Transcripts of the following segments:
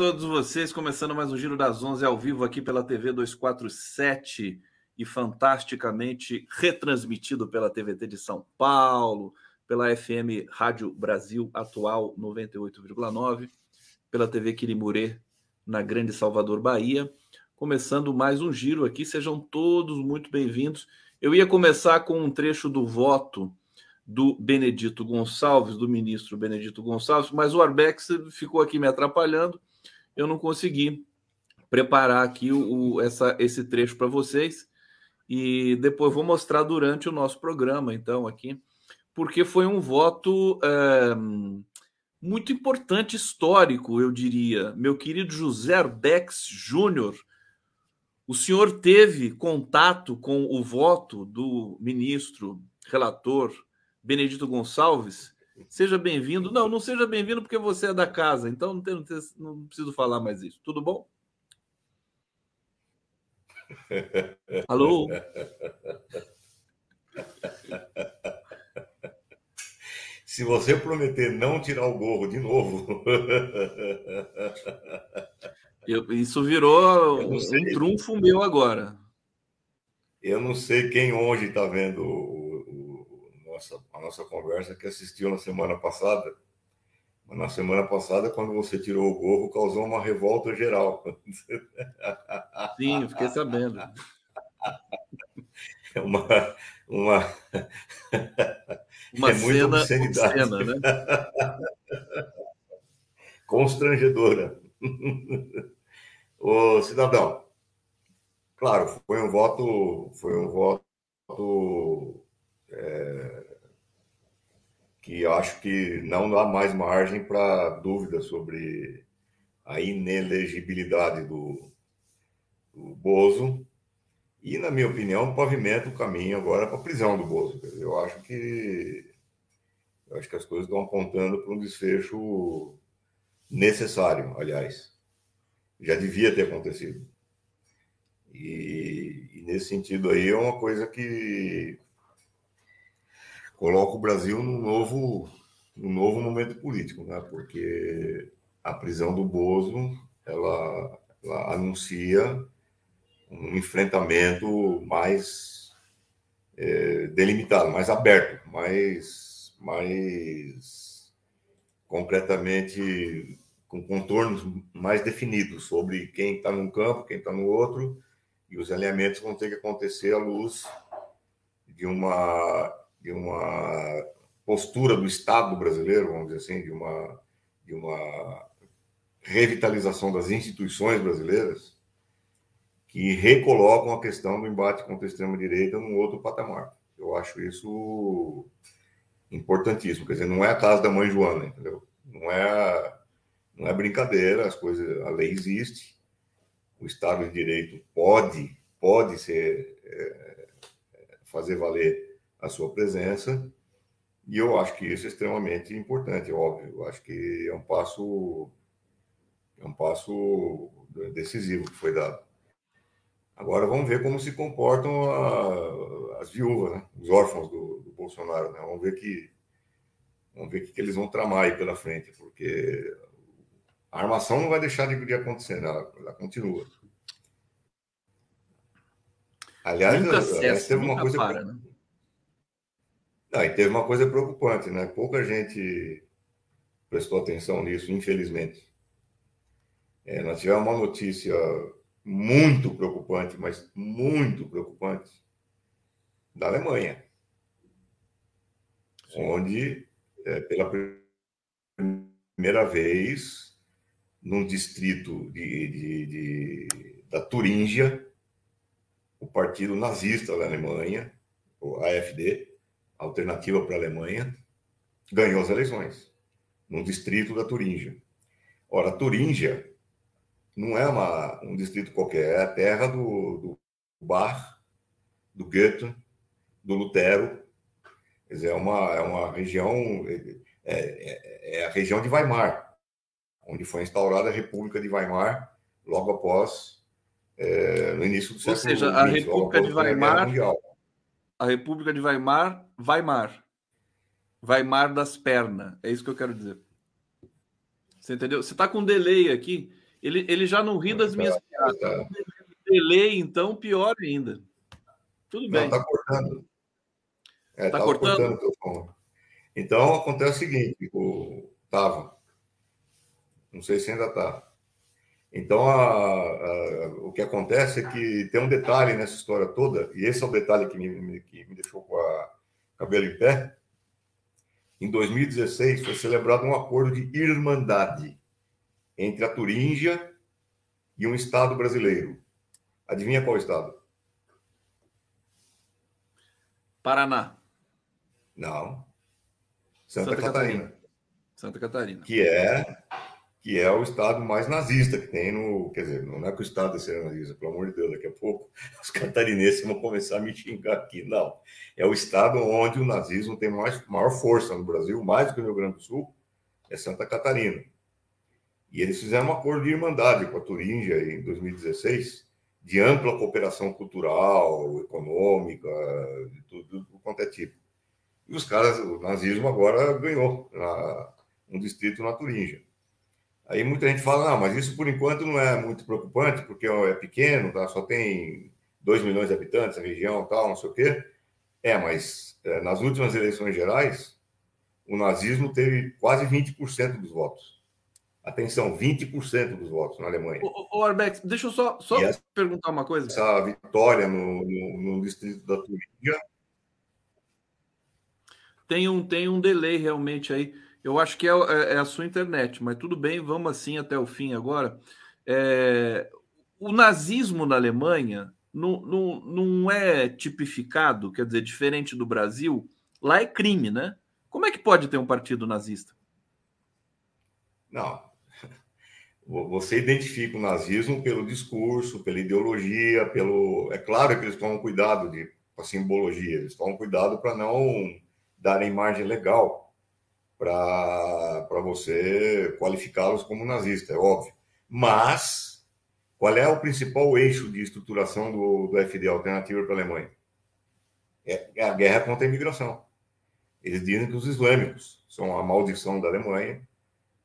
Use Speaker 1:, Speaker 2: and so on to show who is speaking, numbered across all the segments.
Speaker 1: todos vocês, começando mais um Giro das 11 ao vivo aqui pela TV 247 e fantasticamente retransmitido pela TVT de São Paulo, pela FM Rádio Brasil Atual 98,9, pela TV Quirimurê na Grande Salvador, Bahia. Começando mais um giro aqui, sejam todos muito bem-vindos. Eu ia começar com um trecho do voto do Benedito Gonçalves, do ministro Benedito Gonçalves, mas o Arbex ficou aqui me atrapalhando, eu não consegui preparar aqui o, essa, esse trecho para vocês e depois vou mostrar durante o nosso programa, então, aqui, porque foi um voto é, muito importante, histórico, eu diria. Meu querido José Arbex Júnior, o senhor teve contato com o voto do ministro relator Benedito Gonçalves. Seja bem-vindo. Não, não seja bem-vindo porque você é da casa, então não, tem, não, tem, não preciso falar mais isso. Tudo bom? Alô?
Speaker 2: Se você prometer não tirar o gorro de novo.
Speaker 1: Eu, isso virou um trunfo meu agora.
Speaker 2: Eu não sei quem hoje está vendo nossa, a nossa conversa que assistiu na semana passada. Mas na semana passada, quando você tirou o gorro, causou uma revolta geral.
Speaker 1: Sim, eu fiquei sabendo.
Speaker 2: Uma, uma,
Speaker 1: uma é cena, cena, né?
Speaker 2: Constrangedora. Ô, cidadão, claro, foi um voto, foi um voto é, que eu acho que não dá mais margem para dúvida sobre a inelegibilidade do, do Bozo e, na minha opinião, pavimenta o caminho agora para a prisão do Bozo. Eu acho que eu acho que as coisas estão apontando para um desfecho necessário, aliás. Já devia ter acontecido. E, e nesse sentido aí é uma coisa que coloca o Brasil num novo, num novo momento político, né? porque a prisão do Bozo ela, ela anuncia um enfrentamento mais é, delimitado, mais aberto, mais, mais concretamente com contornos mais definidos sobre quem está num campo, quem está no outro, e os alinhamentos vão ter que acontecer à luz de uma de uma postura do Estado brasileiro, vamos dizer assim, de uma, de uma revitalização das instituições brasileiras que recolocam a questão do embate contra a extrema-direita num outro patamar. Eu acho isso importantíssimo. Quer dizer, não é a casa da mãe Joana, entendeu? Não é, não é brincadeira, as coisas, a lei existe, o Estado de Direito pode, pode ser, é, fazer valer a sua presença. E eu acho que isso é extremamente importante, óbvio. Eu acho que é um passo é um passo decisivo que foi dado. Agora vamos ver como se comportam a, as viúvas, né? os órfãos do, do Bolsonaro. Né? Vamos ver que vamos ver o que eles vão tramar aí pela frente, porque a armação não vai deixar de, de acontecer, né? ela, ela continua.
Speaker 1: Aliás, nunca cessa, teve uma coisa. Para, né?
Speaker 2: Ah, e teve uma coisa preocupante, né? Pouca gente prestou atenção nisso, infelizmente. É, nós tivemos uma notícia muito preocupante, mas muito preocupante, da Alemanha, Sim. onde, é, pela primeira vez, num distrito de, de, de, da Turíngia, o partido nazista da Alemanha, o AFD, alternativa para a Alemanha, ganhou as eleições no distrito da Turíngia. Ora, Turíngia não é uma, um distrito qualquer, é a terra do, do Bach, do Goethe, do Lutero. Quer dizer, é uma, é uma região, é, é, é a região de Weimar, onde foi instaurada a República de Weimar logo após, é, no início do
Speaker 1: século XX. Ou seja, a República de Weimar a República de Weimar, Weimar. Weimar das pernas. É isso que eu quero dizer. Você entendeu? Você está com delay aqui. Ele, ele já não ri das minhas piadas. Tá. Delay, então, pior ainda. Tudo bem.
Speaker 2: Não, tá cortando. É, tá cortando? cortando então, acontece o seguinte, o tava. Não sei se ainda está. Então, a, a, o que acontece é que tem um detalhe nessa história toda, e esse é o detalhe que me, que me deixou com a cabelo em pé. Em 2016, foi celebrado um acordo de irmandade entre a Turíngia e um estado brasileiro. Adivinha qual estado?
Speaker 1: Paraná.
Speaker 2: Não. Santa, Santa Catarina. Catarina.
Speaker 1: Santa Catarina.
Speaker 2: Que é que é o estado mais nazista que tem no. Quer dizer, não é que o estado ser nazista, pelo amor de Deus, daqui a pouco os catarinenses vão começar a me xingar aqui. Não. É o estado onde o nazismo tem mais, maior força no Brasil, mais do que no Rio Grande do Sul, é Santa Catarina. E eles fizeram um acordo de irmandade com a Turíngia em 2016, de ampla cooperação cultural, econômica, de tudo, tudo quanto é tipo. E os caras, o nazismo agora ganhou na, um distrito na Turíngia. Aí muita gente fala, não, mas isso por enquanto não é muito preocupante, porque é pequeno, tá? só tem 2 milhões de habitantes a região, tal, não sei o quê. É, mas é, nas últimas eleições gerais, o nazismo teve quase 20% dos votos. Atenção, 20% dos votos na Alemanha.
Speaker 1: Ô, ô Arbex, deixa eu só, só essa, perguntar uma coisa.
Speaker 2: Essa vitória no, no, no distrito da Turingia.
Speaker 1: Tem um, tem um delay realmente aí. Eu acho que é, é, é, a sua internet, mas tudo bem, vamos assim até o fim agora. É, o nazismo na Alemanha não, não, não é tipificado, quer dizer, diferente do Brasil, lá é crime, né? Como é que pode ter um partido nazista?
Speaker 2: Não. Você identifica o nazismo pelo discurso, pela ideologia, pelo. É claro que eles tomam cuidado de, com a simbologia, eles tomam cuidado para não darem margem legal para você qualificá-los como nazista, é óbvio. Mas, qual é o principal eixo de estruturação do, do FD, Alternativa para a Alemanha? É, a guerra contra a imigração. Eles dizem que os islâmicos são a maldição da Alemanha,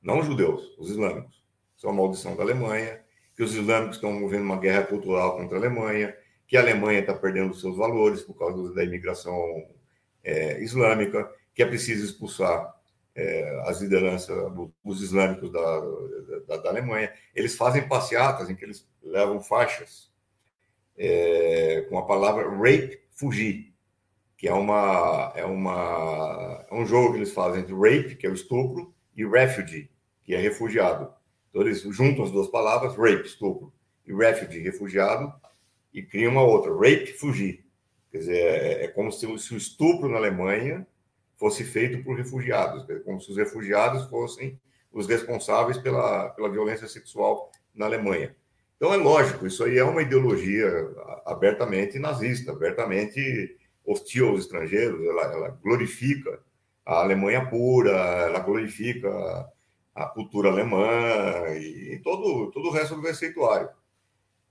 Speaker 2: não os judeus, os islâmicos são a maldição da Alemanha, que os islâmicos estão movendo uma guerra cultural contra a Alemanha, que a Alemanha está perdendo seus valores por causa da imigração é, islâmica, que é preciso expulsar é, as lideranças, os islâmicos da, da, da, Alemanha, eles fazem passeatas em que eles levam faixas é, com a palavra rape, fugir, que é uma é uma é um jogo que eles fazem entre rape, que é o estupro, e refugee, que é refugiado. Então eles juntam as duas palavras, rape, estupro, e refugee, refugiado, e criam uma outra, rape, fugir. Quer dizer, é, é como se, se o estupro na Alemanha fosse feito por refugiados, como se os refugiados fossem os responsáveis pela, pela violência sexual na Alemanha. Então é lógico, isso aí é uma ideologia abertamente nazista, abertamente hostil aos estrangeiros, ela, ela glorifica a Alemanha pura, ela glorifica a cultura alemã e todo, todo o resto do receituário.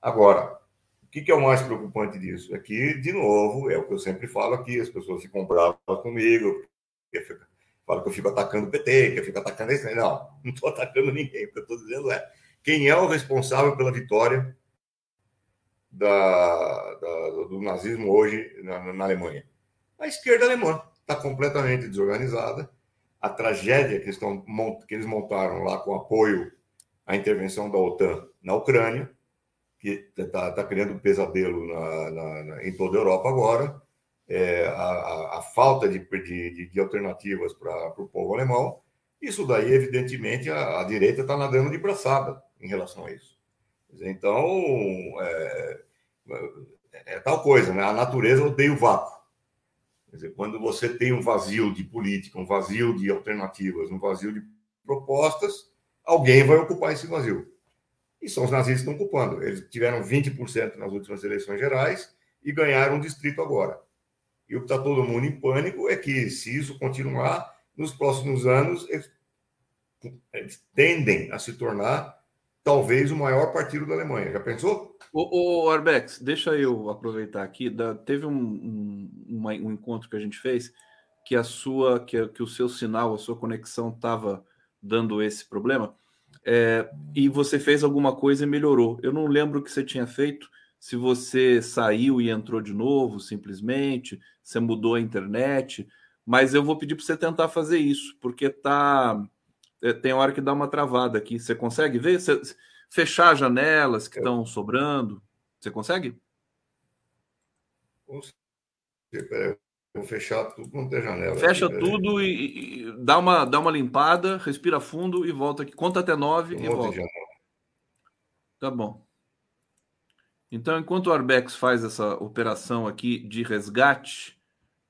Speaker 2: Agora, o que, que é o mais preocupante disso? É que, de novo, é o que eu sempre falo aqui, as pessoas se compravam comigo, que fala que eu fico atacando o PT, que eu fico atacando esse. Não, não estou atacando ninguém. O que eu estou dizendo é quem é o responsável pela vitória da, da, do nazismo hoje na, na Alemanha? A esquerda alemã está completamente desorganizada. A tragédia que, estão, que eles montaram lá com apoio à intervenção da OTAN na Ucrânia, que está tá criando um pesadelo na, na, em toda a Europa agora, é, a, a, falta de, de, de alternativas para o povo alemão, isso daí, evidentemente, a, a direita está nadando de braçada em relação a isso. Então, é, é, é, tal coisa, né? A natureza odeia o vácuo. Quer dizer, quando você tem um vazio de política, um vazio de alternativas, um vazio de propostas, alguém vai ocupar esse vazio. E são os nazistas que estão ocupando. Eles tiveram 20% nas últimas eleições gerais e ganharam um distrito agora. E o que está todo mundo em pânico é que, se isso continuar, nos próximos anos, eles, eles tendem a se tornar talvez o maior partido da Alemanha. Já pensou?
Speaker 1: O, o Arbex, deixa eu aproveitar aqui. Da, teve um, um, uma, um, encontro que a gente fez que a sua, que, que o seu sinal, a sua conexão estava dando esse problema. é, e você fez alguma coisa e melhorou. Eu não lembro o que você tinha feito, se você saiu e entrou de novo, simplesmente, você mudou a internet, mas eu vou pedir para você tentar fazer isso, porque tá é, tem hora que dá uma travada aqui. Você consegue ver? Você, fechar janelas que estão sobrando. Você consegue?
Speaker 2: Vou fechar tudo quanto é janela.
Speaker 1: Fecha aqui, tudo e, e, dá, uma, dá uma limpada, respira fundo e volta aqui. Conta até nove um e volta. Tá bom. Então, enquanto o Arbex faz essa operação aqui de resgate,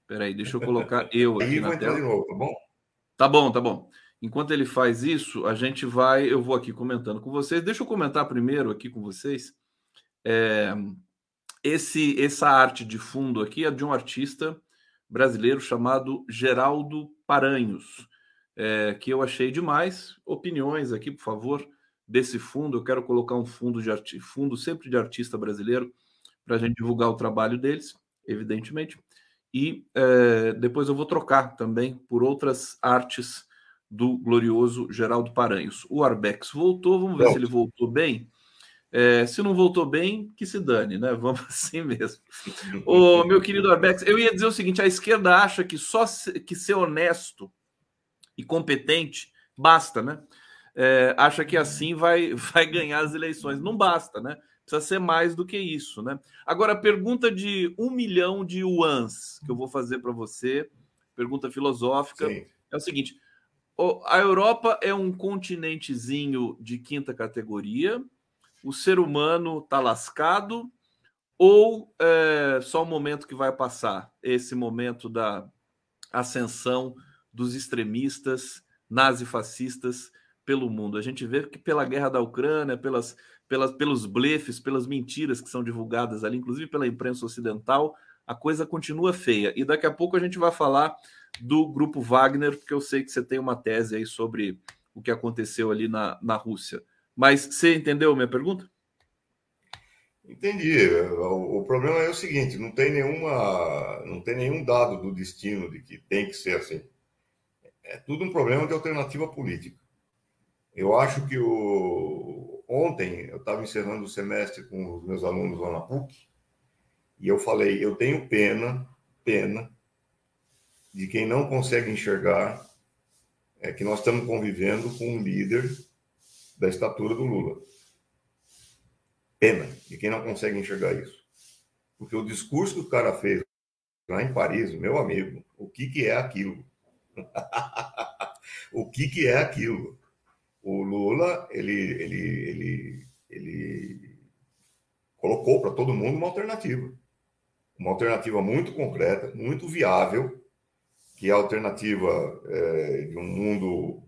Speaker 1: peraí, deixa eu colocar eu aqui na tela. De novo, tá bom? Tá bom, tá bom. Enquanto ele faz isso, a gente vai, eu vou aqui comentando com vocês. Deixa eu comentar primeiro aqui com vocês. É, esse, essa arte de fundo aqui é de um artista brasileiro chamado Geraldo Paranhos, é, que eu achei demais. Opiniões aqui, por favor, desse fundo. Eu quero colocar um fundo de arti fundo sempre de artista brasileiro para a gente divulgar o trabalho deles, evidentemente. E é, depois eu vou trocar também por outras artes do glorioso Geraldo Paranhos. O Arbex voltou, vamos ver se ele voltou bem. É, se não voltou bem, que se dane, né? Vamos assim mesmo. Ô, meu querido Arbex, eu ia dizer o seguinte: a esquerda acha que só se, que ser honesto e competente basta, né? É, acha que assim vai, vai ganhar as eleições. Não basta, né? Precisa ser mais do que isso, né? Agora, pergunta de um milhão de yuans que eu vou fazer para você, pergunta filosófica, Sim. é o seguinte: a Europa é um continentezinho de quinta categoria o ser humano está lascado ou é só o momento que vai passar esse momento da ascensão dos extremistas nazifascistas pelo mundo. A gente vê que pela guerra da Ucrânia, pelas, pelas, pelos blefes, pelas mentiras que são divulgadas ali, inclusive pela imprensa ocidental, a coisa continua feia. E daqui a pouco a gente vai falar do grupo Wagner, porque eu sei que você tem uma tese aí sobre o que aconteceu ali na, na Rússia. Mas você entendeu a minha pergunta?
Speaker 2: Entendi. O, o, problema é o seguinte: não tem nenhuma, não tem nenhum dado do destino de que tem que ser assim. É tudo um problema de alternativa política. Eu acho que o ontem eu estava encerrando o semestre com os meus alunos lá na PUC e eu falei: eu tenho pena, pena de quem não consegue enxergar é que nós estamos convivendo com um líder da estatura do Lula. Pena de quem não consegue enxergar isso. Porque o discurso que o cara fez lá em Paris, meu amigo, o que, que é aquilo? o que, que é aquilo? O Lula, ele, ele, ele, ele colocou para todo mundo uma alternativa. Uma alternativa muito concreta, muito viável, que é a alternativa é, de um mundo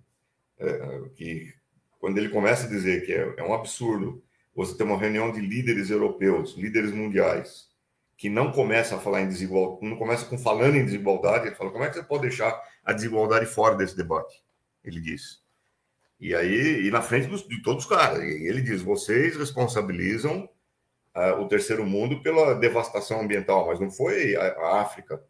Speaker 2: é, que quando ele começa a dizer que é, é um absurdo você ter uma reunião de líderes europeus, líderes mundiais, que não começa a falar em desigualdade, não começa com falando em desigualdade, ele fala, como é que você pode deixar a desigualdade fora desse debate? Ele diz. E aí, e na frente dos, de todos os caras, e ele diz, vocês responsabilizam uh, o terceiro mundo pela devastação ambiental, mas não foi a, a, África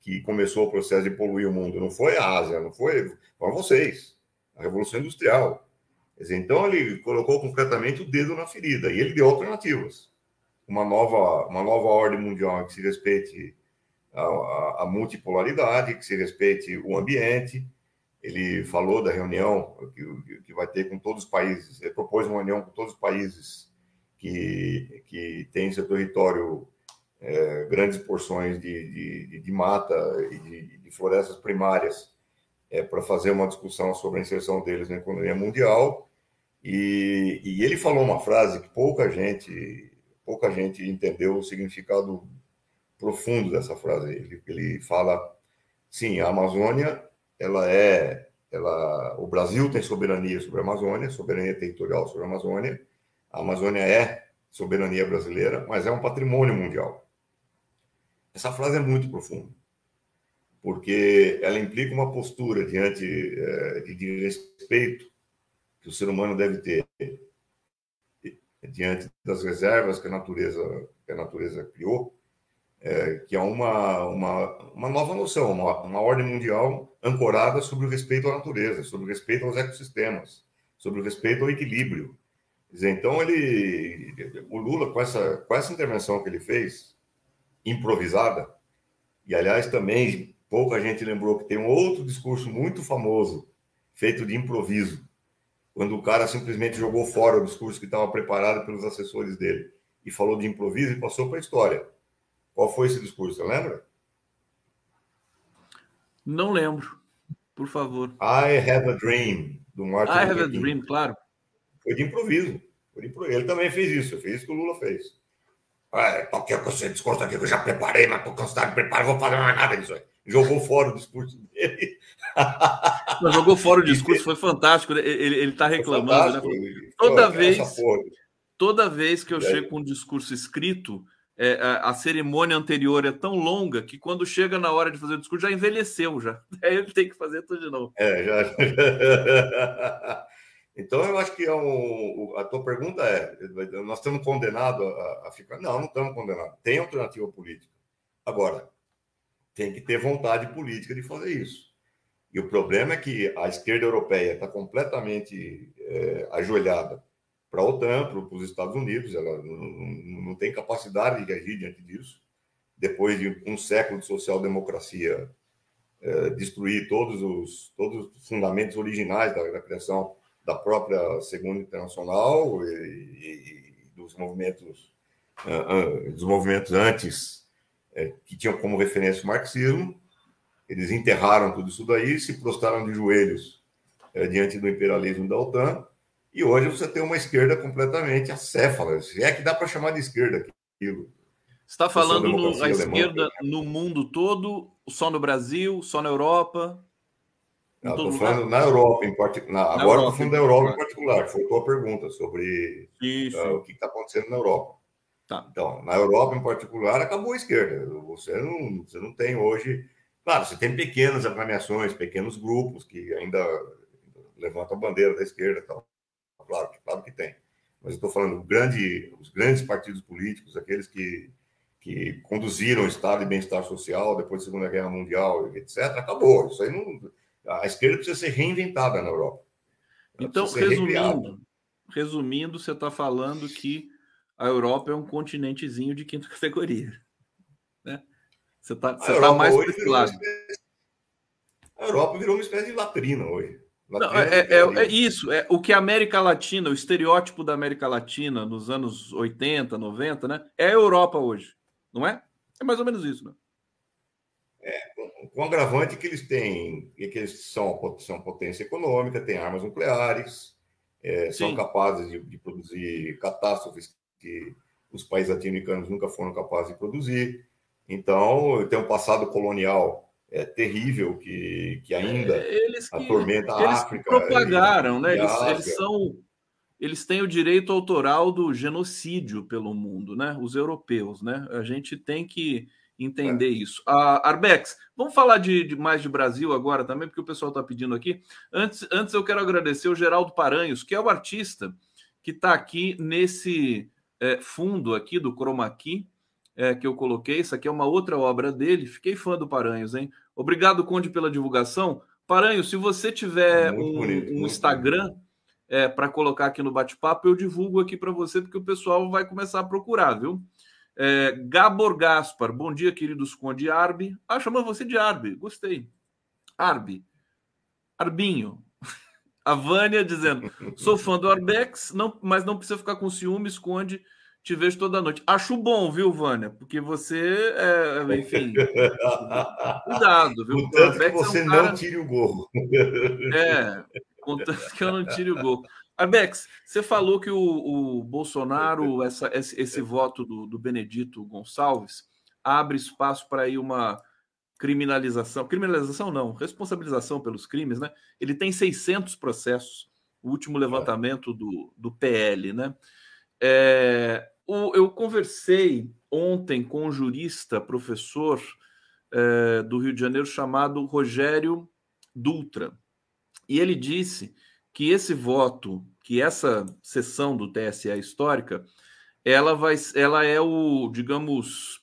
Speaker 2: que começou o processo de poluir o mundo, não foi a Ásia, não foi, foram vocês, a Revolução Industrial. Então ele colocou concretamente o dedo na ferida e ele deu alternativas. Uma nova, uma nova ordem mundial que se respeite a, a, a multipolaridade, que se respeite o ambiente. Ele falou da reunião que, que vai ter com todos os países, ele propôs uma reunião com todos os países que, que têm em seu território é, grandes porções de, de, de mata e de, de, florestas primárias é, para fazer uma discussão sobre a inserção deles na economia mundial. E, e, ele falou uma frase que pouca gente, pouca gente entendeu o significado profundo dessa frase. Ele, ele fala, sim, a Amazônia, ela é, ela, o Brasil tem soberania sobre a Amazônia, soberania territorial sobre a Amazônia. A Amazônia é soberania brasileira, mas é um patrimônio mundial. Essa frase é muito profunda, porque ela implica uma postura diante é, de respeito que o ser humano deve ter diante das reservas que a natureza, que a natureza criou, é, que é uma, uma, uma nova noção, uma, uma ordem mundial ancorada sobre o respeito à natureza, sobre o respeito aos ecossistemas, sobre o respeito ao equilíbrio. Dizer, então, ele, o Lula, com essa, com essa intervenção que ele fez, improvisada, e aliás, também pouca gente lembrou que tem um outro discurso muito famoso, feito de improviso, quando o cara simplesmente jogou fora o discurso que estava preparado pelos assessores dele e falou de improviso e passou para a história. Qual foi esse discurso, você lembra?
Speaker 1: Não lembro. Por favor.
Speaker 2: I Have a Dream, do Martin
Speaker 1: I Have a Dream, claro.
Speaker 2: Foi de improviso. Foi de improviso. Ele também fez isso. Fez isso que o Lula fez. É, qualquer coisa, discurso aqui que eu já preparei, mas estou cansado de preparar, não vou fazer mais nada disso aí. Jogou fora o discurso dele.
Speaker 1: Mas jogou fora o discurso, foi fantástico. Ele está reclamando. Né? Toda vez, toda vez que eu chego com um discurso escrito, é, a, a, cerimônia anterior é tão longa que quando chega na hora de fazer o discurso já envelheceu já. Aí ele tem que fazer tudo de novo.
Speaker 2: É, já. então eu acho que é um, a tua pergunta é: nós estamos condenados a, a ficar? Não, não estamos condenados. Tem alternativa política. Agora, tem que ter vontade política de fazer isso. E o problema é que a esquerda europeia está completamente é, ajoelhada para a OTAN, para os Estados Unidos, ela não, não, tem capacidade de agir diante disso. Depois de um século de social-democracia é, destruir todos os, todos os fundamentos originais da, da criação da própria Segunda Internacional e, e, e dos movimentos uh, uh, dos movimentos antes é, que tinham como referência o marxismo, eles enterraram tudo isso daí, se prostraram de joelhos é, diante do imperialismo da OTAN e hoje você tem uma esquerda completamente acéfala. Se é que dá para chamar de esquerda aquilo.
Speaker 1: Você está falando no, a esquerda no mundo todo, só no Brasil, só na Europa?
Speaker 2: Estou falando na Europa, em particular. Agora estou falando da Europa em particular. Foi a tua pergunta sobre uh, o que está acontecendo na Europa. Tá. Então, na Europa em particular, acabou a esquerda. Você não, você não tem hoje. Claro, você tem pequenas agremiações, pequenos grupos que ainda levantam a bandeira da esquerda e tal. Claro, claro que tem. Mas eu estou falando grande, os grandes partidos políticos, aqueles que, que conduziram o estado de bem-estar social depois da Segunda Guerra Mundial, etc. Acabou. Isso aí não. A esquerda precisa ser reinventada na Europa.
Speaker 1: Ela então, resumindo, resumindo, você está falando que a Europa é um continentezinho de quinta categoria. Né? Você está tá mais para esse lado.
Speaker 2: A Europa virou uma espécie de latrina hoje.
Speaker 1: Não, é, é, é, isso, é o que a América Latina, o estereótipo da América Latina nos anos 80, 90, né? É a Europa hoje, não é? É mais ou menos isso, né?
Speaker 2: É, com, com agravante que eles têm, que eles são, são potência econômica, têm armas nucleares, é, são capazes de, de, produzir catástrofes que os países latino-americanos nunca foram capazes de produzir. Então, tem um passado colonial é, terrível que, que ainda é, eles que, atormenta a
Speaker 1: eles
Speaker 2: África.
Speaker 1: propagaram, né? Eles, eles, são. Eles têm o direito autoral do genocídio pelo mundo, né? Os europeus, né? A gente tem que entender é. isso. A Arbex, vamos falar de, de, mais de Brasil agora também, porque o pessoal está pedindo aqui. Antes, antes eu quero agradecer o Geraldo Paranhos, que é o artista que está aqui nesse é, fundo aqui do Chroma Key, é, que eu coloquei. Isso aqui é uma outra obra dele. Fiquei fã do Paranhos, hein? Obrigado, Conde, pela divulgação. Paranho, se você tiver é um, bonito, um Instagram é, para colocar aqui no bate-papo, eu divulgo aqui para você, porque o pessoal vai começar a procurar, viu? É, Gabor Gaspar, bom dia, queridos Conde Arbi. Ah, chamou você de Arbi, gostei. Arbi. Arbinho. A Vânia dizendo: sou fã do Arbex, não, mas não precisa ficar com ciúmes, Conde te vejo toda noite. Acho bom, viu, Vânia? Porque você, é, enfim. cuidado, viu?
Speaker 2: Contanto que você é um cara... não tire o gol.
Speaker 1: É, contanto que eu não tire o gol. Arbex, você falou que o, o Bolsonaro, essa, esse, esse voto do, do Benedito Gonçalves, abre espaço para ir uma criminalização. Criminalização não, responsabilização pelos crimes, né? Ele tem 600 processos, o último levantamento do, do PL, né? É, o, eu conversei ontem com um jurista, professor é, do Rio de Janeiro, chamado Rogério Dutra. E ele disse que esse voto, que essa sessão do TSE histórica, ela vai, ela é o, digamos,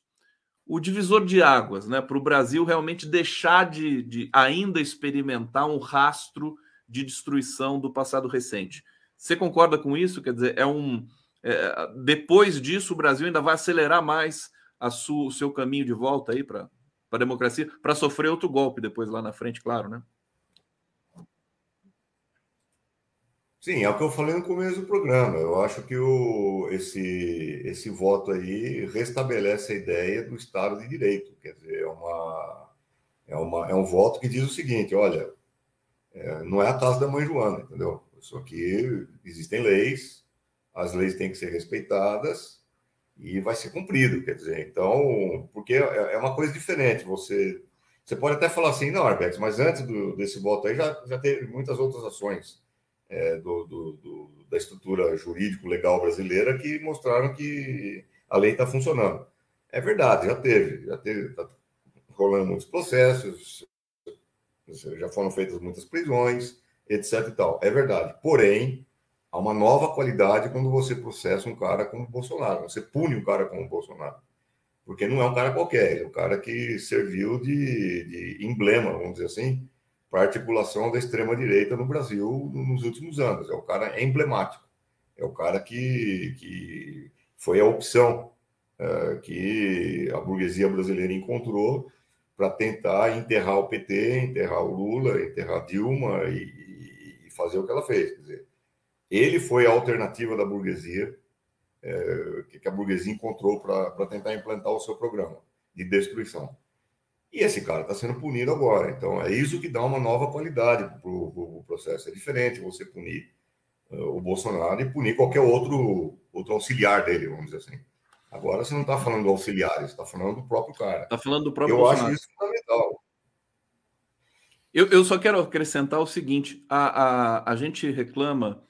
Speaker 1: o divisor de águas, né, para o Brasil realmente deixar de, de ainda experimentar um rastro de destruição do passado recente. Você concorda com isso? Quer dizer, é um. É, depois disso, o Brasil ainda vai acelerar mais sua, o seu caminho de volta aí para a democracia, para sofrer outro golpe depois lá na frente, claro, né?
Speaker 2: Sim, é o que eu falei no começo do programa. Eu acho que o, esse, esse voto aí restabelece a ideia do Estado de Direito. Quer dizer, é, uma, é, uma, é um voto que diz o seguinte: olha, é, não é a taça da mãe Joana, entendeu? Só que existem leis, as leis têm que ser respeitadas e vai ser cumprido. Quer dizer, então, porque é, é uma coisa diferente. Você, você pode até falar assim, não, Arbex, mas antes do, desse voto aí já, já teve muitas outras ações é, do, do, do, da estrutura jurídico-legal brasileira que mostraram que a lei está funcionando. É verdade, já teve, já teve, está rolando muitos processos, já foram feitas muitas prisões, etc. E tal. É verdade. Porém, há uma nova qualidade quando você processa um cara como o Bolsonaro, você pune um cara como o Bolsonaro. Porque não é um cara qualquer, é um cara que serviu de, de emblema, vamos dizer assim, para a articulação da extrema-direita no Brasil nos últimos anos. É o cara emblemático. É o cara que, que foi a opção é, que a burguesia brasileira encontrou para tentar enterrar o PT, enterrar o Lula, enterrar Dilma e, e, fazer o que ela fez. Ele foi a alternativa da burguesia, é, que a burguesia encontrou para tentar implantar o seu programa de destruição. E esse cara está sendo punido agora. Então, é isso que dá uma nova qualidade para o pro processo. É diferente você punir uh, o Bolsonaro e punir qualquer outro, outro auxiliar dele, vamos dizer assim. Agora você não está falando do auxiliar, você está falando do próprio cara.
Speaker 1: Está falando do próprio
Speaker 2: Eu Bolsonaro. acho isso fundamental.
Speaker 1: Eu, eu só quero acrescentar o seguinte: a, a, a gente reclama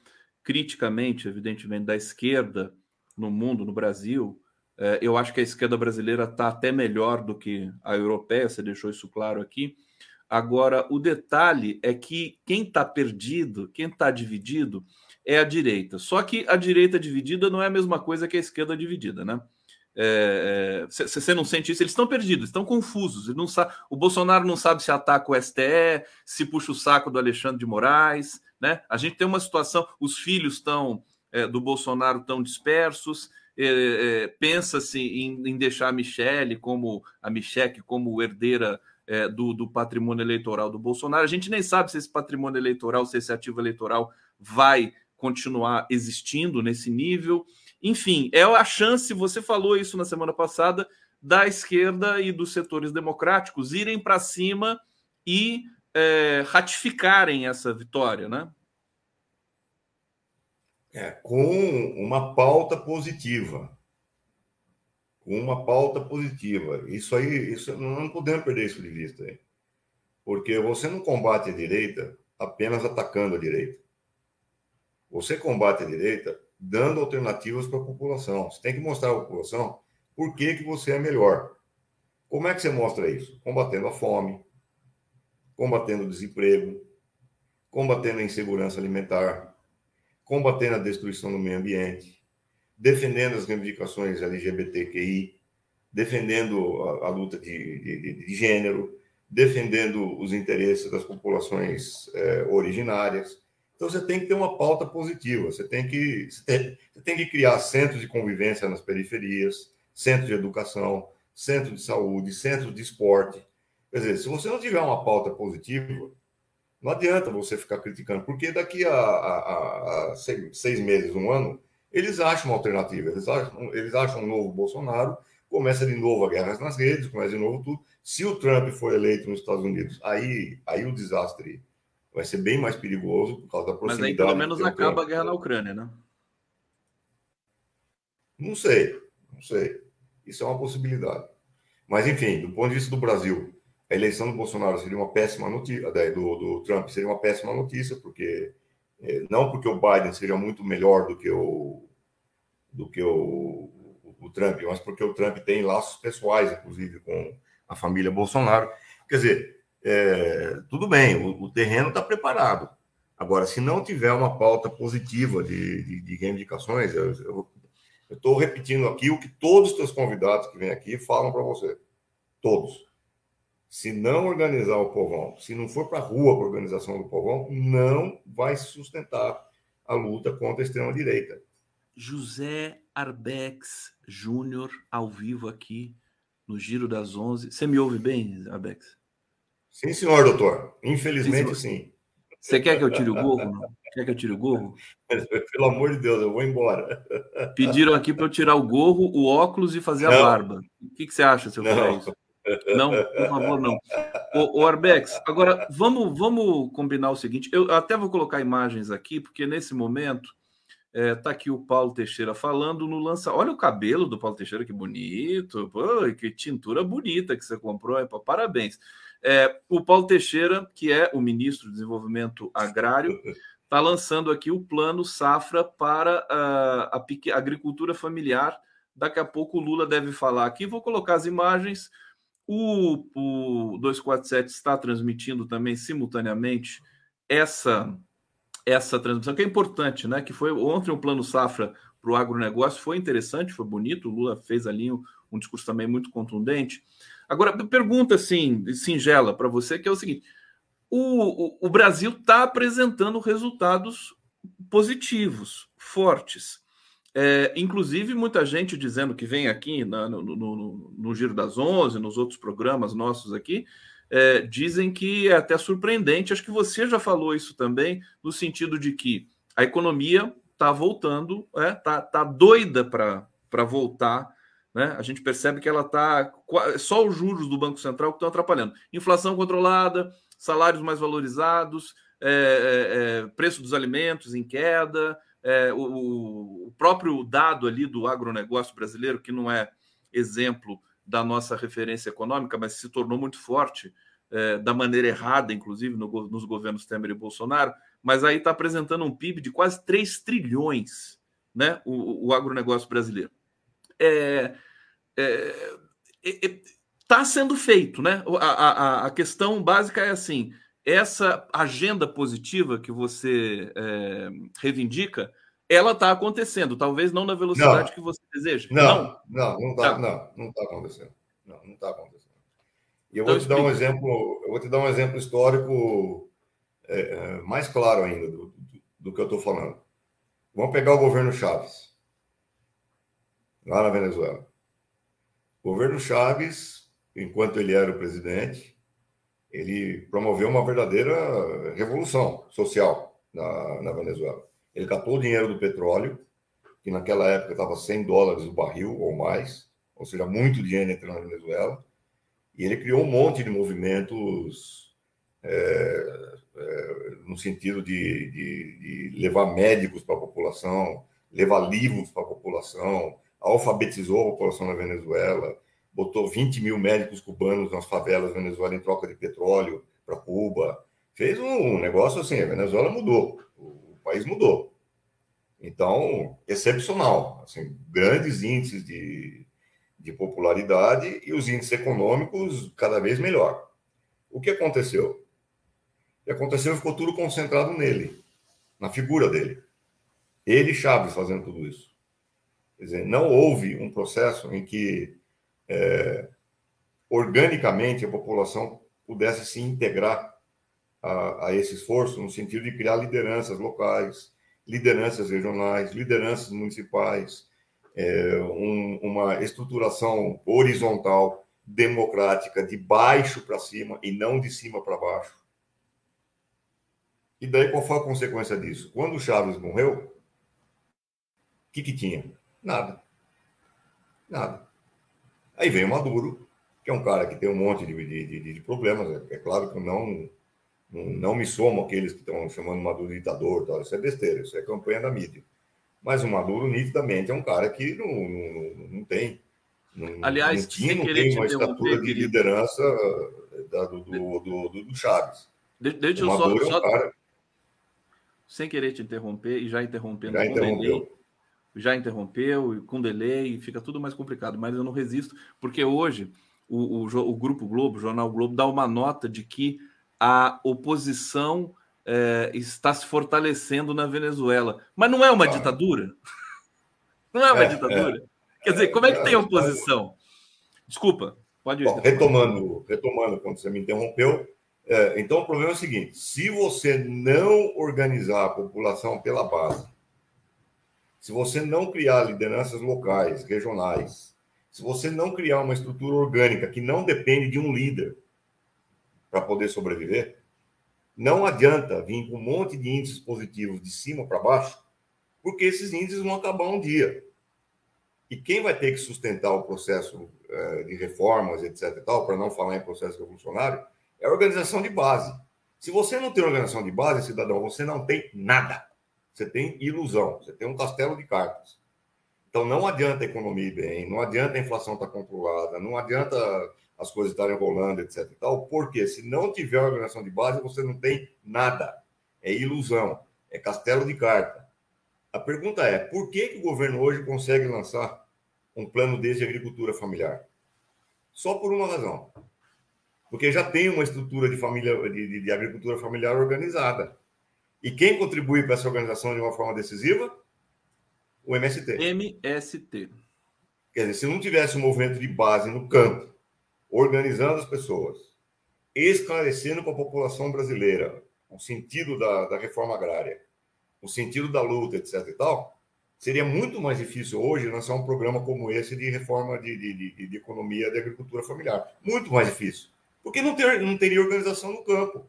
Speaker 1: criticamente, evidentemente, da esquerda no mundo, no Brasil, é, eu acho que a esquerda brasileira está até melhor do que a europeia, você deixou isso claro aqui. Agora, o detalhe é que quem está perdido, quem está dividido, é a direita. Só que a direita dividida não é a mesma coisa que a esquerda dividida, né? Você é, é, não sente isso? Eles estão perdidos, estão confusos. Não sabe, o Bolsonaro não sabe se ataca o STE, se puxa o saco do Alexandre de Moraes, né? A gente tem uma situação, os filhos estão é, do Bolsonaro estão dispersos. É, é, pensa-se em, em, deixar a Michele como a Michele como herdeira é, do, do, patrimônio eleitoral do Bolsonaro. A gente nem sabe se esse patrimônio eleitoral, se esse ativo eleitoral vai continuar existindo nesse nível. Enfim, é a chance, você falou isso na semana passada, da esquerda e dos setores democráticos irem para cima e é, ratificarem essa vitória, né?
Speaker 2: É, com uma pauta positiva. Com uma pauta positiva. Isso aí, isso, não podemos perder isso de vista. Aí. Porque você não combate a direita apenas atacando a direita. Você combate a direita dando alternativas para a população. Você tem que mostrar à população por que, que você é melhor. Como é que você mostra isso? Combatendo a fome, combatendo o desemprego, combatendo a insegurança alimentar, combatendo a destruição do meio ambiente, defendendo as reivindicações LGBTQI, defendendo a, a luta de, de, de, gênero, defendendo os interesses das populações é, originárias. Então você tem que ter uma pauta positiva, você tem que, você tem, você tem que criar centros de convivência nas periferias, centros de educação, centro de saúde, centro de esporte. Quer dizer, se você não tiver uma pauta positiva, não adianta você ficar criticando, porque daqui a, a, a seis, seis, meses, um ano, eles acham uma alternativa, eles acham, eles acham um novo Bolsonaro, começa de novo a guerra nas redes, começa de novo tudo. Se o Trump for eleito nos Estados Unidos, aí, aí o desastre vai ser bem mais perigoso por causa da proximidade.
Speaker 1: Mas aí pelo menos acaba a guerra na Ucrânia, né?
Speaker 2: Não sei, não sei. Isso é uma possibilidade. Mas, enfim, do ponto de vista do Brasil, a eleição do Bolsonaro seria uma péssima notícia, do, do Trump seria uma péssima notícia, porque é, não porque o Biden seja muito melhor do que o do que o, o Trump, mas porque o Trump tem laços pessoais, inclusive com a família Bolsonaro. Quer dizer, é, tudo bem, o, o terreno está preparado. Agora, se não tiver uma pauta positiva de, de, de reivindicações, eu estou repetindo aqui o que todos os teus convidados que vêm aqui falam para você. Todos se não organizar o povão, se não for para a rua para a organização do povão, não vai sustentar a luta contra a extrema-direita.
Speaker 1: José Arbex Júnior, ao vivo aqui no Giro das Onze. Você me ouve bem, Arbex?
Speaker 2: Sim, senhor, doutor. Infelizmente, sim. sim.
Speaker 1: Você quer que eu tire o gorro? Não? Quer que eu tire o gorro?
Speaker 2: Pelo amor de Deus, eu vou embora.
Speaker 1: Pediram aqui para eu tirar o gorro, o óculos e fazer não. a barba. O que, que você acha se eu fizer isso? Não, por favor, não. O, o Arbex, agora vamos, vamos combinar o seguinte: eu até vou colocar imagens aqui, porque nesse momento é, tá aqui o Paulo Teixeira falando no lança. Olha o cabelo do Paulo Teixeira, que bonito. Pô, que tintura bonita que você comprou. Parabéns. É, o Paulo Teixeira, que é o ministro do Desenvolvimento Agrário, está lançando aqui o plano Safra para a, a, a agricultura familiar. Daqui a pouco o Lula deve falar aqui. Vou colocar as imagens. O, o 247 está transmitindo também simultaneamente essa essa transmissão, que é importante, né? Que foi ontem um plano safra para o agronegócio, foi interessante, foi bonito. O Lula fez ali um, um discurso também muito contundente. Agora, pergunta assim, singela para você, que é o seguinte: o, o, o Brasil está apresentando resultados positivos, fortes. É, inclusive, muita gente dizendo que vem aqui na, no, no, no, Giro das Onze, nos outros programas nossos aqui, é, dizem que é até surpreendente. Acho que você já falou isso também, no sentido de que a economia está voltando, está é, tá, tá doida para voltar. Né? A gente percebe que ela está. Só os juros do Banco Central que estão atrapalhando. Inflação controlada, salários mais valorizados, é, é, é preço dos alimentos em queda é, o, o, próprio dado ali do agronegócio brasileiro, que não é exemplo da nossa referência econômica, mas se tornou muito forte, é, da maneira errada, inclusive, no, nos governos Temer e Bolsonaro, mas aí está apresentando um PIB de quase 3 trilhões, né? O, o agronegócio brasileiro. É, está é, sendo feito, né? A, a, a questão básica é assim: essa agenda positiva que você é, reivindica, ela está acontecendo, talvez não na velocidade não, que você deseja.
Speaker 2: Não, não, não está, tá. não, não está acontecendo. Não, não está acontecendo. E eu então, vou te dar um exemplo, eu vou te dar um exemplo histórico é, é mais claro ainda do, do, do que eu estou falando. Vamos pegar o governo Chaves, lá na Venezuela. O governo Chaves, enquanto ele era o presidente, ele promoveu uma verdadeira revolução social na, na Venezuela. Ele captou o dinheiro do petróleo, que naquela época estava 100 dólares o barril ou mais, ou seja, muito dinheiro entrando na Venezuela, e ele criou um monte de movimentos é, é, no sentido de, de, de levar médicos para a população, levar livros para a população, alfabetizou a população na Venezuela, botou 20 mil médicos cubanos nas favelas da Venezuela em troca de petróleo para Cuba. Fez um negócio assim, a Venezuela mudou, o país mudou. Então, excepcional. Assim, grandes índices de, de popularidade e os índices econômicos cada vez melhor. O que aconteceu? O que aconteceu ficou tudo concentrado nele, na figura dele. Ele e Chaves fazendo tudo isso. Quer dizer, não houve um processo em que é, organicamente a população pudesse se integrar a, a, esse esforço, no sentido de criar lideranças locais, lideranças regionais, lideranças municipais, é, um, uma estruturação horizontal, democrática, de baixo para cima e não de cima para baixo. E daí qual foi a consequência disso? Quando o Chaves morreu, o que, que tinha? Nada. Nada. Aí vem o Maduro, que é um cara que tem um monte de, de, de, de problemas. É, claro que não, não, não me somo aqueles que estão chamando Maduro de ditador. Tal. Isso é besteira, isso é campanha da mídia. Mas o Maduro, nitidamente, é um cara que não, não, não tem. Não,
Speaker 1: Aliás,
Speaker 2: não, tinha, não tem uma estatura de liderança da, do, do, do, do, Chaves.
Speaker 1: deixa eu só. É um só... Cara... Sem querer te interromper e já interrompendo. Já interrompeu já interrompeu, com delay, fica tudo mais complicado, mas eu não resisto, porque hoje o, o, o Grupo Globo, o Jornal Globo, dá uma nota de que a oposição é, está se fortalecendo na Venezuela. Mas não é uma ditadura? Não é uma é, ditadura? É. Quer dizer, como é que tem oposição? Desculpa,
Speaker 2: Pode ir. Bom, retomando, retomando, quando você me interrompeu, é, então o problema é o seguinte: se você não organizar a população pela base, se você não criar lideranças locais, regionais, se você não criar uma estrutura orgânica que não depende de um líder para poder sobreviver, não adianta vir com um monte de índices positivos de cima para baixo, porque esses índices vão acabar um dia. E quem vai ter que sustentar o processo eh, de reformas, etc. e tal, para não falar em processo revolucionário, é a organização de base. Se você não tem organização de base, cidadão, você não tem nada. Você tem ilusão, você tem um castelo de cartas. Então não adianta a economia ir bem, não adianta a inflação estar controlada, não adianta as coisas estarem rolando, etc. Tal, porque se não tiver organização de base, você não tem nada. É ilusão, é castelo de carta. A pergunta é: por que, que o governo hoje consegue lançar um plano desse de agricultura familiar? Só por uma razão. Porque já tem uma estrutura de, família, de, de, de agricultura familiar organizada. E quem contribui para essa organização de uma forma decisiva? O MST.
Speaker 1: MST.
Speaker 2: Quer dizer, se não tivesse um movimento de base no campo, organizando as pessoas, esclarecendo para a população brasileira o sentido da, da reforma agrária, o sentido da luta, etc. e tal, seria muito mais difícil hoje lançar um programa como esse de reforma de, de, de, de economia de agricultura familiar. Muito mais difícil. Porque não, ter, não teria organização no campo.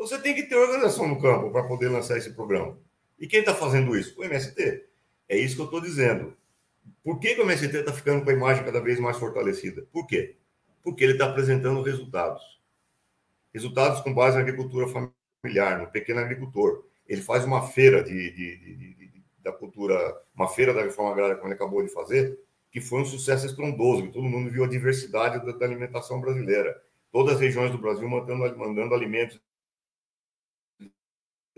Speaker 2: Então você tem que ter organização no campo para poder lançar esse programa. E quem está fazendo isso? O MST. É isso que eu estou dizendo. Por que, que o MST está ficando com a imagem cada vez mais fortalecida? Por quê? Porque ele está apresentando resultados. Resultados com base na agricultura familiar, no pequeno agricultor. Ele faz uma feira de, de, de, de da cultura, uma feira da reforma agrária, como ele acabou de fazer, que foi um sucesso estrondoso, que todo mundo viu a diversidade da, da alimentação brasileira. Todas as regiões do Brasil mandando, mandando alimentos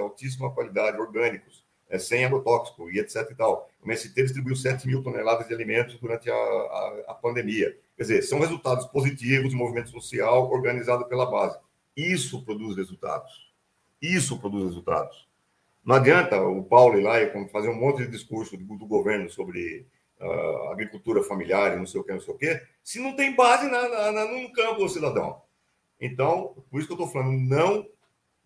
Speaker 2: altíssima qualidade, orgânicos, é, sem agrotóxico e etc. E tal. O MST distribuiu 7 mil toneladas de alimentos durante a, a, a pandemia. Quer dizer, são resultados positivos de movimento social organizado pela base. Isso produz resultados. Isso produz resultados. Não adianta o Paulo ir lá e fazer um monte de discurso do, do governo sobre uh, agricultura familiar e não sei o que, não sei o que, se não tem base na, na, no campo, cidadão. Então, por isso que eu estou falando, não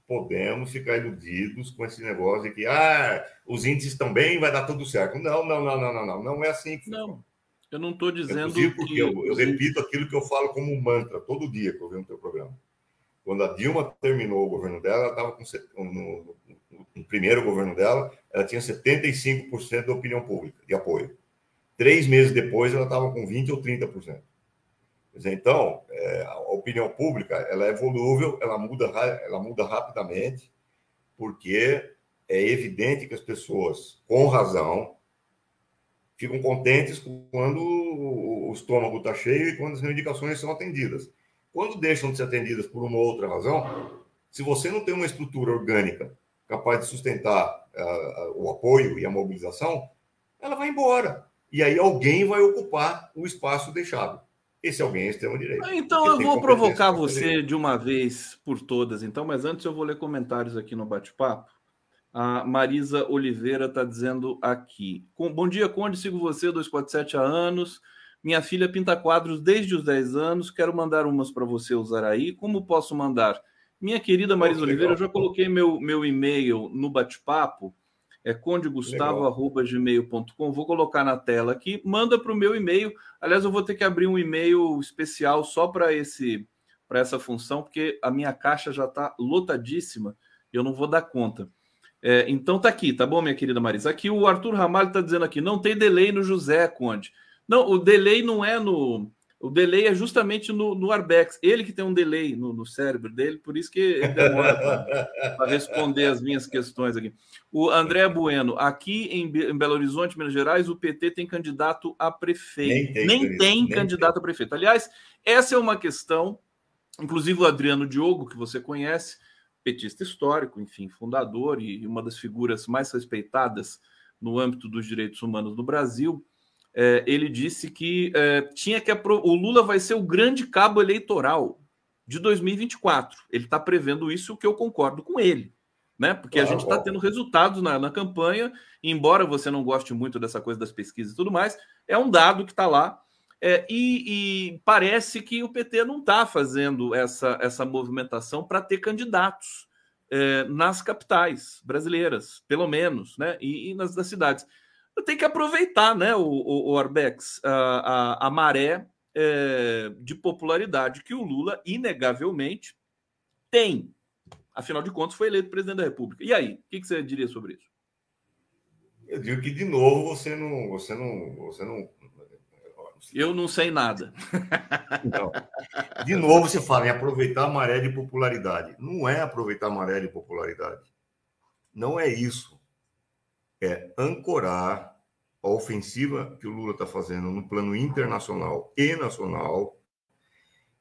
Speaker 2: podemos ficar iludidos com esse negócio de que ah, os índices estão bem, vai dar tudo certo. Não, não, não, não, não, não, não é assim que
Speaker 1: Não, eu não estou dizendo.
Speaker 2: porque que... eu, eu repito aquilo que eu falo como um mantra todo dia que eu vejo no teu programa. Quando a Dilma terminou o governo dela, ela estava com no, no, primeiro governo dela, ela tinha 75% da opinião pública de apoio. Três meses depois, ela estava com 20 ou 30%. Então, é, a opinião pública ela é volúvel, ela muda, ela muda rapidamente, porque é evidente que as pessoas, com razão, ficam contentes quando o estômago está cheio e quando as reivindicações são atendidas. Quando deixam de ser atendidas por uma outra razão, se você não tem uma estrutura orgânica capaz de sustentar uh, o apoio e a mobilização, ela vai embora. E aí alguém vai ocupar o espaço deixado. Esse alguém é extremo-direita.
Speaker 1: Então eu vou provocar você de uma vez por todas, então, mas antes eu vou ler comentários aqui no bate-papo. A Marisa Oliveira está dizendo aqui. Bom dia, Conde, sigo você, 247 há anos. Minha filha pinta quadros desde os 10 anos. Quero mandar umas para você usar aí. Como posso mandar? Minha querida Marisa Oliveira, eu já coloquei meu, meu e-mail no bate-papo é condegustavo.gmail.com. Vou colocar na tela aqui. Manda para o meu e-mail. Aliás, eu vou ter que abrir um e-mail especial só para esse para essa função, porque a minha caixa já está lotadíssima e eu não vou dar conta. É, então tá aqui, tá bom, minha querida Marisa? Aqui o Arthur Ramalho está dizendo aqui: não tem delay no José Conde. Não, o delay não é no, o delay é justamente no, no Arbex. Ele que tem um delay no, no cérebro dele, por isso que ele demora para responder as minhas questões aqui. O André Bueno, aqui em, em, Belo Horizonte, Minas Gerais, o PT tem candidato a prefeito. Nem tem, nem tem candidato tem. a prefeito. Aliás, essa é uma questão, inclusive o Adriano Diogo, que você conhece, petista histórico, enfim, fundador e uma das figuras mais respeitadas no âmbito dos direitos humanos no Brasil é, ele disse que é, tinha que apro... o Lula vai ser o grande cabo eleitoral de 2024. Ele está prevendo isso, o que eu concordo com ele, né? Porque a gente está tendo resultados na, na campanha, embora você não goste muito dessa coisa das pesquisas e tudo mais, é um dado que está lá. É, e, e, parece que o PT não está fazendo essa, essa movimentação para ter candidatos é, nas capitais brasileiras, pelo menos, né? E, e nas, nas cidades. Tem que aproveitar, né, o, o, o Arbex, a, a, a maré é, de popularidade que o Lula, inegavelmente, tem. Afinal de contas, foi eleito presidente da República. E aí, o que, que você diria sobre isso?
Speaker 2: Eu digo que, de novo, você não, você não, você não
Speaker 1: eu não sei nada.
Speaker 2: Então, de novo, você fala em aproveitar a maré de popularidade. Não é aproveitar a maré de popularidade. Não é isso. É ancorar a ofensiva que o Lula está fazendo no plano internacional e nacional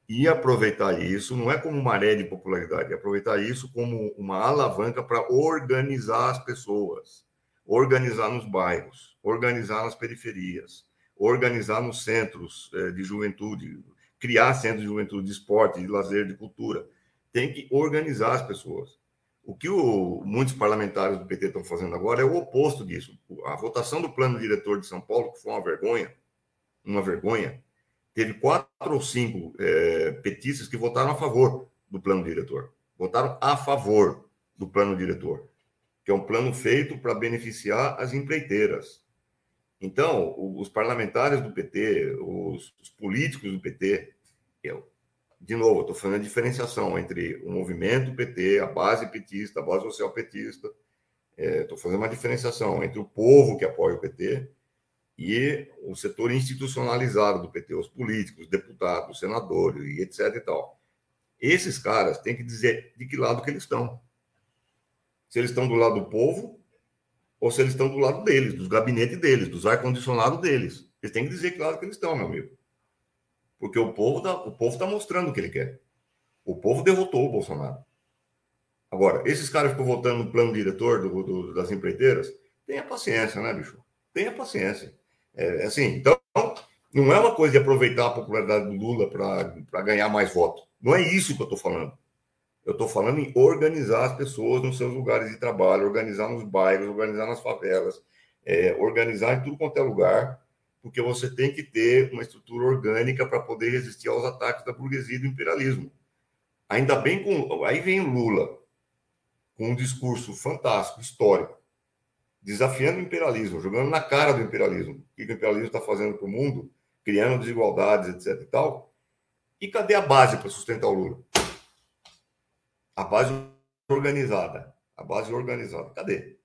Speaker 2: e aproveitar isso, não é como maré de popularidade, é aproveitar isso como uma alavanca para organizar as pessoas, organizar nos bairros, organizar nas periferias, organizar nos centros é, de juventude, criar centros de juventude, de esporte, de lazer, de cultura. Tem que organizar as pessoas. O que o, muitos parlamentares do PT estão fazendo agora é o oposto disso. A votação do plano diretor de São Paulo, que foi uma vergonha, uma vergonha, teve quatro ou cinco é, petistas que votaram a favor do plano diretor. Votaram a favor do plano diretor, que é um plano feito para beneficiar as empreiteiras. Então, os parlamentares do PT, os, os políticos do PT, eu, de novo, estou fazendo a diferenciação entre o movimento PT, a base petista, a base social petista, estou é, fazendo uma diferenciação entre o povo que apoia o PT e o setor institucionalizado do PT, os políticos, deputados, senadores e etc e tal. Esses caras têm que dizer de que lado que eles estão. Se eles estão do lado do povo ou se eles estão do lado deles, dos gabinetes deles, dos ar-condicionados deles. Eles têm que dizer que lado que eles estão, meu amigo. Porque o povo está o povo tá mostrando o que ele quer. O povo derrotou o Bolsonaro. Agora, esses caras ficam votando no plano diretor do, do, das empreiteiras, tenha paciência, né, bicho? Tenha paciência. É, é assim, então, não é uma coisa de aproveitar a popularidade do Lula para ganhar mais voto. Não é isso que eu estou falando. Eu estou falando em organizar as pessoas nos seus lugares de trabalho, organizar nos bairros, organizar nas favelas, é, organizar em tudo quanto é lugar, porque você tem que ter uma estrutura orgânica para poder resistir aos ataques da burguesia e do imperialismo. Ainda bem com. Aí vem Lula, com um discurso fantástico, histórico, desafiando o imperialismo, jogando na cara do imperialismo. O que o imperialismo está fazendo para o mundo, criando desigualdades, etc. e tal. E cadê a base para sustentar o Lula? A base organizada. A base organizada. Cadê?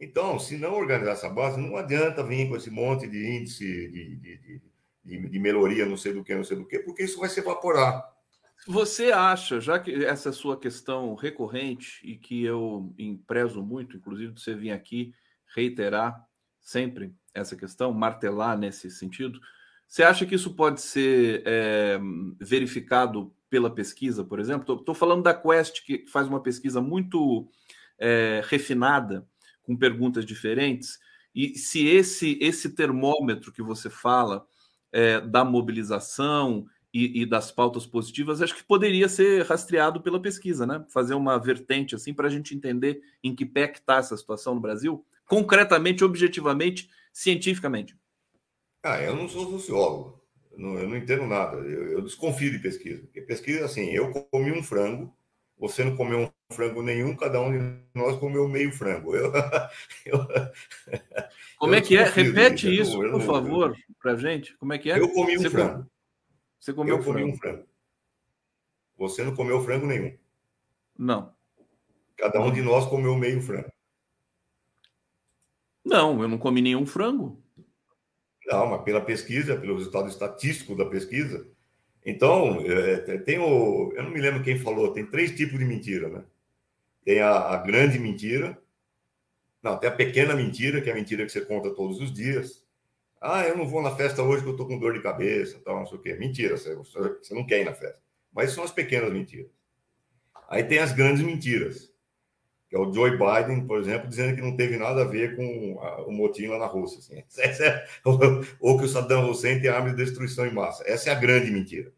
Speaker 2: Então, se não organizar essa base, não adianta vir com esse monte de índice de, de, de, de melhoria, não sei do que, não sei do que, porque isso vai se evaporar.
Speaker 1: Você acha, já que essa é sua questão recorrente e que eu prezo muito, inclusive de você vir aqui reiterar sempre essa questão, martelar nesse sentido, você acha que isso pode ser é, verificado pela pesquisa, por exemplo. Estou falando da Quest, que faz uma pesquisa muito é, refinada, com perguntas diferentes. E se esse, esse termômetro que você fala é, da mobilização e, e, das pautas positivas, acho que poderia ser rastreado pela pesquisa, né? Fazer uma vertente assim para a gente entender em que pé está essa situação no Brasil, concretamente, objetivamente, cientificamente.
Speaker 2: Ah, eu não sou sociólogo, não, eu não entendo nada. Eu, eu, desconfio de pesquisa. Porque pesquisa, assim, eu comi um frango, você não comeu frango nenhum, cada um de nós comeu meio frango. Eu,
Speaker 1: eu, Como é que é? Repete isso, por favor, para gente. Como é que é?
Speaker 2: Eu comi um
Speaker 1: você
Speaker 2: frango.
Speaker 1: Você comeu
Speaker 2: eu comi frango. um frango. Você não comeu frango nenhum.
Speaker 1: Não.
Speaker 2: Cada um de nós comeu meio frango.
Speaker 1: Não, eu não comi nenhum frango.
Speaker 2: Não, mas pela pesquisa, pelo resultado estatístico da pesquisa. Então, é, tem o. Eu não me lembro quem falou, tem três tipos de mentira, né? Tem a, a grande mentira, não, tem a pequena mentira, que é a mentira que você conta todos os dias. Ah, eu não vou na festa hoje porque eu tô com dor de cabeça, tal, não sei o quê. Mentira, você, você não quer ir na festa. Mas são as pequenas mentiras. Aí tem as grandes mentiras que é o Joe Biden, por exemplo, dizendo que não teve nada a ver com o motim lá na Rússia. Assim. É, ou que o Saddam Hussein tem arma de destruição em massa. Essa é a grande mentira.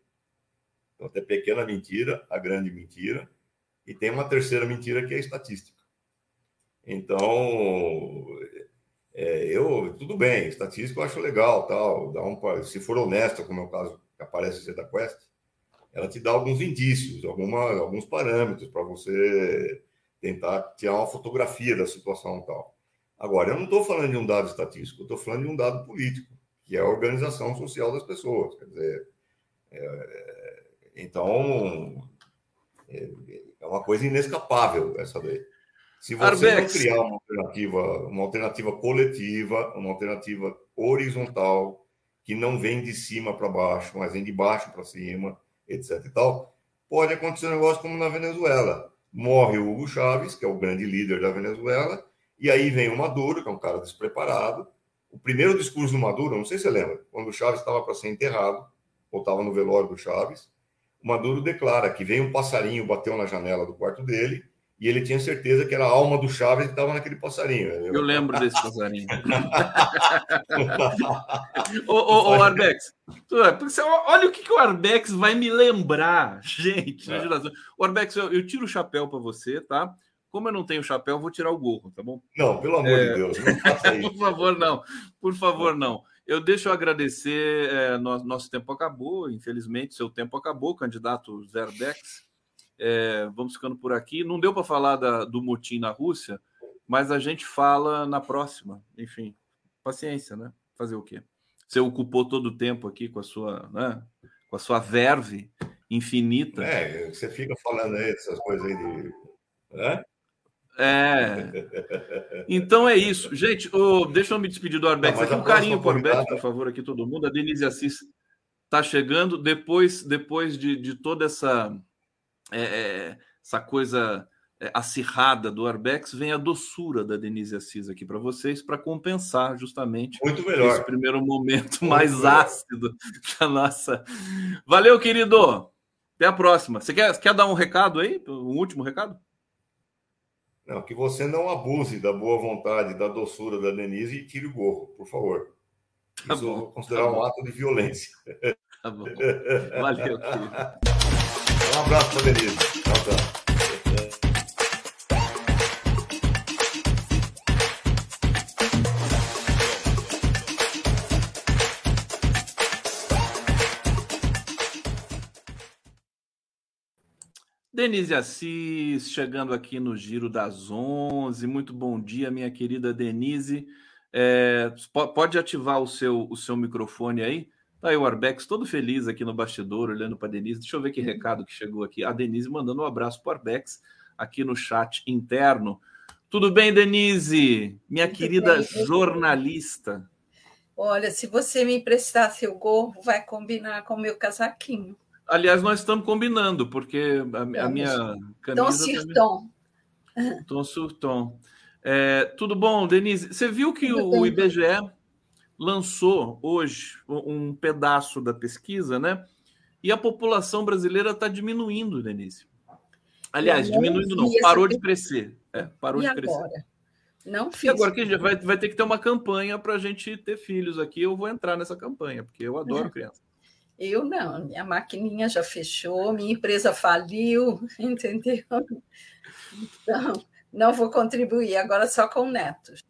Speaker 2: Então, tem a pequena mentira, a grande mentira, e tem uma terceira mentira que é estatística. Então, É, eu, tudo bem, estatística eu acho legal, tal, dá um, se for honesta, como é o caso que aparece no da Quest, ela te dá alguns indícios, alguma, alguns parâmetros para você tentar tirar uma fotografia da situação tal. Agora, eu não estou falando de um dado estatístico, eu estou falando de um dado político, que é a organização social das pessoas. Quer dizer, é, então, é, uma coisa inescapável essa lei. Se você Arbex. não criar uma alternativa, uma alternativa coletiva, uma alternativa horizontal, que não vem de cima para baixo, mas vem de baixo para cima, etc. e tal, pode acontecer um negócio como na Venezuela. Morre o Hugo Chávez, que é o grande líder da Venezuela, e aí vem o Maduro, que é um cara despreparado. O primeiro discurso do Maduro, não sei se você lembra, quando o Chávez estava para ser enterrado, ou estava no velório do Chávez, Maduro declara que veio um passarinho, bateu na janela do quarto dele, e ele tinha certeza que era a alma do Chaves que estava naquele passarinho.
Speaker 1: Eu lembro desse passarinho. ô, ô, ô, Arbex, olha o que, que o Arbex vai me lembrar, gente. É. O Arbex, eu, eu tiro o chapéu para você, tá? Como eu não tenho chapéu, vou tirar o gorro, tá bom?
Speaker 2: Não, pelo amor é... de Deus, não
Speaker 1: faça isso. por favor, não. Por favor, não. Eu deixo eu agradecer. É, nosso, nosso tempo acabou, infelizmente, seu tempo acabou, candidato Zerdex. É, vamos ficando por aqui. Não deu para falar da, do motim na Rússia, mas a gente fala na próxima. Enfim, paciência, né? Fazer o quê? Você ocupou todo o tempo aqui com a sua, né? com a sua verve infinita.
Speaker 2: É, você fica falando aí essas coisas aí de. Né?
Speaker 1: É. Então é isso. Gente, oh, deixa eu me despedir do Arbex. Aqui um carinho para o Arbex, por favor, aqui todo mundo. A Denise Assis está chegando. Depois, depois de, de toda essa, é, é, essa coisa é, acirrada do Arbex, vem a doçura da Denise Assis aqui para vocês, para compensar justamente
Speaker 2: Muito melhor.
Speaker 1: esse primeiro momento Muito mais melhor. ácido da nossa. Valeu, querido. Até a próxima. Você quer, quer dar um recado aí? Um último recado?
Speaker 2: Não, que você não abuse da boa vontade, da doçura da Denise e tire o gorro, por favor. Tá Isso bom, eu vou considerar tá um ato de violência. Tá bom. Valeu, querido. Um abraço para Denise. Tchau, tchau.
Speaker 1: Denise Assis, chegando aqui no Giro das 11. Muito bom dia, minha querida Denise. É, pode ativar o seu, o seu microfone aí. Tá aí o Arbex todo feliz aqui no bastidor, olhando para a Denise. Deixa eu ver que recado que chegou aqui. A Denise mandando um abraço para o Arbex aqui no chat interno. Tudo bem, Denise? Minha Tudo querida bem. jornalista.
Speaker 3: Olha, se você me emprestar seu gorro, vai combinar com o meu casaquinho.
Speaker 1: Aliás, nós estamos combinando, porque a, a minha camisa. Tom
Speaker 3: Surton.
Speaker 1: Tom Surton. É, tudo bom, Denise? Você viu que o, IBGE lançou hoje um pedaço da pesquisa, né? E a população brasileira está diminuindo, Denise. Aliás, diminuindo não, parou de crescer. É, parou e de agora? crescer.
Speaker 3: Não fiz.
Speaker 1: E agora que vai, vai ter que ter uma campanha para a gente ter filhos aqui. Eu vou entrar nessa campanha, porque eu adoro criança.
Speaker 3: Eu não, minha maquininha já fechou, minha empresa faliu, entendeu? Então, não vou contribuir, agora só com netos.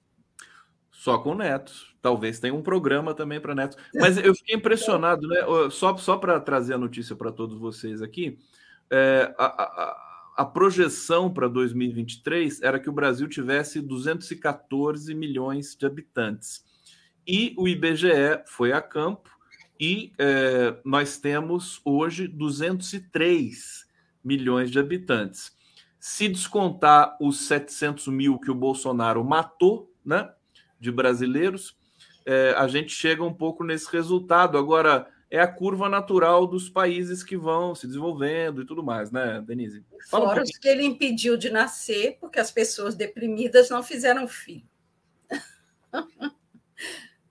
Speaker 1: Só com netos. Talvez tenha um programa também para netos. Mas eu fiquei impressionado, né? Só, só para trazer a notícia para todos vocês aqui, é, a, a, a projeção para 2023 era que o Brasil tivesse 214 milhões de habitantes. E o IBGE foi a campo e é, nós temos hoje 203 milhões de habitantes. Se descontar os 700 mil que o Bolsonaro matou, né, de brasileiros, é, a gente chega um pouco nesse resultado. Agora, é a curva natural dos países que vão se desenvolvendo e tudo mais, né, Denise?
Speaker 3: Fala Fora um os que ele impediu de nascer, porque as pessoas deprimidas não fizeram filho.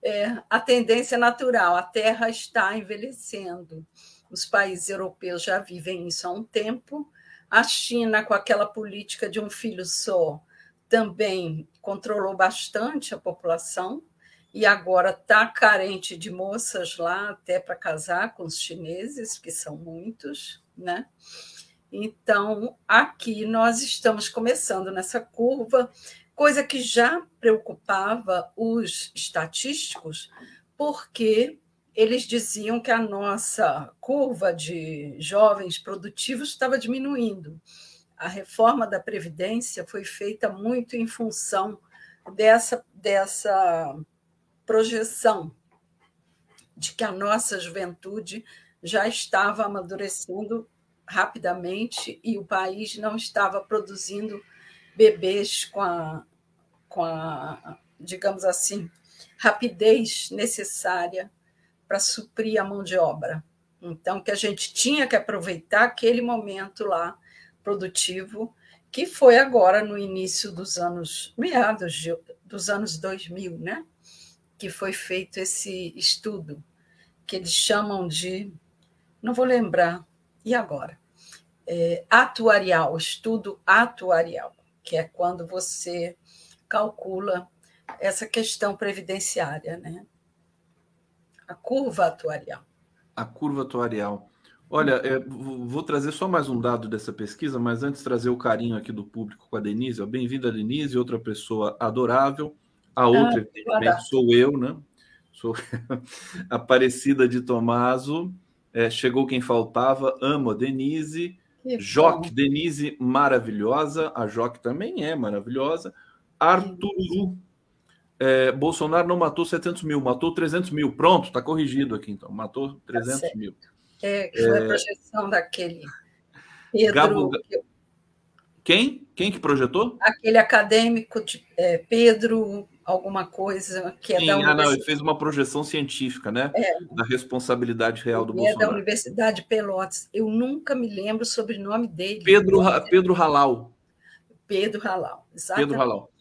Speaker 3: é, a tendência natural, a Terra está envelhecendo. Os países europeus já vivem isso há um tempo. A China, com aquela política de um filho só, também controlou bastante a população e agora está carente de moças lá até para casar com os chineses, que são muitos, né? Então, aqui nós estamos começando nessa curva coisa que já preocupava os estatísticos, porque eles diziam que a nossa curva de jovens produtivos estava diminuindo. A reforma da Previdência foi feita muito em função dessa, dessa projeção de que a nossa juventude já estava amadurecendo rapidamente e o país não estava produzindo bebês com a, com a digamos assim, rapidez necessária para suprir a mão de obra. Então, que a gente tinha que aproveitar aquele momento lá produtivo, que foi agora no início dos anos, meados de, dos anos 2000, né? que foi feito esse estudo, que eles chamam de, não vou lembrar, e agora? É, atuarial, estudo atuarial, que é quando você calcula essa questão previdenciária, né? a curva atuarial.
Speaker 1: A curva atuarial. Olha, é, vou trazer só mais um dado dessa pesquisa, mas antes trazer o carinho aqui do público com a Denise. Bem-vinda, Denise, outra pessoa adorável. A outra, ah, evidentemente, sou eu, né? Sou Aparecida de Tomaso. É, chegou quem faltava, amo a Denise. Joque, Denise, maravilhosa. A Joque também é maravilhosa. Arturo é, Bolsonaro não matou 700 mil, matou 300 mil. Pronto, está corrigido aqui então. Matou 300 tá mil.
Speaker 3: É, que foi é... a projeção daquele Pedro. Gabo...
Speaker 1: Quem? Quem que projetou?
Speaker 3: Aquele acadêmico de é, Pedro alguma coisa que é Sim, da
Speaker 1: universidade. Ah, não, ele fez uma projeção científica, né? É. Da responsabilidade real do Bolsonaro.
Speaker 3: É da Universidade de Pelotas. Eu nunca me lembro o sobrenome dele.
Speaker 1: Pedro, Pedro Halal.
Speaker 3: Pedro Halal, exatamente.
Speaker 1: Pedro Halal.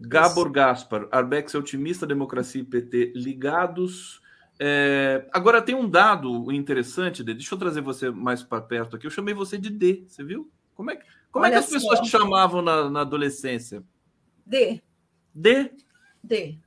Speaker 1: Gabor Gaspar, Arbex é otimista, democracia e PT ligados. É, agora tem um dado interessante, D. Deixa eu trazer você mais para perto aqui. Eu chamei você de D, você viu? Como é, como é que as só. pessoas te chamavam na, na adolescência?
Speaker 3: D.
Speaker 1: D?
Speaker 3: D.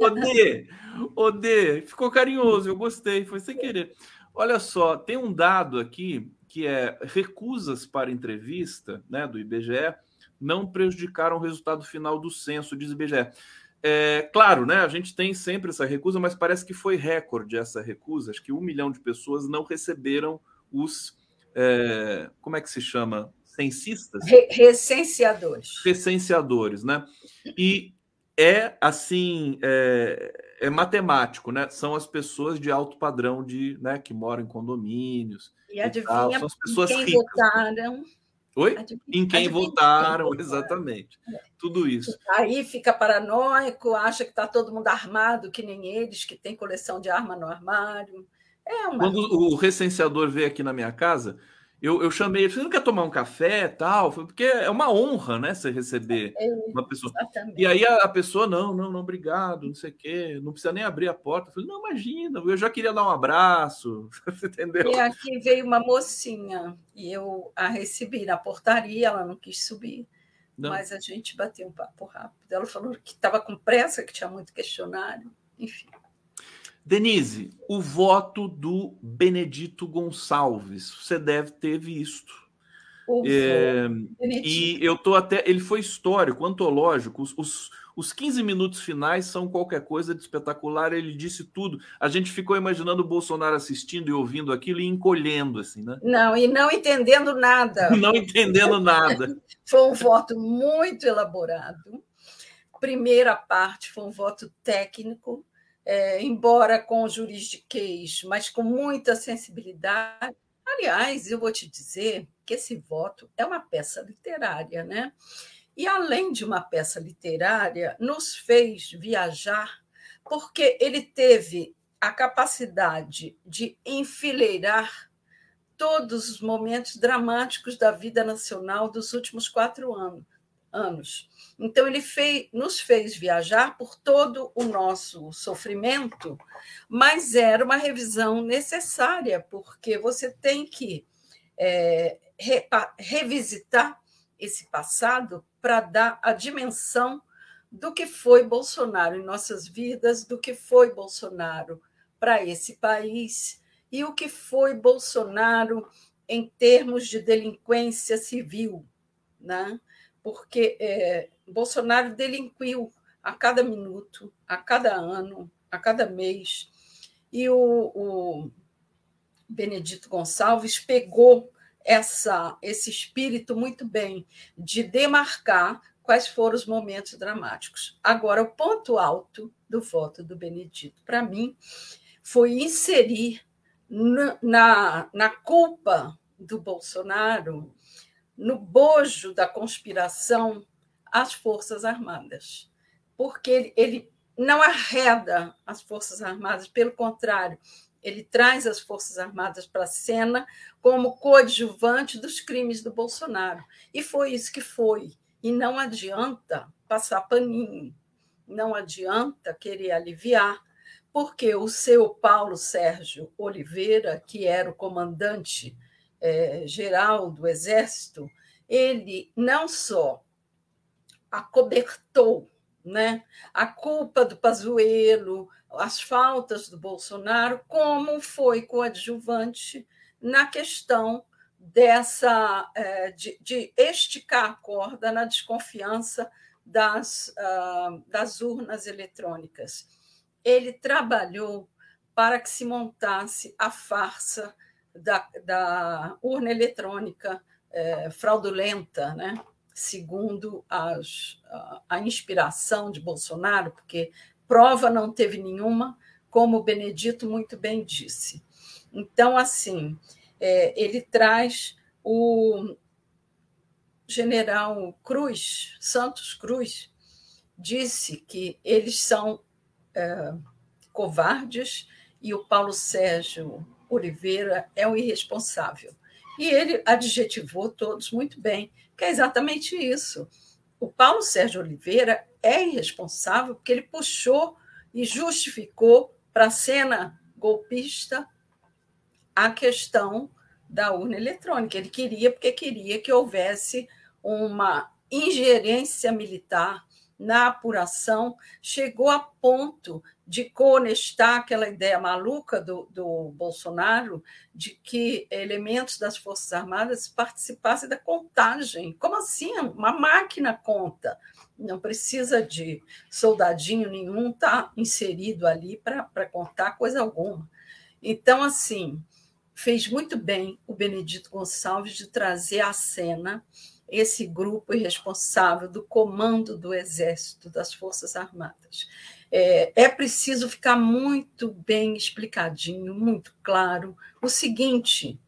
Speaker 1: O D. O D. Ficou carinhoso, eu gostei, foi sem querer. Olha só, tem um dado aqui que é recusas para entrevista, né, do IBGE não prejudicaram o resultado final do censo, diz o IBGE. É, claro, né, a gente tem sempre essa recusa, mas parece que foi recorde essa recusa. Acho que um milhão de pessoas não receberam os. É, como é que se chama? Censistas?
Speaker 3: Re recenseadores.
Speaker 1: Recenseadores, né? E é assim, é, é, matemático, né? São as pessoas de alto padrão de, né, que moram em condomínios.
Speaker 3: E adivinha e São as pessoas quem ricas, votaram?
Speaker 1: Oi? Em quem votaram, quem exatamente. É. Tudo isso.
Speaker 3: Aí fica paranoico, acha que está todo mundo armado, que nem eles, que tem coleção de arma no armário. É uma...
Speaker 1: Quando o recenseador veio aqui na minha casa, eu, eu chamei ele, você não quer tomar um café tal? Porque é uma honra, né? Você receber é, uma pessoa. E aí a, pessoa, não, não, não, obrigado, não sei o quê, não precisa nem abrir a porta. Eu falei, não, imagina, eu já queria dar um abraço, você entendeu?
Speaker 3: E aqui veio uma mocinha e eu a recebi na portaria, ela não quis subir. Não. Mas a gente bateu um papo rápido. Ela falou que estava com pressa, que tinha muito questionário, enfim.
Speaker 1: Denise, o voto do Benedito Gonçalves, você deve ter visto. É, e eu tô até. Ele foi histórico, antológico. Os, os, os 15 minutos finais são qualquer coisa de espetacular. Ele disse tudo. A gente ficou imaginando o Bolsonaro assistindo e ouvindo aquilo e encolhendo, assim, né?
Speaker 3: Não, e não entendendo nada.
Speaker 1: não entendendo nada.
Speaker 3: foi um voto muito elaborado. Primeira parte foi um voto técnico é, embora com juridiquês, mas com muita sensibilidade. Aliás, eu vou te dizer que esse voto é uma peça literária, né? E além de uma peça literária, nos fez viajar, porque ele teve a capacidade de enfileirar todos os momentos dramáticos da vida nacional dos últimos quatro anos anos. Então, ele fez, nos fez viajar por todo o nosso sofrimento, mas era uma revisão necessária, porque você tem que é, re, revisitar esse passado para dar a dimensão do que foi Bolsonaro em nossas vidas, do que foi Bolsonaro para esse país e o que foi Bolsonaro em termos de delinquência civil, né? Porque é, Bolsonaro delinquiu a cada minuto, a cada ano, a cada mês. E o, o Benedito Gonçalves pegou essa, esse espírito muito bem de demarcar quais foram os momentos dramáticos. Agora, o ponto alto do voto do Benedito, para mim, foi inserir na, na, na culpa do Bolsonaro, no bojo da conspiração, as Forças Armadas. Porque ele, ele não arreda as Forças Armadas, pelo contrário, ele traz as Forças Armadas para a cena como coadjuvante dos crimes do Bolsonaro. E foi isso que foi. E não adianta passar paninho, não adianta querer aliviar, porque o seu Paulo Sérgio Oliveira, que era o comandante é, geral do Exército, ele não só acobertou né, a culpa do Pazuello, as faltas do Bolsonaro, como foi coadjuvante na questão dessa é, de, de, esticar a corda na desconfiança das, uh, das urnas eletrônicas. Ele trabalhou para que se montasse a farsa da, da urna eletrônica é, fraudulenta, né? segundo as, a, a inspiração de Bolsonaro, porque prova não teve nenhuma, como o Benedito muito bem disse. Então, assim, é, ele traz o general Cruz, Santos Cruz, disse que eles são é, covardes e o Paulo Sérgio Oliveira é um irresponsável. E ele adjetivou todos muito bem, que é exatamente isso. O Paulo Sérgio Oliveira é irresponsável porque ele puxou e justificou para a cena golpista a questão da urna eletrônica. Ele queria, porque queria que houvesse uma ingerência militar na apuração, chegou a ponto de conectar aquela ideia maluca do, do Bolsonaro de que elementos das Forças Armadas participassem da contagem. Como assim? Uma máquina conta. Não precisa de soldadinho nenhum estar tá inserido ali para contar coisa alguma. Então, assim, fez muito bem o Benedito Gonçalves de trazer à cena esse grupo irresponsável do comando do Exército, das Forças Armadas. É, é preciso ficar muito bem explicadinho, muito claro, o seguinte: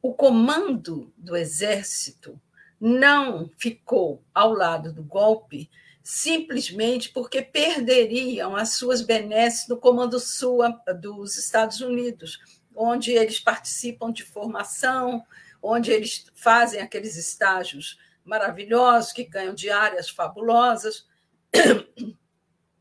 Speaker 3: o comando do Exército não ficou ao lado do golpe simplesmente porque perderiam as suas benesses no Comando Sul dos Estados Unidos, onde eles participam de formação, onde eles fazem aqueles estágios maravilhosos, que ganham diárias fabulosas.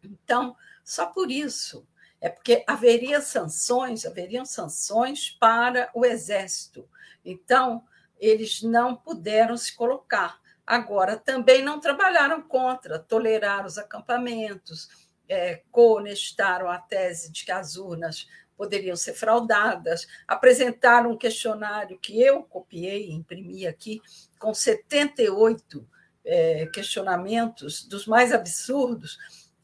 Speaker 3: Então, só por isso, é porque haveria sanções, haveriam sanções para o exército. Então, eles não puderam se colocar. Agora, também não trabalharam contra, toleraram os acampamentos, é, conestaram a tese de que as urnas poderiam ser fraudadas, apresentaram um questionário que eu copiei e imprimi aqui, com 78 é, questionamentos, dos mais absurdos,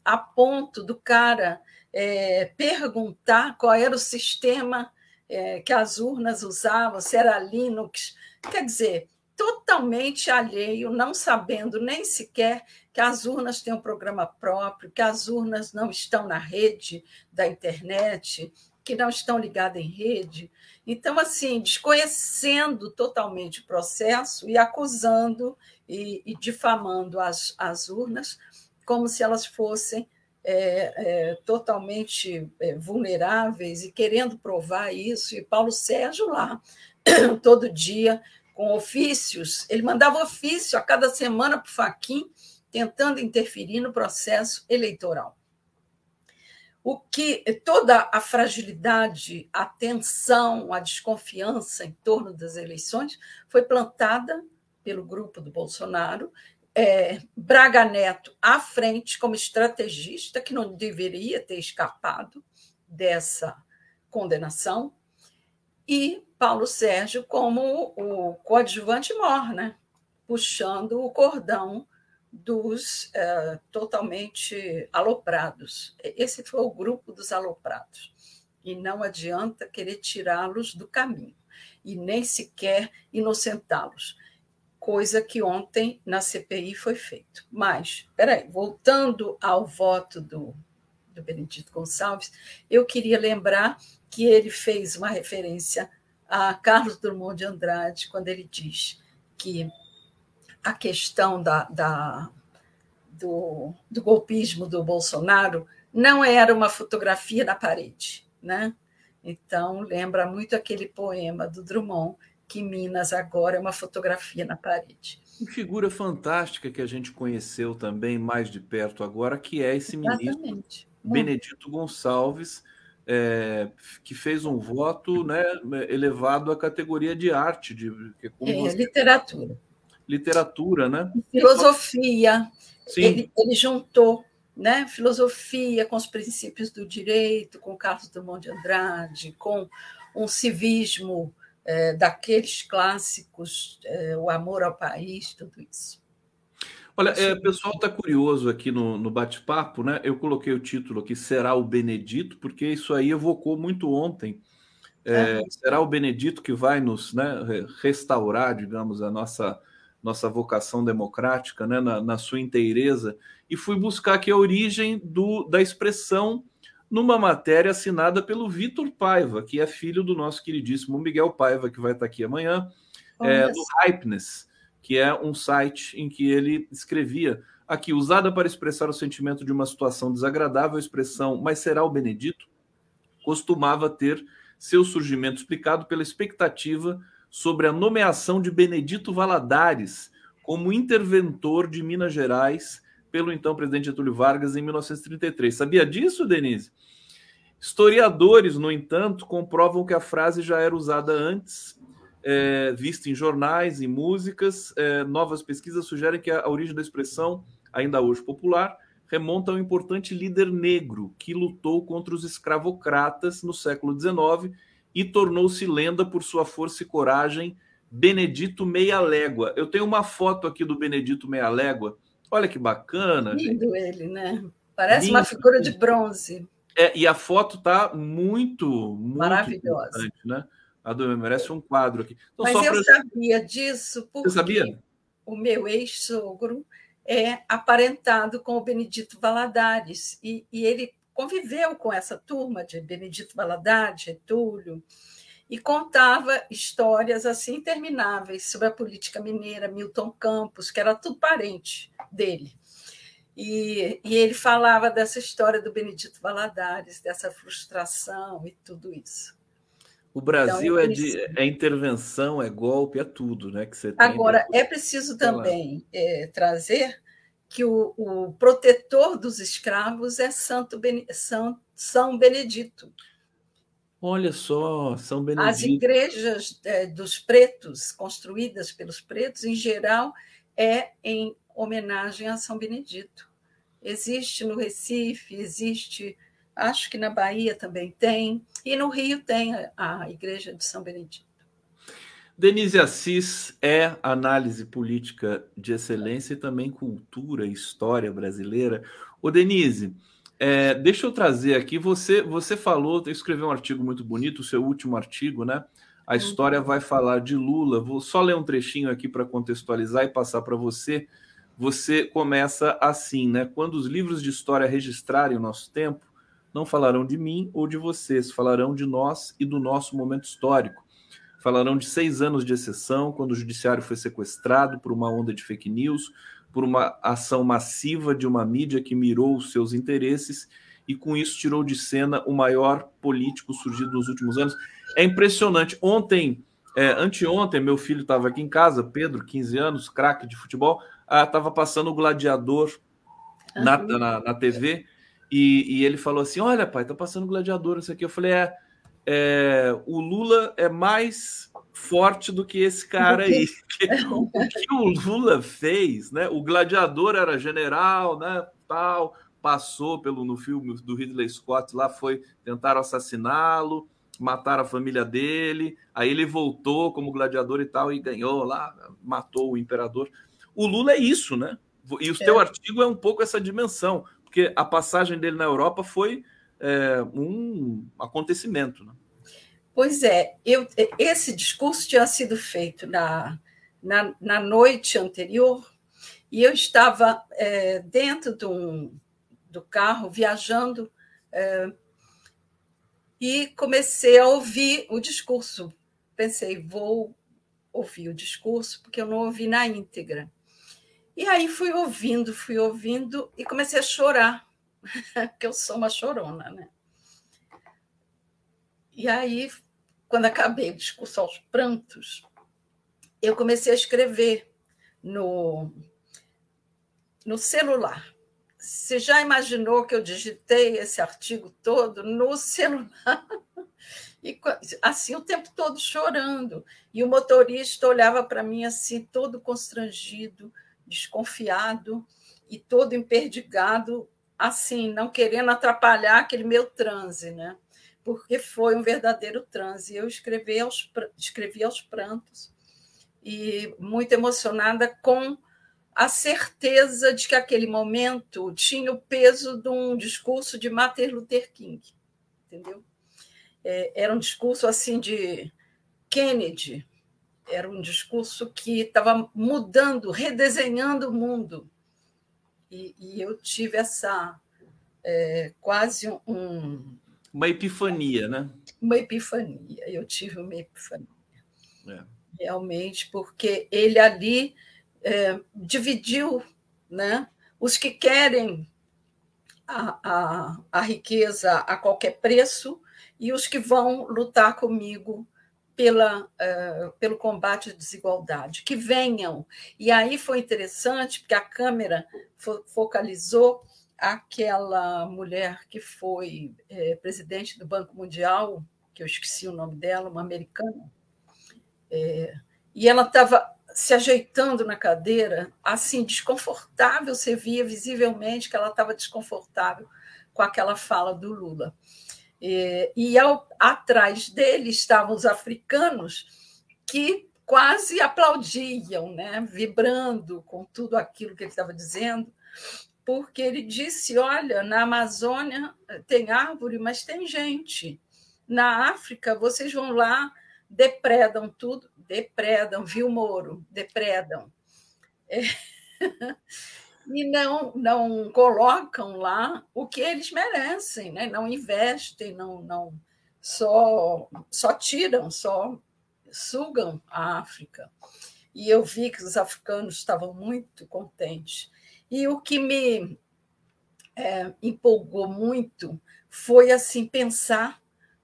Speaker 3: a ponto do cara é, perguntar qual era o sistema é, que as urnas usavam, se era Linux. Quer dizer, totalmente alheio, não sabendo nem sequer que as urnas têm um programa próprio, que as urnas não estão na rede da internet, que não estão ligadas em rede. Então, assim, desconhecendo totalmente o processo e acusando e, e difamando as, as urnas como se elas fossem é, é, totalmente é, vulneráveis e querendo provar isso. E Paulo Sérgio lá, todo dia, com ofícios, ele mandava ofício a cada semana para o Faquim, tentando interferir no processo eleitoral o que toda a fragilidade, a tensão, a desconfiança em torno das eleições foi plantada pelo grupo do Bolsonaro. É, Braga Neto à frente como estrategista, que não deveria ter escapado dessa condenação, e Paulo Sérgio como o coadjuvante mor, né? puxando o cordão dos é, totalmente aloprados. Esse foi o grupo dos aloprados. E não adianta querer tirá-los do caminho e nem sequer inocentá-los, coisa que ontem na CPI foi feito. Mas, peraí, voltando ao voto do, do Benedito Gonçalves, eu queria lembrar que ele fez uma referência a Carlos Drummond de Andrade, quando ele diz que a questão da, da do, do, golpismo do Bolsonaro não era uma fotografia na parede. Né? Então, lembra muito aquele poema do Drummond, que Minas agora é uma fotografia na parede.
Speaker 1: Uma figura fantástica que a gente conheceu também mais de perto agora, que é esse Exatamente. ministro Benedito Gonçalves, é, que fez um voto né, elevado à categoria de arte, de,
Speaker 3: é, é literatura.
Speaker 1: Literatura, né?
Speaker 3: Filosofia. Sim. Ele, ele juntou né, filosofia com os princípios do direito, com Carlos Drummond de Andrade, com um civismo é, daqueles clássicos, é, o amor ao país, tudo isso.
Speaker 1: Olha, é, o pessoal está curioso aqui no, no bate-papo, né? Eu coloquei o título aqui, Será o Benedito, porque isso aí evocou muito ontem. É, é. Será o Benedito que vai nos né, restaurar, digamos, a nossa, nossa vocação democrática né, na, na sua inteireza. E fui buscar aqui a origem do, da expressão numa matéria assinada pelo Vitor Paiva, que é filho do nosso queridíssimo Miguel Paiva, que vai estar aqui amanhã, é, do Hypeness que é um site em que ele escrevia aqui, usada para expressar o sentimento de uma situação desagradável, a expressão mas será o Benedito? costumava ter seu surgimento explicado pela expectativa sobre a nomeação de Benedito Valadares como interventor de Minas Gerais pelo então presidente Getúlio Vargas em 1933. Sabia disso, Denise? Historiadores, no entanto, comprovam que a frase já era usada antes é, vista em jornais, em músicas. É, novas pesquisas sugerem que a origem da expressão, ainda hoje popular, remonta a um importante líder negro que lutou contra os escravocratas no século XIX e tornou-se lenda por sua força e coragem, Benedito Meia Légua. Eu tenho uma foto aqui do Benedito Meia Légua. Olha que bacana.
Speaker 3: Lindo ele, né? Parece Lindo. uma figura de bronze.
Speaker 1: É, e a foto está muito, muito maravilhosa, né? A do merece um quadro aqui.
Speaker 3: Então, Mas eu pra... sabia disso porque Você sabia? o meu ex-sogro é aparentado com o Benedito Valadares e, e, ele conviveu com essa turma de Benedito Valadares, Getúlio, e contava histórias assim intermináveis sobre a política mineira, Milton Campos, que era tudo parente dele. E, e ele falava dessa história do Benedito Valadares, dessa frustração e tudo isso.
Speaker 1: O Brasil então, é, de, é intervenção, é golpe, é tudo, né? Que você
Speaker 3: Agora, é preciso também é, trazer que o, o, protetor dos escravos é Santo ben, São, São Benedito.
Speaker 1: Olha só, São Benedito.
Speaker 3: As igrejas é, dos pretos, construídas pelos pretos, em geral, é em homenagem a São Benedito. Existe no Recife, existe Acho que na Bahia também tem, e no Rio tem a, Igreja de São Benedito.
Speaker 1: Denise Assis é análise política de excelência e também cultura e história brasileira. Ô, Denise, é, deixa eu trazer aqui. Você, você falou, escreveu um artigo muito bonito, o seu último artigo, né? A história uhum. vai falar de Lula. Vou só ler um trechinho aqui para contextualizar e passar para você. Você começa assim, né? Quando os livros de história registrarem o nosso tempo, não falarão de mim ou de vocês, falarão de nós e do nosso momento histórico. Falarão de seis anos de exceção, quando o judiciário foi sequestrado por uma onda de fake news, por uma ação massiva de uma mídia que mirou os seus interesses e com isso tirou de cena o maior político surgido nos últimos anos. É impressionante. Ontem, é, anteontem, meu filho estava aqui em casa, Pedro, 15 anos, craque de futebol, estava ah, passando o Gladiador na, na, na TV e, e, ele falou assim: Olha, pai, tá passando gladiador isso aqui. Eu falei: é, é, o Lula é mais forte do que esse cara aí. o que o Lula fez, né? O gladiador era general, né? Tal, passou pelo no filme do Ridley Scott lá, foi tentar assassiná-lo. mataram a família dele, aí ele voltou como gladiador e tal, e ganhou lá, matou o imperador. O Lula é isso, né? E o é. teu artigo é um pouco essa dimensão, porque a passagem dele na Europa foi é, um acontecimento. Né?
Speaker 3: Pois é, eu, esse discurso tinha sido feito na, na, na noite anterior, e eu estava é, dentro de um, do carro, viajando, é, e comecei a ouvir o discurso. Pensei, vou ouvir o discurso, porque eu não ouvi na íntegra. E aí fui ouvindo, fui ouvindo e comecei a chorar, porque eu sou uma chorona, né? E aí, quando acabei o discurso aos prantos, eu comecei a escrever no, no celular. Você já imaginou que eu digitei esse artigo todo no celular? E assim o tempo todo chorando. E o motorista olhava para mim assim, todo constrangido, desconfiado e todo emperdigado, assim, não querendo atrapalhar aquele meu transe, né? Porque foi um verdadeiro transe. Eu escrevi aos, escrevi aos prantos e muito emocionada com a certeza de que aquele momento tinha o peso de um discurso de Martin Luther King, entendeu? É, era um discurso assim de Kennedy, era um discurso que estava mudando, redesenhando o mundo. E, e eu tive essa é, quase um.
Speaker 1: Uma epifania, né?
Speaker 3: Uma epifania. Eu tive uma epifania. É. Realmente, porque ele ali é, dividiu né, os que querem a, a, a riqueza a qualquer preço e os que vão lutar comigo pela, uh, pelo combate à desigualdade, que venham. E aí foi interessante, porque a câmera fo focalizou aquela mulher que foi é, presidente do Banco Mundial, que eu esqueci o nome dela, uma americana, é, e ela estava se ajeitando na cadeira, assim, desconfortável, você via visivelmente que ela estava desconfortável com aquela fala do Lula. E, e ao, atrás dele estavam os africanos que quase aplaudiam, né? vibrando com tudo aquilo que ele estava dizendo, porque ele disse: Olha, na Amazônia tem árvore, mas tem gente. Na África, vocês vão lá, depredam tudo, depredam, viu, Moro? Depredam. É. e não, não colocam lá o que eles merecem, né? não investem, não, não só, só tiram, só sugam a África. E eu vi que os africanos estavam muito contentes. E o que me é, empolgou muito foi assim pensar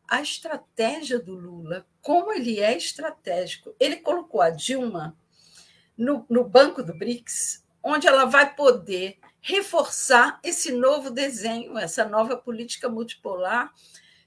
Speaker 3: a estratégia do Lula, como ele é estratégico. Ele colocou a Dilma no, no banco do BRICS onde ela vai poder reforçar esse novo desenho, essa nova política multipolar,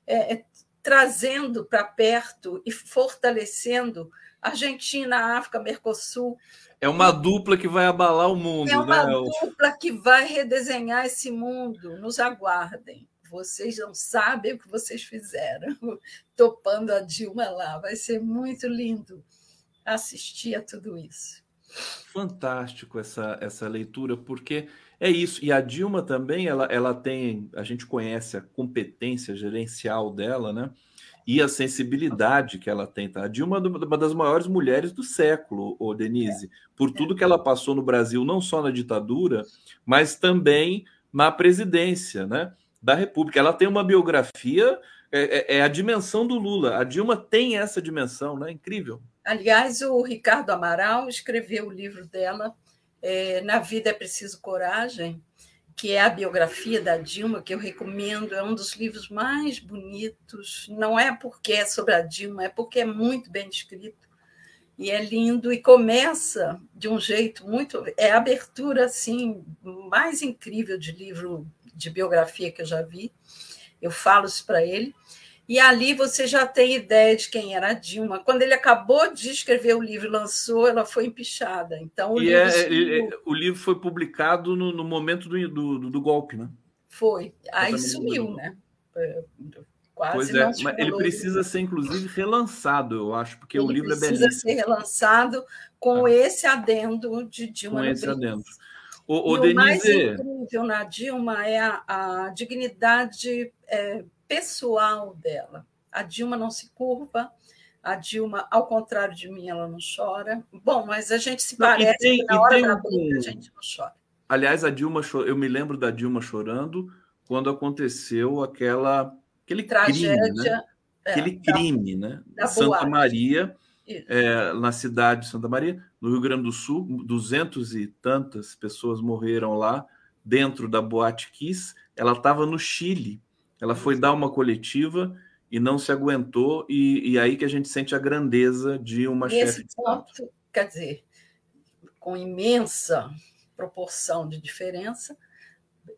Speaker 3: é, é, trazendo para perto e fortalecendo Argentina, África, Mercosul.
Speaker 1: É uma dupla que vai abalar o mundo.
Speaker 3: É uma
Speaker 1: né?
Speaker 3: dupla que vai redesenhar esse mundo. Nos aguardem. Vocês não sabem o que vocês fizeram, topando a Dilma lá. Vai ser muito lindo assistir a tudo isso.
Speaker 1: Fantástico essa, essa leitura, porque é isso. E a Dilma também, ela, ela tem, a gente conhece a competência gerencial dela, né? E a sensibilidade que ela tem. Tá? A Dilma é uma das maiores mulheres do século, o Denise, é. por tudo que ela passou no Brasil, não só na ditadura, mas também na presidência, né? Da República. Ela tem uma biografia, é, é, é a dimensão do Lula. A Dilma tem essa dimensão, né? Incrível.
Speaker 3: Aliás, o Ricardo Amaral escreveu o livro dela, é, Na Vida é Preciso Coragem, que é a biografia da Dilma, que eu recomendo, é um dos livros mais bonitos. Não é porque é sobre a Dilma, é porque é muito bem escrito. E é lindo e começa de um jeito muito. É a abertura assim, mais incrível de livro de biografia que eu já vi. Eu falo isso para ele. E ali você já tem ideia de quem era a Dilma. Quando ele acabou de escrever o livro, lançou, ela foi empichada. Então
Speaker 1: o, livro, é, é, o livro foi publicado no, no momento do, do, do, golpe, né?
Speaker 3: Foi. Aí sumiu, né?
Speaker 1: Quase pois é, mas ele precisa ser, inclusive, relançado, eu acho, porque
Speaker 3: ele
Speaker 1: o livro é
Speaker 3: belíssimo. Precisa ser relançado com é. esse adendo de Dilma.
Speaker 1: Com esse adendo.
Speaker 3: O, o, Denise... o mais incrível na Dilma é a, a dignidade é, pessoal dela. A Dilma não se curva, a Dilma, ao contrário de mim, ela não chora. Bom, mas a gente se parece tem, na hora da briga a gente não chora.
Speaker 1: Aliás, a Dilma, eu me lembro da Dilma chorando quando aconteceu aquela aquele Tragédia, crime, né? É, aquele crime, da, né? Da Santa boate. Maria, é, na cidade de Santa Maria, no Rio Grande do Sul, duzentos e tantas pessoas morreram lá dentro da Boate Kiss. Ela estava no Chile. Ela foi dar uma coletiva e não se aguentou, e, e aí que a gente sente a grandeza de uma chefe de
Speaker 3: ponto, Quer dizer, com imensa proporção de diferença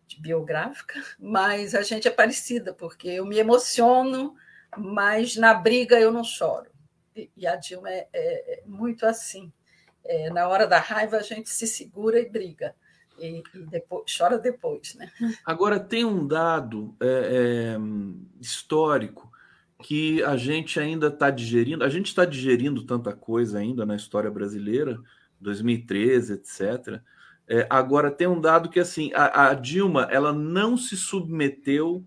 Speaker 3: de biográfica, mas a gente é parecida, porque eu me emociono, mas na briga eu não choro. E a Dilma é, é, é muito assim. É, na hora da raiva a gente se segura e briga. E, e depois, chora depois. Né?
Speaker 1: Agora, tem um dado é, é, histórico que a gente ainda está digerindo. A gente está digerindo tanta coisa ainda na história brasileira, 2013, etc. É, agora tem um dado que assim a, a, Dilma ela não se submeteu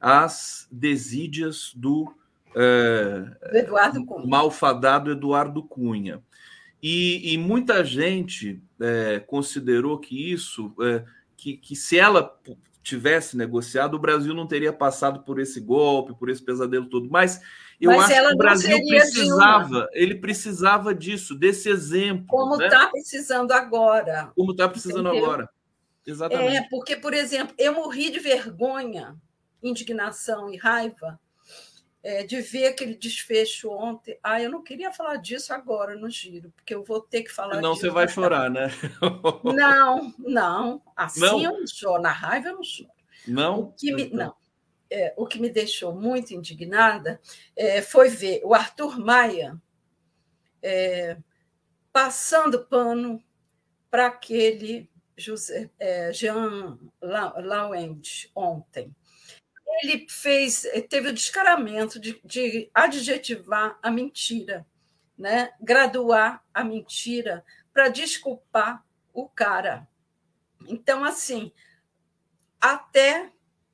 Speaker 1: às desídias do,
Speaker 3: é, Eduardo Cunha.
Speaker 1: malfadado Eduardo Cunha. E, e muita gente é, considerou que isso, é, que, que se ela tivesse negociado, o Brasil não teria passado por esse golpe, por esse pesadelo todo. Mas eu Mas acho que o Brasil precisava, ele precisava disso, desse exemplo.
Speaker 3: Como está né? Tá precisando agora.
Speaker 1: Como está precisando Entendeu? agora. Exatamente.
Speaker 3: É, porque, por exemplo, eu morri de vergonha, indignação e raiva é, de ver aquele desfecho ontem. Ah, eu não queria falar disso agora no giro, porque eu vou ter que falar
Speaker 1: Não, você vai chorar, né?
Speaker 3: Não, não. Assim não? eu não choro. Na raiva eu não choro.
Speaker 1: Não?
Speaker 3: O que me, não. É, o que me deixou muito indignada é, foi ver o Arthur Maia é, passando pano para aquele José, é, Jean Lauend ontem ele fez, teve o descaramento de, de adjetivar a mentira, né? graduar a mentira para desculpar o cara. Então, assim, até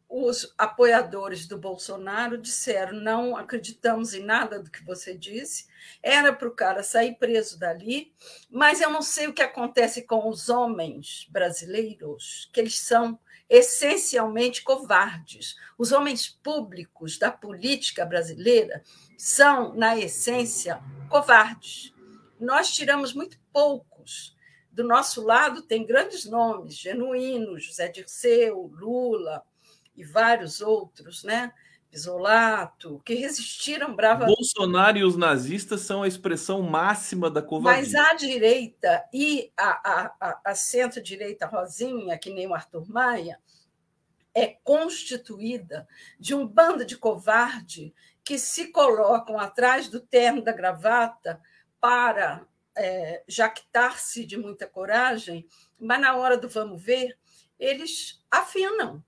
Speaker 3: os apoiadores do Bolsonaro disseram: não acreditamos em nada do que você disse, era para o cara sair preso dali, mas eu não sei o que acontece com os homens brasileiros, que eles são essencialmente covardes. Os homens públicos da política brasileira são, na essência, covardes. Nós tiramos muito poucos. Do nosso lado tem grandes nomes, genuínos, José Dirceu, Lula e vários outros, né? Isolato, que resistiram bravamente.
Speaker 1: Bolsonaro e os nazistas são a expressão máxima da covardia.
Speaker 3: Mas a direita e a, a, a centro-direita Rosinha, que nem o Arthur Maia, é constituída de um bando de covarde que se colocam atrás do terno da gravata para é, jactar-se de muita coragem, mas na hora do vamos ver, eles afinam.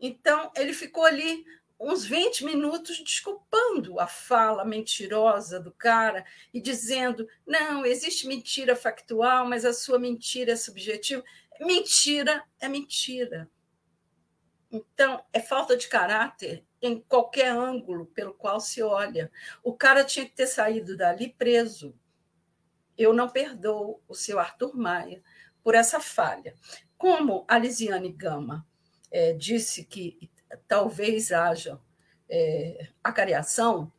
Speaker 3: Então, ele ficou ali uns 20 minutos desculpando a fala mentirosa do cara e dizendo: não, existe mentira factual, mas a sua mentira é subjetiva. Mentira é mentira. Então, é falta de caráter em qualquer ângulo pelo qual se olha. O cara tinha que ter saído dali preso. Eu não perdoo o seu Arthur Maia por essa falha. Como a Lisiane Gama é, disse que talvez haja é, acariação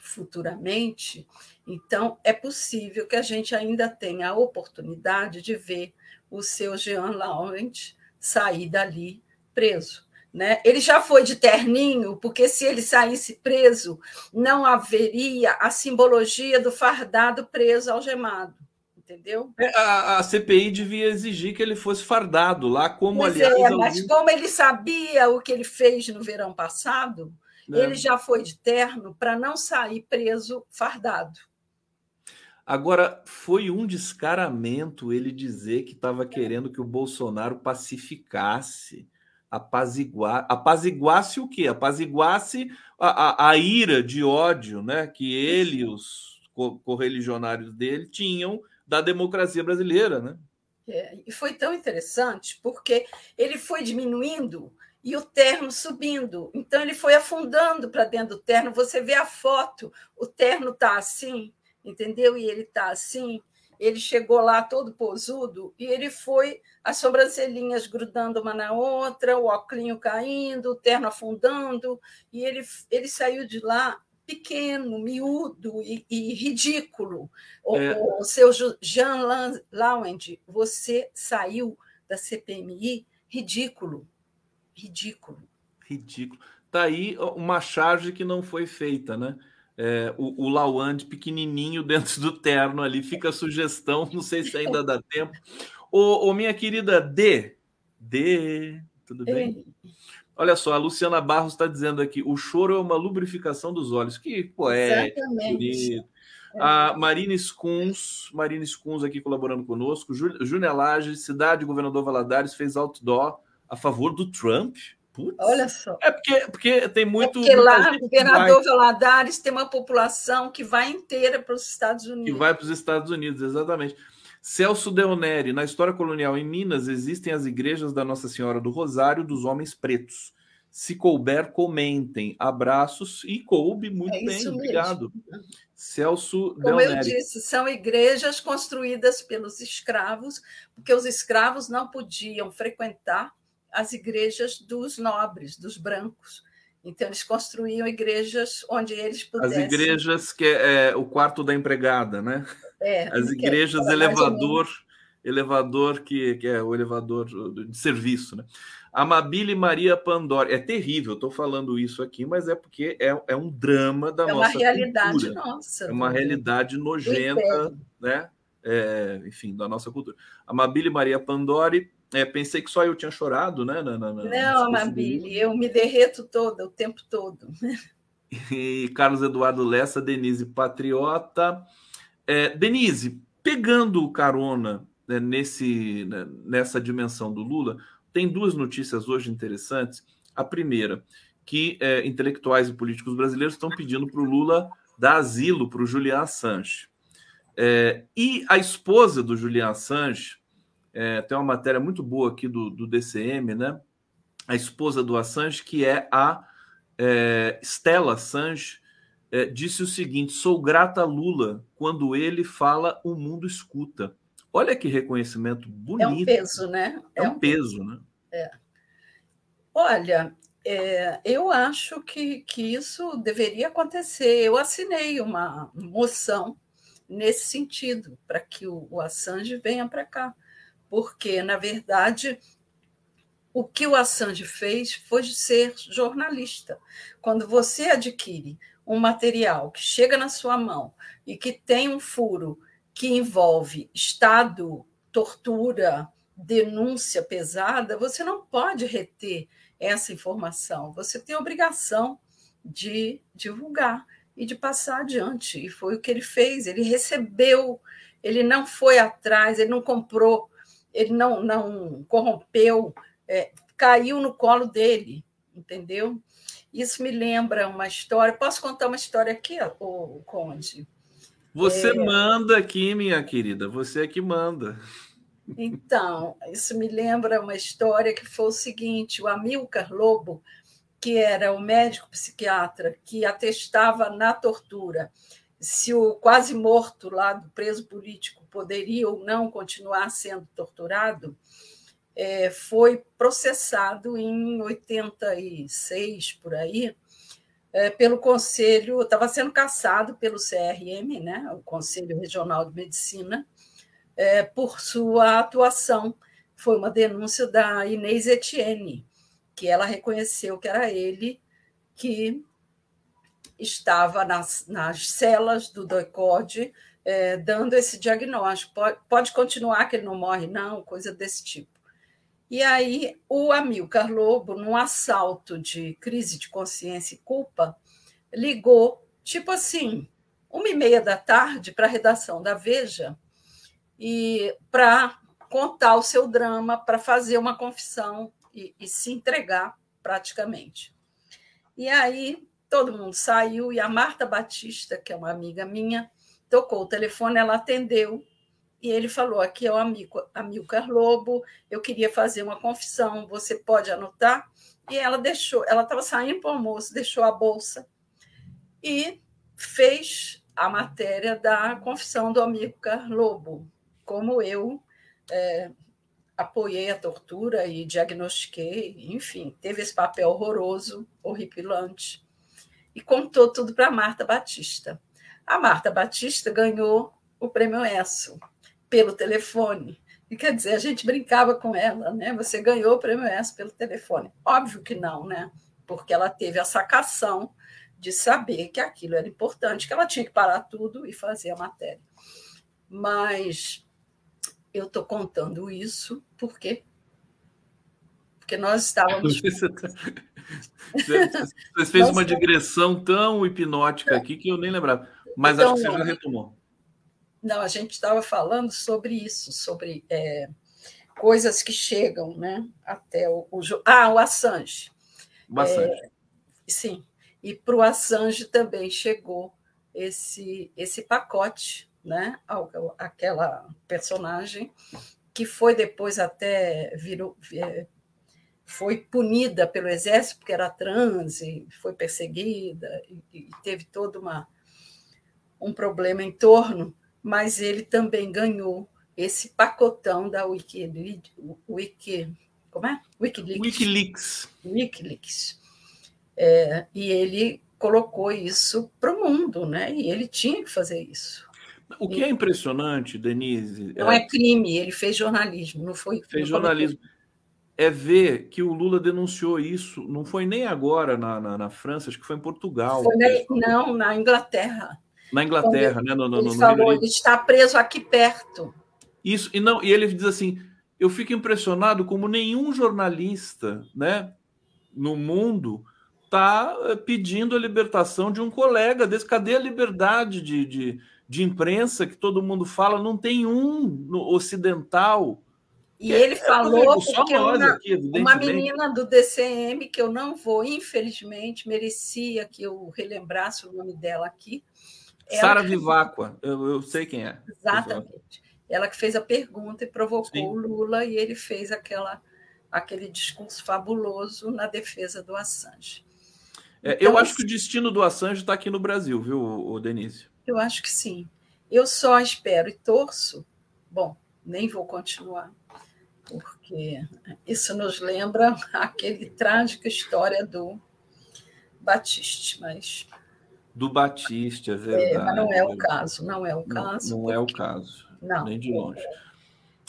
Speaker 3: futuramente, então é possível que a gente ainda tenha a oportunidade de ver o seu Jean Laurent sair dali preso. Né? Ele já foi de terninho, porque se ele saísse preso, não haveria a simbologia do fardado preso algemado entendeu?
Speaker 1: É, a, a, CPI devia exigir que ele fosse fardado lá, como
Speaker 3: pois aliás. É, mas como ele sabia o que ele fez no verão passado, é. ele já foi de terno para não sair preso fardado.
Speaker 1: Agora, foi um descaramento ele dizer que estava querendo que o Bolsonaro pacificasse. apaziguar, apaziguasse o quê? Apaziguasse a, a, a, ira de ódio né, que ele e os correligionários dele tinham da democracia brasileira. Né?
Speaker 3: É, e foi tão interessante porque ele foi diminuindo e o terno subindo. Então ele foi afundando para dentro do terno. Você vê a foto, o terno está assim, entendeu? E ele está assim ele chegou lá todo posudo e ele foi as sobrancelhinhas grudando uma na outra, o óculos caindo, o terno afundando, e ele, ele saiu de lá pequeno, miúdo e, e ridículo. É. O, o, seu Jean Lawend, você saiu da CPMI ridículo, ridículo.
Speaker 1: Ridículo. Está aí uma charge que não foi feita, né? é, o, o Lawand pequenininho dentro do terno ali. Fica a sugestão, não sei se ainda dá tempo. Ô, ô minha querida D, D, tudo bem? Olha só, a Luciana Barros está dizendo aqui: o choro é uma lubrificação dos olhos. Que poético, bonito. A Marina Skuns, Marina Skuns aqui colaborando conosco. Júnior Lage, Cidade Governador Valadares, fez outdoor a favor do Trump.
Speaker 3: Putz. Olha só.
Speaker 1: É porque, porque tem muito. É
Speaker 3: porque lá, o governador vai... Valadares tem uma população que vai inteira para os Estados Unidos.
Speaker 1: Que vai para os Estados Unidos, exatamente. Celso Deoneri, na história colonial em Minas, existem as igrejas da Nossa Senhora do Rosário dos Homens Pretos. Se couber, comentem. Abraços e coube muito é bem, obrigado. Celso
Speaker 3: Como Deoneri. eu disse, são igrejas construídas pelos escravos, porque os escravos não podiam frequentar as igrejas dos nobres, dos brancos. Então, eles construíam igrejas onde eles pudessem.
Speaker 1: As igrejas que é, é o quarto da empregada, né? É, As igrejas é, elevador, elevador que, que é o elevador de serviço, né? Amabile Maria Pandora. É terrível, estou falando isso aqui, mas é porque é, é um drama da
Speaker 3: é
Speaker 1: nossa
Speaker 3: cultura. É uma realidade cultura. nossa.
Speaker 1: É uma realidade nojenta, né? É, enfim, da nossa cultura. Amabile Maria Pandori é, pensei que só eu tinha chorado, né? Na, na,
Speaker 3: Não, Amabile, eu me derreto toda, o tempo todo.
Speaker 1: E Carlos Eduardo Lessa, Denise Patriota. É, Denise, pegando carona né, nesse, né, nessa dimensão do Lula, tem duas notícias hoje interessantes. A primeira, que é, intelectuais e políticos brasileiros estão pedindo para o Lula dar asilo para o Julian Assange. É, e a esposa do Julian Assange, é, tem uma matéria muito boa aqui do, do DCM, né? A esposa do Assange, que é a é, Stella Assange, é, disse o seguinte: sou grata a Lula quando ele fala, o mundo escuta. Olha que reconhecimento bonito. É
Speaker 3: um peso, né?
Speaker 1: É, é um, peso, peso, né?
Speaker 3: É. Olha, é, eu acho que, que isso deveria acontecer. Eu assinei uma moção nesse sentido, para que o, o Assange venha para cá porque, na verdade, o que o Assange fez foi ser jornalista. Quando você adquire um material que chega na sua mão e que tem um furo que envolve Estado, tortura, denúncia pesada, você não pode reter essa informação. Você tem obrigação de divulgar e de passar adiante. E foi o que ele fez. Ele recebeu, ele não foi atrás, ele não comprou ele não, não corrompeu, é, caiu no colo dele, entendeu? Isso me lembra uma história. Posso contar uma história aqui, o Conde?
Speaker 1: Você é... manda aqui, minha querida, você é que manda.
Speaker 3: Então, isso me lembra uma história que foi o seguinte: o Amilcar Lobo, que era o médico psiquiatra que atestava na tortura se o quase morto lá do preso político poderia ou não continuar sendo torturado, é, foi processado em 86 por aí é, pelo Conselho, estava sendo caçado pelo CRM, né, o Conselho Regional de Medicina, é, por sua atuação. Foi uma denúncia da Inês Etienne, que ela reconheceu que era ele que estava nas, nas celas do DOICOD é, dando esse diagnóstico. Pode, pode continuar que ele não morre, não, coisa desse tipo. E aí o Amilcar Lobo, num assalto de crise de consciência e culpa, ligou, tipo assim, uma e meia da tarde para a redação da Veja e para contar o seu drama, para fazer uma confissão e, e se entregar praticamente. E aí todo mundo saiu e a Marta Batista, que é uma amiga minha, tocou o telefone, ela atendeu e ele falou: Aqui é o amigo Amilcar Lobo, eu queria fazer uma confissão, você pode anotar? E ela deixou, ela estava saindo para o almoço, deixou a bolsa e fez a matéria da confissão do Amilcar Lobo, como eu é, apoiei a tortura e diagnostiquei, enfim, teve esse papel horroroso, horripilante, e contou tudo para Marta Batista. A Marta Batista ganhou o prêmio ESSO pelo telefone. E quer dizer, a gente brincava com ela, né? Você ganhou o prêmio ESSO pelo telefone. Óbvio que não, né? Porque ela teve a sacação de saber que aquilo era importante, que ela tinha que parar tudo e fazer a matéria. Mas eu estou contando isso porque porque nós estávamos.
Speaker 1: Você fez uma digressão tão hipnótica aqui que eu nem lembrava. Mas então, acho que você já retomou.
Speaker 3: Não, a gente estava falando sobre isso, sobre é, coisas que chegam né, até o, o. Ah, o Assange.
Speaker 1: O Assange. É,
Speaker 3: sim. E para o Assange também chegou esse, esse pacote né? aquela personagem que foi depois até virou, é, foi punida pelo exército porque era trans e foi perseguida e, e teve todo uma, um problema em torno, mas ele também ganhou esse pacotão da Wikileaks, Wiki, como é?
Speaker 1: Wikileaks. Wikileaks.
Speaker 3: Wikileaks. É, e ele colocou isso para o mundo, né? E ele tinha que fazer isso.
Speaker 1: O que é impressionante, Denise.
Speaker 3: Não é, é crime, ele fez jornalismo, não foi.
Speaker 1: Fez jornalismo. É ver que o Lula denunciou isso, não foi nem agora na, na, na França, acho que foi em Portugal. Foi
Speaker 3: na, não, na Inglaterra.
Speaker 1: Na Inglaterra, né? No, no,
Speaker 3: ele no falou, ele está preso aqui perto.
Speaker 1: Isso, e não, e ele diz assim: eu fico impressionado como nenhum jornalista, né, no mundo está eh, pedindo a libertação de um colega desse. Cadê a liberdade de, de de imprensa que todo mundo fala, não tem um no ocidental.
Speaker 3: E ele é, falou é, porque uma, aqui, uma menina do DCM, que eu não vou, infelizmente, merecia que eu relembrasse o nome dela aqui.
Speaker 1: Sara Viváqua, eu, eu, sei quem é.
Speaker 3: Exatamente. Ela que fez a pergunta e provocou Sim. o Lula, e ele fez aquela, aquele discurso fabuloso na defesa do Assange.
Speaker 1: É, então, eu acho que o destino do Assange está aqui no Brasil, viu, Denise?
Speaker 3: Eu acho que sim. Eu só espero e torço. Bom, nem vou continuar, porque isso nos lembra aquele trágica história do Batiste, mas
Speaker 1: do Batiste, é verdade. É,
Speaker 3: não é o caso, não é o caso.
Speaker 1: Não, não é o caso, não, nem de longe.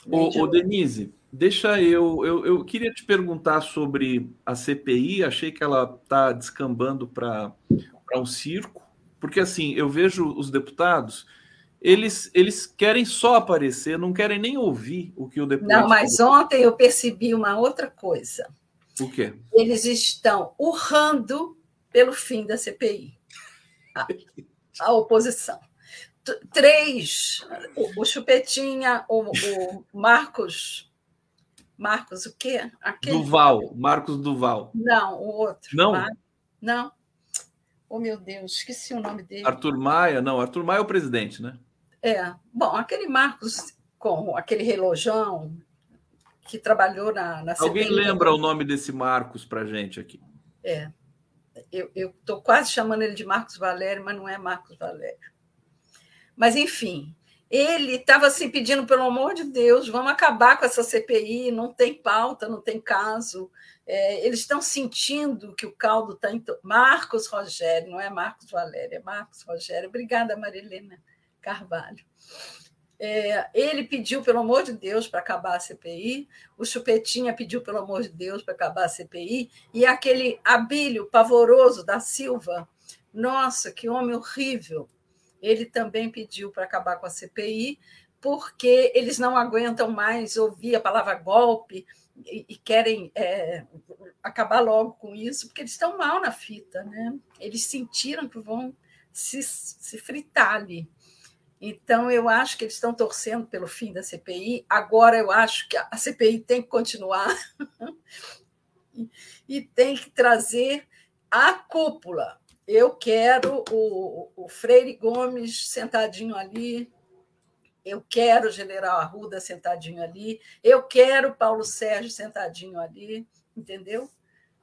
Speaker 1: Nem de ô. Denise, deixa eu, eu. Eu queria te perguntar sobre a CPI, achei que ela está descambando para um circo. Porque assim, eu vejo os deputados, eles, eles querem só aparecer, não querem nem ouvir o que o deputado.
Speaker 3: Não, mas ontem eu percebi uma outra coisa.
Speaker 1: O quê?
Speaker 3: Eles estão urrando pelo fim da CPI. A, a oposição. Três, o, o Chupetinha, o, o Marcos. Marcos, o quê?
Speaker 1: Aquele... Duval, Marcos Duval.
Speaker 3: Não, o outro.
Speaker 1: Não?
Speaker 3: Mar... Não. Oh, meu Deus, esqueci o nome dele.
Speaker 1: Arthur Maia, não, Arthur Maia é o presidente, né?
Speaker 3: É. Bom, aquele Marcos com aquele relojão que trabalhou na, na
Speaker 1: Alguém CPI, lembra o nome desse Marcos para gente aqui?
Speaker 3: É. Eu estou quase chamando ele de Marcos Valério, mas não é Marcos Valério. Mas, enfim, ele estava assim pedindo, pelo amor de Deus, vamos acabar com essa CPI, não tem pauta, não tem caso. É, eles estão sentindo que o caldo está em. Marcos Rogério, não é Marcos Valério, é Marcos Rogério. Obrigada, Marilena Carvalho. É, ele pediu, pelo amor de Deus, para acabar a CPI, o Chupetinha pediu, pelo amor de Deus, para acabar a CPI, e aquele Abílio pavoroso da Silva, nossa, que homem horrível, ele também pediu para acabar com a CPI, porque eles não aguentam mais ouvir a palavra golpe e, e querem é, acabar logo com isso, porque eles estão mal na fita, né? Eles sentiram que vão se, se fritar ali. Então, eu acho que eles estão torcendo pelo fim da CPI. Agora, eu acho que a CPI tem que continuar, e tem que trazer a cúpula. Eu quero o, o Freire Gomes sentadinho ali, eu quero o general Arruda sentadinho ali, eu quero Paulo Sérgio sentadinho ali, entendeu?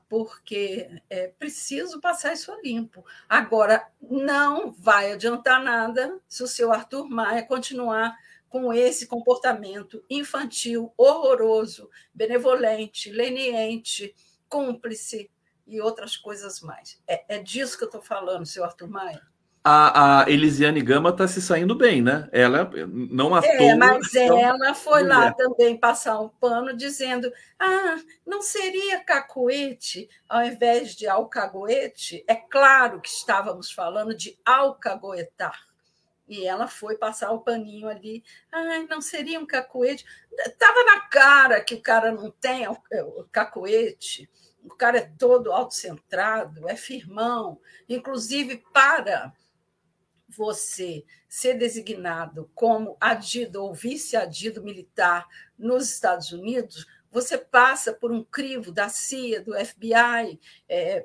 Speaker 3: Porque é preciso passar isso a limpo. Agora, não vai adiantar nada se o seu Arthur Maia continuar com esse comportamento infantil, horroroso, benevolente, leniente, cúmplice e outras coisas mais. É, é disso que eu estou falando, seu Arthur Maia
Speaker 1: a, a Elisiane Gama está se saindo bem, né? Ela não à
Speaker 3: é, Mas ela foi mulher. lá também passar um pano dizendo: ah, não seria cacoete ao invés de alcagoete? É claro que estávamos falando de alcagoetar. E ela foi passar o paninho ali. Ah, não seria um cacoete. Estava na cara que o cara não tem o cacoete. O cara é todo autocentrado, é firmão, inclusive para você ser designado como adido ou vice-adido militar nos Estados Unidos, você passa por um crivo da CIA, do FBI, é,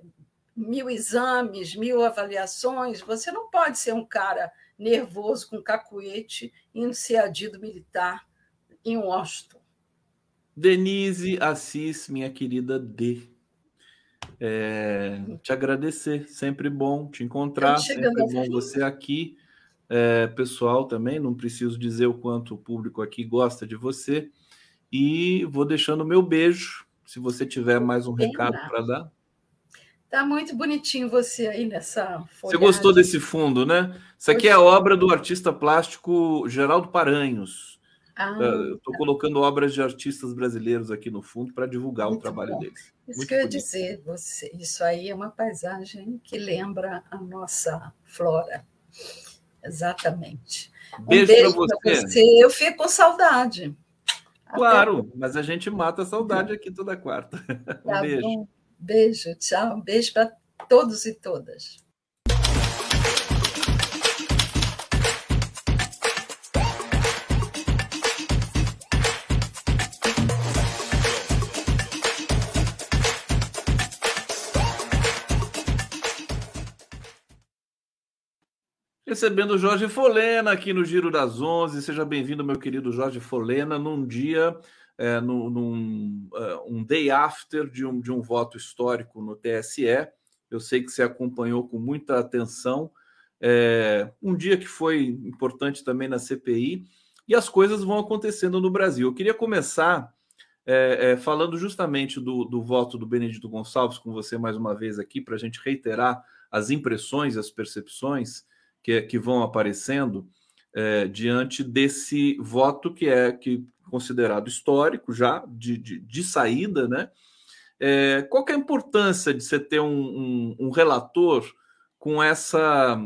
Speaker 3: mil exames, mil avaliações. Você não pode ser um cara nervoso com cacuete indo ser adido militar em Washington.
Speaker 1: Denise Assis, minha querida D. É, te agradecer, sempre bom te encontrar, sempre bom você aqui. É, pessoal também, não preciso dizer o quanto o público aqui gosta de você. E vou deixando o meu beijo, se você tiver mais um recado para dar.
Speaker 3: Tá muito bonitinho você aí nessa folhagem.
Speaker 1: Você gostou desse fundo, né? Isso aqui é obra do artista plástico Geraldo Paranhos. Ah, eu estou tá. colocando obras de artistas brasileiros aqui no fundo para divulgar o trabalho bom. deles.
Speaker 3: Isso Muito que eu ia dizer, você, isso aí é uma paisagem que lembra a nossa flora. Exatamente.
Speaker 1: Beijo, um beijo para você. você.
Speaker 3: Eu fico com saudade.
Speaker 1: Claro, Até... mas a gente mata a saudade aqui toda quarta. Um tá beijo. Bom.
Speaker 3: Beijo, tchau. Um beijo para todos e todas.
Speaker 1: Recebendo Jorge Folena aqui no Giro das Onze. Seja bem-vindo, meu querido Jorge Folena, num dia, é, num, num uh, um day after de um, de um voto histórico no TSE. Eu sei que você acompanhou com muita atenção. É, um dia que foi importante também na CPI e as coisas vão acontecendo no Brasil. Eu queria começar é, é, falando justamente do, do voto do Benedito Gonçalves com você mais uma vez aqui, para a gente reiterar as impressões, as percepções que, que vão aparecendo é, diante desse voto que é que considerado histórico já de, de, de saída, né? É, qual é a importância de você ter um, um, um relator com essa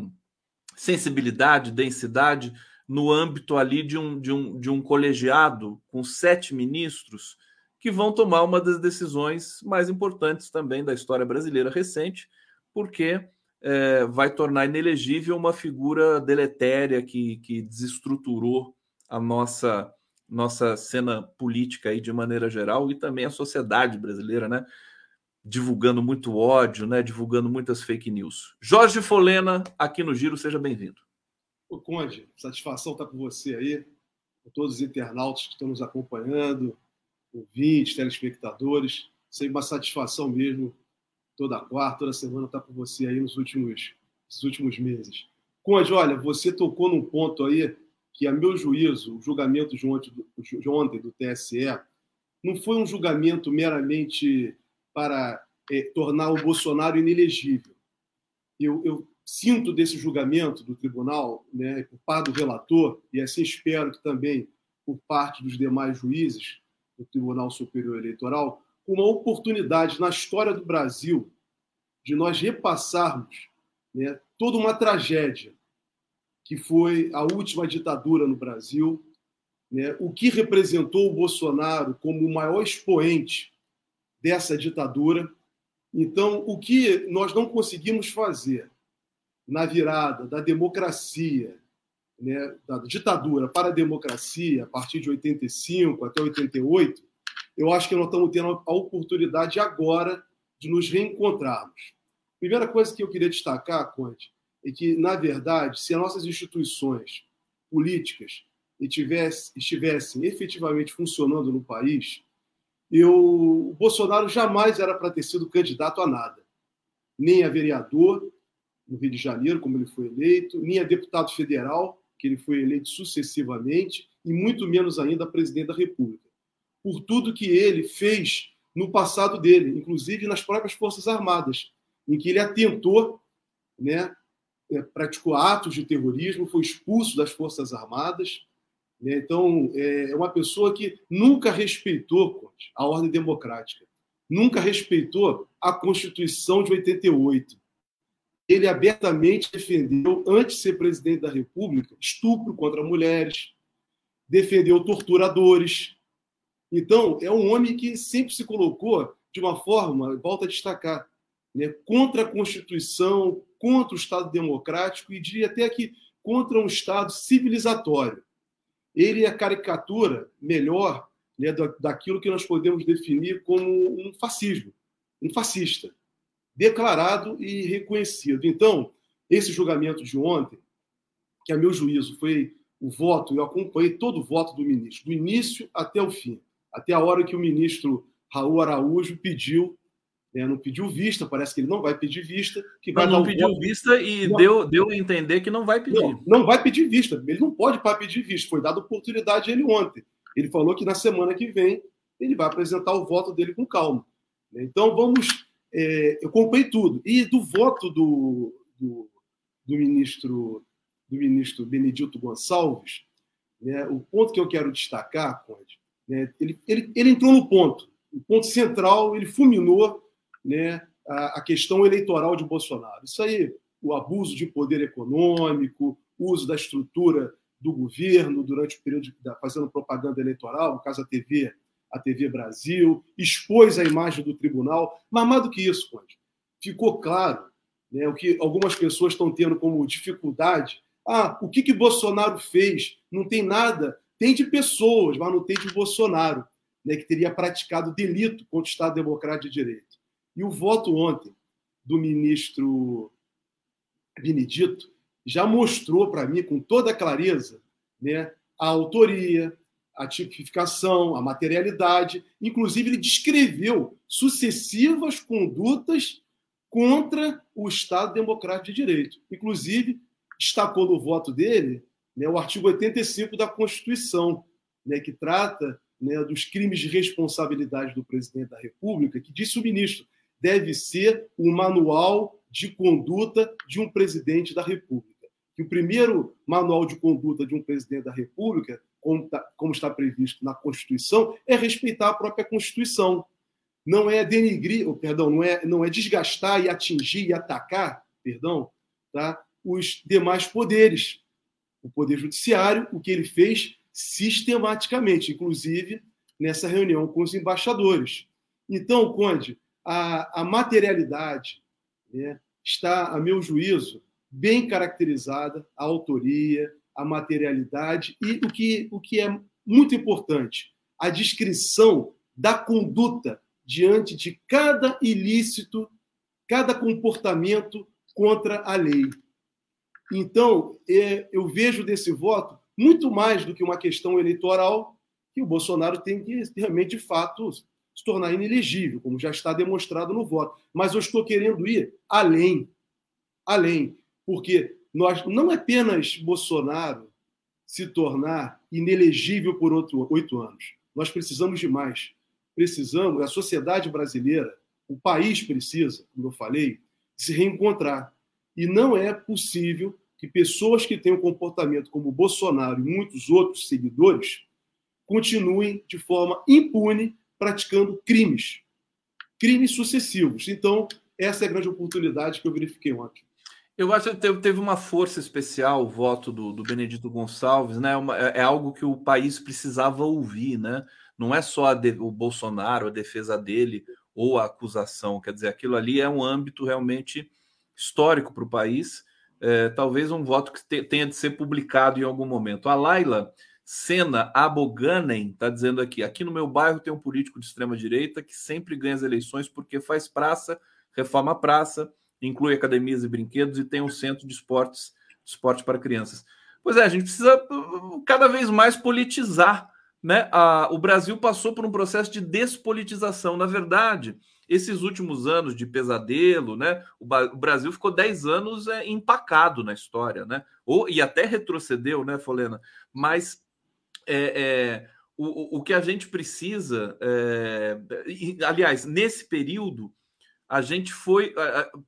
Speaker 1: sensibilidade, densidade no âmbito ali de um, de, um, de um colegiado com sete ministros que vão tomar uma das decisões mais importantes também da história brasileira recente, porque é, vai tornar inelegível uma figura deletéria que, que desestruturou a nossa nossa cena política aí de maneira geral e também a sociedade brasileira, né? Divulgando muito ódio, né? Divulgando muitas fake news. Jorge Folena, aqui no Giro, seja bem-vindo.
Speaker 4: O Conde, satisfação estar com você aí, com todos os internautas que estão nos acompanhando, ouvintes, telespectadores. Sempre uma satisfação mesmo toda quarta, toda semana estar tá com você aí nos últimos, nos últimos meses. Conde, olha, você tocou num ponto aí que, a meu juízo, o julgamento de ontem, de ontem do TSE não foi um julgamento meramente para é, tornar o Bolsonaro inelegível. Eu, eu, sinto desse julgamento do tribunal, né, por parte do relator, e assim espero que também por parte dos demais juízes do Tribunal Superior Eleitoral, uma oportunidade na história do Brasil de nós repassarmos né, toda uma tragédia que foi a última ditadura no Brasil, né, o que representou o Bolsonaro como o maior expoente dessa ditadura. Então, o que nós não conseguimos fazer na virada da democracia, né, da ditadura para a democracia, a partir de 85 até 88, eu acho que nós estamos tendo a oportunidade agora de nos reencontrarmos. Primeira coisa que eu queria destacar, Conte, é que, na verdade, se as nossas instituições políticas estivessem efetivamente funcionando no país, eu, o Bolsonaro jamais era para ter sido candidato a nada. Nem a vereador no Rio de Janeiro, como ele foi eleito, nem a deputado federal, que ele foi eleito sucessivamente, e muito menos ainda a presidente da República. Por tudo que ele fez no passado dele, inclusive nas próprias Forças Armadas, em que ele atentou, né, é, praticou atos de terrorismo, foi expulso das Forças Armadas, né? Então, é, é uma pessoa que nunca respeitou a ordem democrática, nunca respeitou a Constituição de 88. Ele abertamente defendeu, antes de ser presidente da República, estupro contra mulheres, defendeu torturadores. Então, é um homem que sempre se colocou de uma forma, volta a destacar, né, contra a Constituição, contra o Estado democrático e diria até que contra um Estado civilizatório ele é a caricatura melhor né, daquilo que nós podemos definir como um fascismo, um fascista, declarado e reconhecido. Então, esse julgamento de ontem, que a meu juízo foi o voto, eu acompanhei todo o voto do ministro, do início até o fim, até a hora que o ministro Raul Araújo pediu né, não pediu vista, parece que ele não vai pedir vista. Que vai
Speaker 1: não, pediu voto. vista e deu, deu a entender que não vai pedir.
Speaker 4: Não, não vai pedir vista, ele não pode para pedir vista. Foi dada oportunidade a ele ontem. Ele falou que na semana que vem ele vai apresentar o voto dele com calma. Então vamos. É, eu comprei tudo. E do voto do, do, do ministro do ministro Benedito Gonçalves, né, o ponto que eu quero destacar, Conde, né, ele, ele, ele entrou no ponto. O ponto central, ele fulminou né, a, a questão eleitoral de Bolsonaro. Isso aí, o abuso de poder econômico, o uso da estrutura do governo durante o período de, fazendo propaganda eleitoral, no caso a TV, a TV Brasil, expôs a imagem do tribunal, mas mais do que isso, Conde, ficou claro né, o que algumas pessoas estão tendo como dificuldade. Ah, o que, que Bolsonaro fez? Não tem nada, tem de pessoas, mas não tem de Bolsonaro, né, que teria praticado delito contra o Estado Democrático de Direito. E o voto ontem do ministro Benedito já mostrou para mim, com toda clareza, né, a autoria, a tipificação, a materialidade. Inclusive, ele descreveu sucessivas condutas contra o Estado Democrático de Direito. Inclusive, destacou no voto dele né, o artigo 85 da Constituição, né, que trata né, dos crimes de responsabilidade do presidente da República, que disse o ministro deve ser o manual de conduta de um presidente da República. Que o primeiro manual de conduta de um presidente da República, como, tá, como está previsto na Constituição, é respeitar a própria Constituição. Não é denigrir, ou, perdão, não é, não é desgastar e atingir e atacar, perdão, tá, os demais poderes. O poder judiciário, o que ele fez sistematicamente, inclusive nessa reunião com os embaixadores. Então, Conde, a, a materialidade né, está, a meu juízo, bem caracterizada, a autoria, a materialidade e o que, o que é muito importante, a descrição da conduta diante de cada ilícito, cada comportamento contra a lei. Então, é, eu vejo desse voto muito mais do que uma questão eleitoral que o Bolsonaro tem que realmente, de fato, se tornar inelegível, como já está demonstrado no voto. Mas eu estou querendo ir além. Além. Porque nós não apenas Bolsonaro se tornar inelegível por oito anos. Nós precisamos de mais. Precisamos, a sociedade brasileira, o país precisa, como eu falei, se reencontrar. E não é possível que pessoas que têm um comportamento como Bolsonaro e muitos outros seguidores continuem de forma impune praticando crimes, crimes sucessivos. Então, essa é a grande oportunidade que eu verifiquei ontem.
Speaker 1: Eu acho que teve uma força especial o voto do, do Benedito Gonçalves, né? É, é algo que o país precisava ouvir, né? Não é só de, o Bolsonaro, a defesa dele ou a acusação, quer dizer, aquilo ali é um âmbito realmente histórico para o país. É, talvez um voto que te, tenha de ser publicado em algum momento. A Laila Sena Aboganen está dizendo aqui: aqui no meu bairro tem um político de extrema direita que sempre ganha as eleições porque faz praça, reforma praça, inclui academias e brinquedos e tem um centro de esportes, esporte para crianças. Pois é, a gente precisa uh, cada vez mais politizar. Né? A, o Brasil passou por um processo de despolitização. Na verdade, esses últimos anos de pesadelo, né? O, Brasil ficou 10 anos é, empacado na história, né? Ou, e até retrocedeu, né, Folena? Mas é, é, o, o que a gente precisa, é, e, aliás, nesse período, a gente foi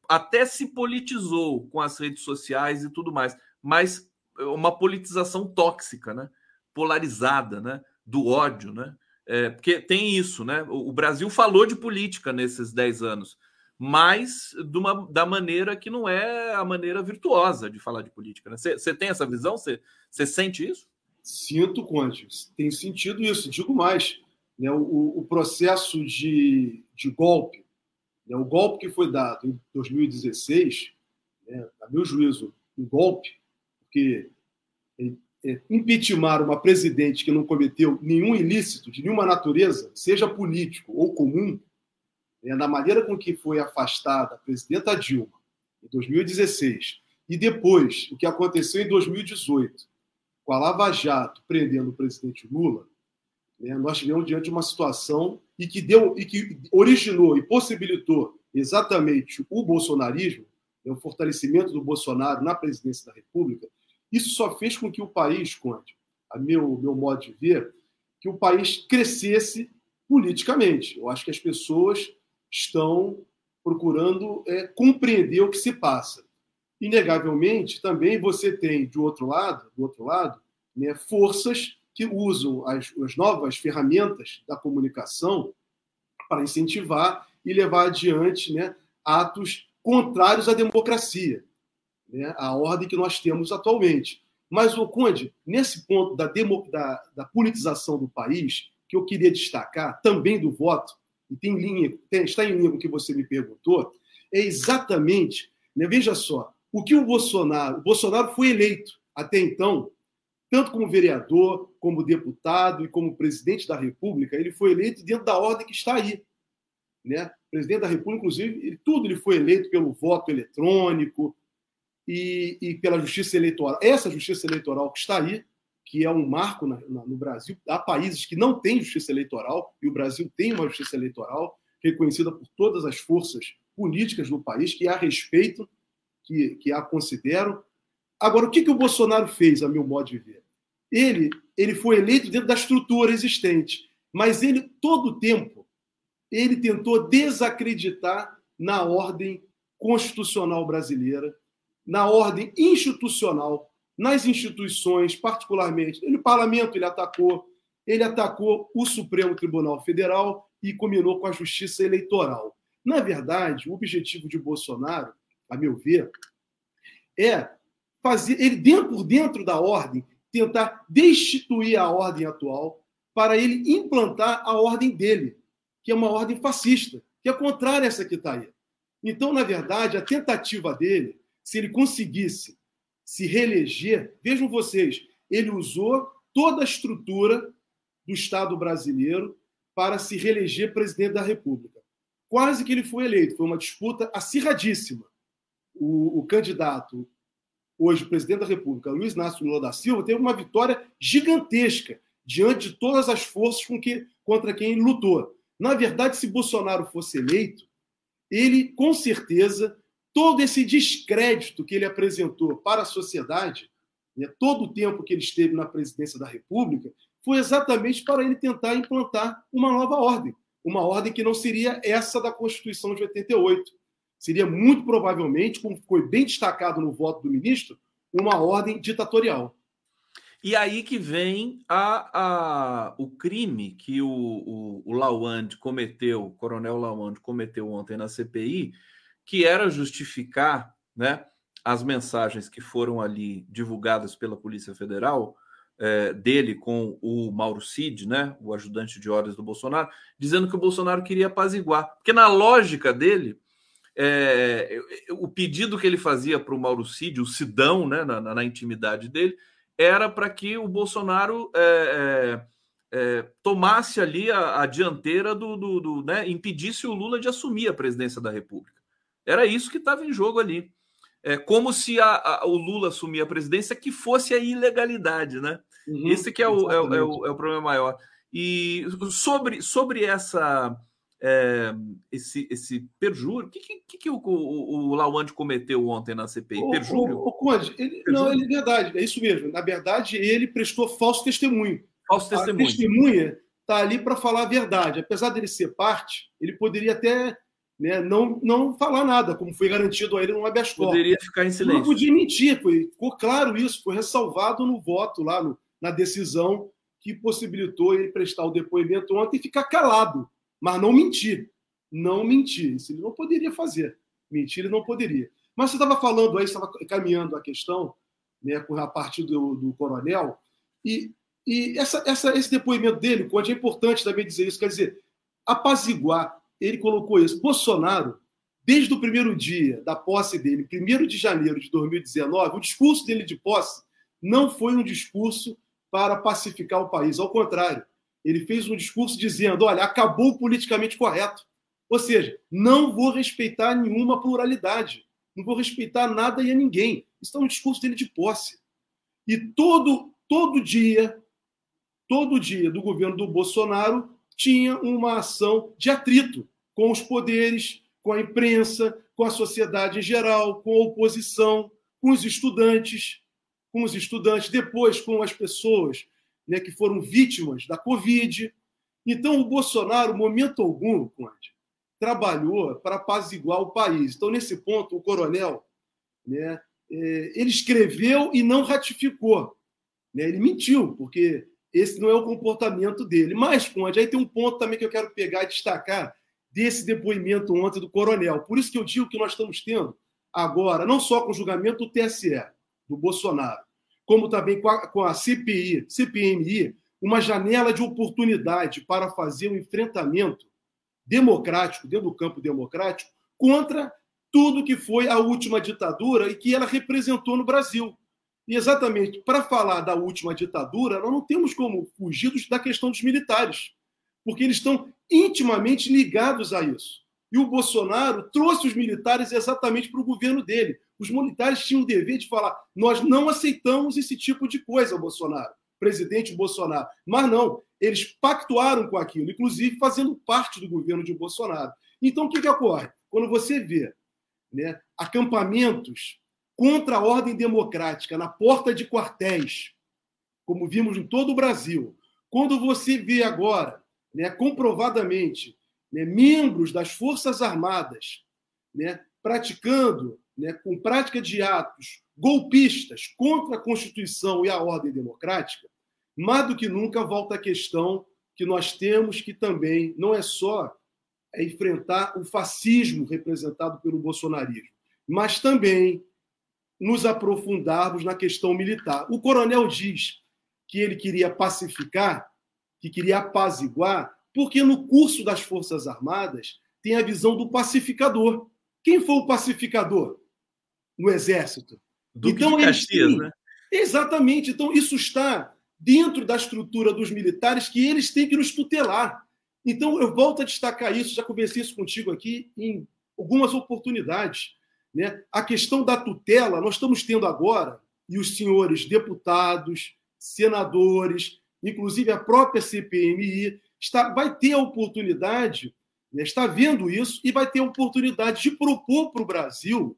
Speaker 1: até se politizou com as redes sociais e tudo mais, mas uma politização tóxica, né? polarizada, né? do ódio, né? É, porque tem isso, né? O, o Brasil falou de política nesses 10 anos, mas uma, da maneira que não é a maneira virtuosa de falar de política. Você né? tem essa visão? Você sente isso?
Speaker 4: Sinto, Conte. Tenho sentido isso. Digo mais. Né, o, o processo de, de golpe, né, o golpe que foi dado em 2016, né, a meu juízo, um golpe, porque é, é, impeachment uma presidente que não cometeu nenhum ilícito de nenhuma natureza, seja político ou comum, né, na maneira com que foi afastada a presidenta Dilma em 2016 e depois o que aconteceu em 2018 com a Lava Jato prendendo o presidente Lula, né, nós tivemos diante de uma situação e que deu e que originou e possibilitou exatamente o bolsonarismo, né, o fortalecimento do Bolsonaro na presidência da República. Isso só fez com que o país, a meu meu modo de ver, que o país crescesse politicamente. Eu acho que as pessoas estão procurando é, compreender o que se passa inegavelmente, também você tem, do outro lado, do outro lado né, forças que usam as, as novas ferramentas da comunicação para incentivar e levar adiante né, atos contrários à democracia, né, à ordem que nós temos atualmente. Mas, o Conde, nesse ponto da, demo, da, da, politização do país, que eu queria destacar, também do voto, e tem linha, tem, está em linha com o que você me perguntou, é exatamente, né, veja só, o que o Bolsonaro. O Bolsonaro foi eleito até então, tanto como vereador, como deputado e como presidente da República, ele foi eleito dentro da ordem que está aí. Né? Presidente da República, inclusive, ele, tudo ele foi eleito pelo voto eletrônico e, e, pela justiça eleitoral. Essa justiça eleitoral que está aí, que é um marco na, na, no Brasil, há países que não têm justiça eleitoral, e o Brasil tem uma justiça eleitoral reconhecida por todas as forças políticas do país que a respeitam que, que a considero. Agora, o que, que o Bolsonaro fez, a meu modo de ver? Ele, ele foi eleito dentro da estrutura existente, mas ele, todo o tempo, ele tentou desacreditar na ordem constitucional brasileira, na ordem institucional, nas instituições, particularmente. No parlamento ele atacou, ele atacou o Supremo Tribunal Federal e combinou com a Justiça Eleitoral. Na verdade, o objetivo de Bolsonaro a meu ver, é fazer ele dentro por dentro da ordem tentar destituir a ordem atual para ele implantar a ordem dele, que é uma ordem fascista, que é contrária a essa que está aí. Então, na verdade, a tentativa dele, se ele conseguisse se reeleger, vejam vocês, ele usou toda a estrutura do Estado brasileiro para se reeleger presidente da República. Quase que ele foi eleito, foi uma disputa acirradíssima o, o candidato, hoje presidente da República, Luiz Inácio Lula da Silva, teve uma vitória gigantesca diante de todas as forças com que, contra quem lutou. Na verdade, se Bolsonaro fosse eleito, ele, com certeza, todo esse descrédito que ele apresentou para a sociedade, né, todo o tempo que ele esteve na presidência da República, foi exatamente para ele tentar implantar uma nova ordem. Uma ordem que não seria essa da Constituição de 88 seria muito provavelmente, como foi bem destacado no voto do ministro, uma ordem ditatorial.
Speaker 1: E aí que vem a, a, o crime que o, o, o Lawand cometeu, o coronel Lawand cometeu ontem na CPI, que era justificar né, as mensagens que foram ali divulgadas pela Polícia Federal, é, dele com o Mauro Cid, né, o ajudante de ordens do Bolsonaro, dizendo que o Bolsonaro queria apaziguar. Porque na lógica dele, é, o pedido que ele fazia para o Mauro Cid, o Sidão, né, na, na, intimidade dele, era para que o Bolsonaro é, tomasse ali a, a dianteira do, do, do né, impedisse o Lula de assumir a presidência da República. Era isso que estava em jogo ali. É como se a, a, o Lula assumir a presidência que fosse a ilegalidade, né? Uhum, Esse que é o, é, o, é, o, é o problema maior. E sobre, sobre essa é, esse, esse perjúrio. O que, que, que o, o, o Lawande cometeu ontem na CPI?
Speaker 4: O,
Speaker 1: perjúrio?
Speaker 4: O, o Conde, ele, não, ele, é verdade, é isso mesmo. Na verdade, ele prestou falso testemunho.
Speaker 1: Falso testemunho.
Speaker 4: A testemunha está ali para falar a verdade. Apesar dele ser parte, ele poderia até né, não, não falar nada, como foi garantido a ele no habeas corpus.
Speaker 1: Poderia ficar em silêncio.
Speaker 4: Não podia mentir, foi, ficou claro isso, foi ressalvado no voto lá, no, na decisão que possibilitou ele prestar o depoimento ontem e ficar calado mas não mentir. Não mentir. Isso ele não poderia fazer. Mentir ele não poderia. Mas você estava falando aí, estava caminhando a questão, né, com a partir do, do coronel, e, e essa, essa, esse depoimento dele, Conte, é importante também dizer isso, quer dizer, apaziguar, ele colocou isso. Bolsonaro, desde o primeiro dia da posse dele, 1 de janeiro de 2019, o discurso dele de posse não foi um discurso para pacificar o país, ao contrário, ele fez um discurso dizendo: olha, acabou o politicamente correto. Ou seja, não vou respeitar nenhuma pluralidade, não vou respeitar nada e a ninguém. Isso é um discurso dele de posse. E todo, todo dia, todo dia do governo do Bolsonaro tinha uma ação de atrito com os poderes, com a imprensa, com a sociedade em geral, com a oposição, com os estudantes, com os estudantes, depois com as pessoas né, que foram vítimas da Covid. Então, o Bolsonaro, momento algum, Conde, trabalhou para apaziguar o país. Então, nesse ponto, o coronel, né, é, ele escreveu e não ratificou. Né? Ele mentiu, porque esse não é o comportamento dele. Mas, Conde, aí tem um ponto também que eu quero pegar e destacar desse depoimento ontem do coronel. Por isso que eu digo que nós estamos tendo agora, não só com o julgamento do TSE, do Bolsonaro, como também com a, com a CPI, CPMI, uma janela de oportunidade para fazer um enfrentamento democrático, dentro do campo democrático, contra tudo que foi a última ditadura e que ela representou no Brasil. E exatamente para falar da última ditadura, nós não temos como fugir da questão dos militares, porque eles estão intimamente ligados a isso. E o Bolsonaro trouxe os militares exatamente para o governo dele. Os militares tinham o dever de falar: nós não aceitamos esse tipo de coisa, Bolsonaro, presidente Bolsonaro. Mas não, eles pactuaram com aquilo, inclusive fazendo parte do governo de Bolsonaro. Então, o que, que ocorre? Quando você vê né, acampamentos contra a ordem democrática na porta de quartéis, como vimos em todo o Brasil, quando você vê agora, né, comprovadamente, né, membros das Forças Armadas né, praticando né, com prática de atos golpistas contra a Constituição e a ordem democrática, mais do que nunca volta a questão que nós temos que também não é só é enfrentar o fascismo representado pelo bolsonarismo, mas também nos aprofundarmos na questão militar. O coronel diz que ele queria pacificar, que queria apaziguar, porque no curso das Forças Armadas tem a visão do pacificador. Quem foi o pacificador? no Exército.
Speaker 1: Duque então, de Caxias, né?
Speaker 4: Exatamente. Então, isso está dentro da estrutura dos militares que eles têm que nos tutelar. Então, eu volto a destacar isso, já conversei isso contigo aqui em algumas oportunidades. Né? A questão da tutela, nós estamos tendo agora, e os senhores deputados, senadores, inclusive a própria CPMI, está, vai ter a oportunidade, né, está vendo isso, e vai ter a oportunidade de propor para o Brasil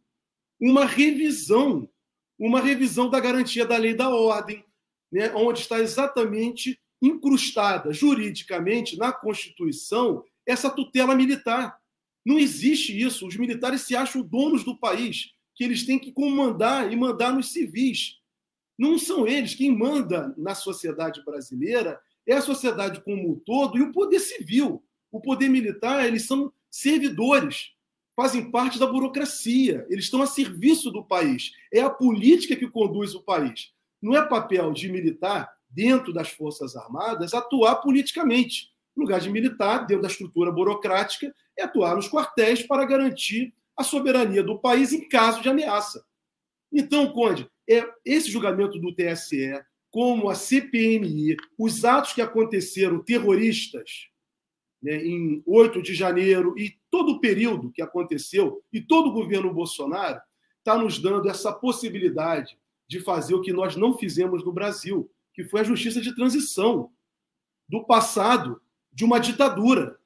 Speaker 4: uma revisão, uma revisão da garantia da lei da ordem, né, onde está exatamente incrustada juridicamente na Constituição essa tutela militar. Não existe isso. Os militares se acham donos do país, que eles têm que comandar e mandar nos civis. Não são eles. Quem manda na sociedade brasileira é a sociedade como um todo e o poder civil. O poder militar, eles são servidores fazem parte da burocracia, eles estão a serviço do país. É a política que conduz o país. Não é papel de militar, dentro das Forças Armadas, atuar politicamente. Lugar de militar, dentro da estrutura burocrática, é atuar nos quartéis para garantir a soberania do país em caso de ameaça. Então, Conde, é esse julgamento do TSE, como a CPMI, os atos que aconteceram terroristas né, em 8 de janeiro e todo o período que aconteceu, e todo o governo Bolsonaro, está nos dando essa possibilidade de fazer o que nós não fizemos no Brasil, que foi a justiça de transição do passado de uma ditadura.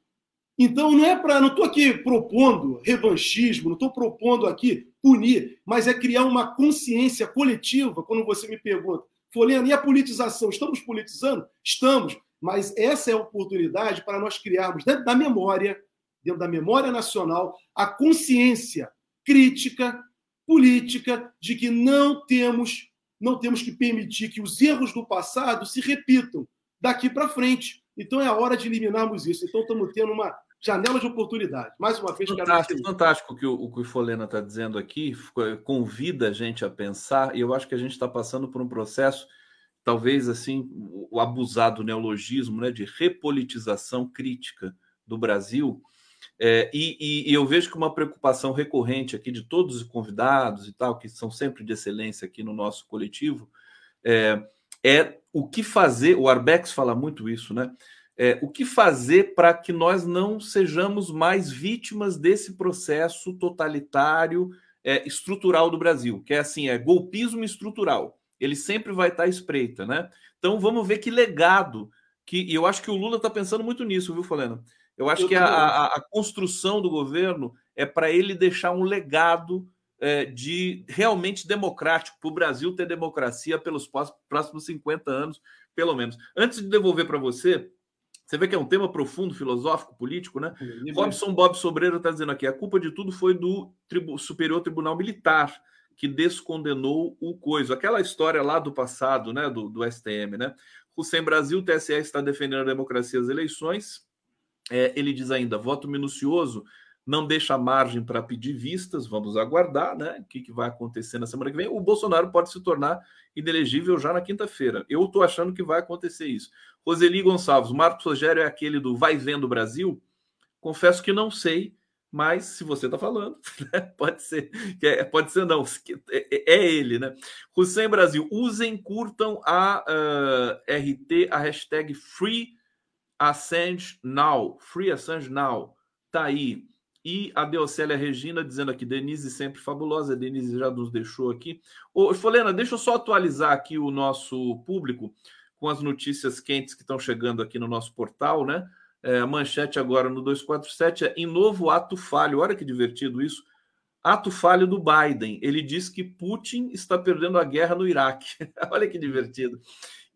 Speaker 4: Então não é para, não estou aqui propondo revanchismo, não estou propondo aqui punir, mas é criar uma consciência coletiva. Quando você me pergunta, Folena, e a politização? Estamos politizando? Estamos, mas essa é a oportunidade para nós criarmos dentro da memória, dentro da memória nacional, a consciência crítica, política de que não temos não temos que permitir que os erros do passado se repitam daqui para frente. Então é a hora de eliminarmos isso. Então estamos tendo uma janela de oportunidade. Mais uma vez,
Speaker 1: fantástico, fantástico que o, o que o Folena está dizendo aqui convida a gente a pensar, e eu acho que a gente está passando por um processo, talvez assim, o abusado neologismo né, de repolitização crítica do Brasil. É, e, e, eu vejo que uma preocupação recorrente aqui de todos os convidados e tal, que são sempre de excelência aqui no nosso coletivo, é, é o que fazer. O Arbex fala muito isso, né? É, o que fazer para que nós não sejamos mais vítimas desse processo totalitário é, estrutural do Brasil, que é assim, é golpismo estrutural. Ele sempre vai estar à espreita, né? Então vamos ver que legado que e eu acho que o Lula está pensando muito nisso, viu, Falena? Eu acho eu que a, a, a, construção do governo é para ele deixar um legado é, de realmente democrático, para o Brasil ter democracia pelos próximos 50 anos, pelo menos. Antes de devolver para você, você vê que é um tema profundo, filosófico, político, né? Robson Bob Sobreiro está dizendo aqui: a culpa de tudo foi do Tribu Superior Tribunal Militar, que descondenou o coisa. Aquela história lá do passado, né? Do, do STM, né? Hussein Brasil, o TSE está defendendo a democracia as eleições. É, ele diz ainda: voto minucioso não deixa margem para pedir vistas, vamos aguardar, né? O que, que vai acontecer na semana que vem. O Bolsonaro pode se tornar inelegível já na quinta-feira. Eu estou achando que vai acontecer isso. Roseli Gonçalves, Marcos Rogério é aquele do Vai Vendo Brasil? Confesso que não sei, mas se você está falando, né? pode ser, é, pode ser não, é, é, é, ele, né? Hussein Brasil, usem, curtam a uh, RT, a hashtag Free Assange Now, Free Assange Now, tá aí. E a Deocélia Regina dizendo aqui, Denise sempre fabulosa, Denise já nos deixou aqui. Ô, Folena, deixa eu só atualizar aqui o nosso público com as notícias quentes que estão chegando aqui no nosso portal, né? É, a manchete agora no 247 é em novo ato falho. Olha que divertido isso. Ato falho do Biden. Ele diz que Putin está perdendo a guerra no Iraque. Olha que divertido.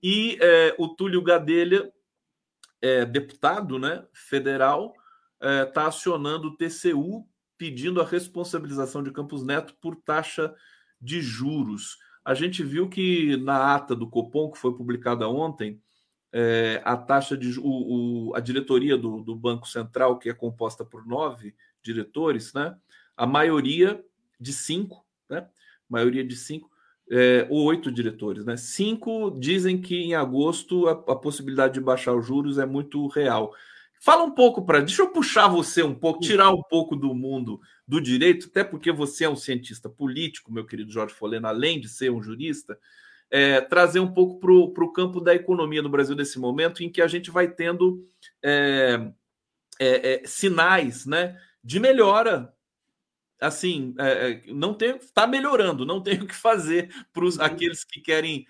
Speaker 1: E é, o Túlio Gadelha, é, deputado né, federal, está é, acionando o TCU pedindo a responsabilização de Campos Neto por taxa de juros. A gente viu que na ata do Copom, que foi publicada ontem, é, a taxa de o, o, a diretoria do, do, Banco Central, que é composta por nove diretores, né? A maioria de cinco, né? Maioria de cinco, é, ou oito diretores, né? Cinco dizem que em agosto a, a possibilidade de baixar os juros é muito real. Fala um pouco para. Deixa eu puxar você um pouco, tirar um pouco do mundo do direito, até porque você é um cientista político, meu querido Jorge Folena, além de ser um jurista, é, trazer um pouco para o campo da economia no Brasil nesse momento, em que a gente vai tendo é, é, é sinais né, de melhora. Assim, é, é, não tem, está melhorando, não tem o que fazer para aqueles que querem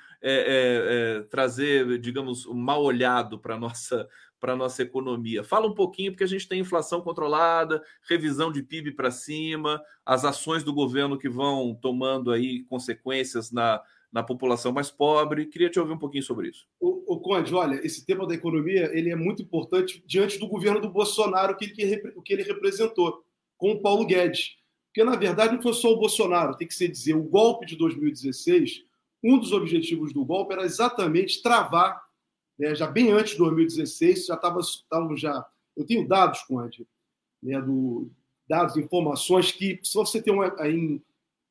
Speaker 1: trazer, digamos, um mal olhado para nossa para a nossa economia. Fala um pouquinho, porque a gente tem inflação controlada, revisão de PIB para cima, as ações do governo que vão tomando aí consequências na, na população mais pobre. Queria te ouvir um pouquinho sobre isso.
Speaker 4: O, o Conde, olha, esse tema da economia ele é muito importante diante do governo do Bolsonaro, que, que, o que ele representou, com o Paulo Guedes. Porque, na verdade, não foi só o Bolsonaro, tem que ser dizer, o golpe de 2016, um dos objetivos do golpe era exatamente travar né, já bem antes de 2016, já estava já. Eu tenho dados, Conde, né, do, dados, informações que, se você tem uma, em,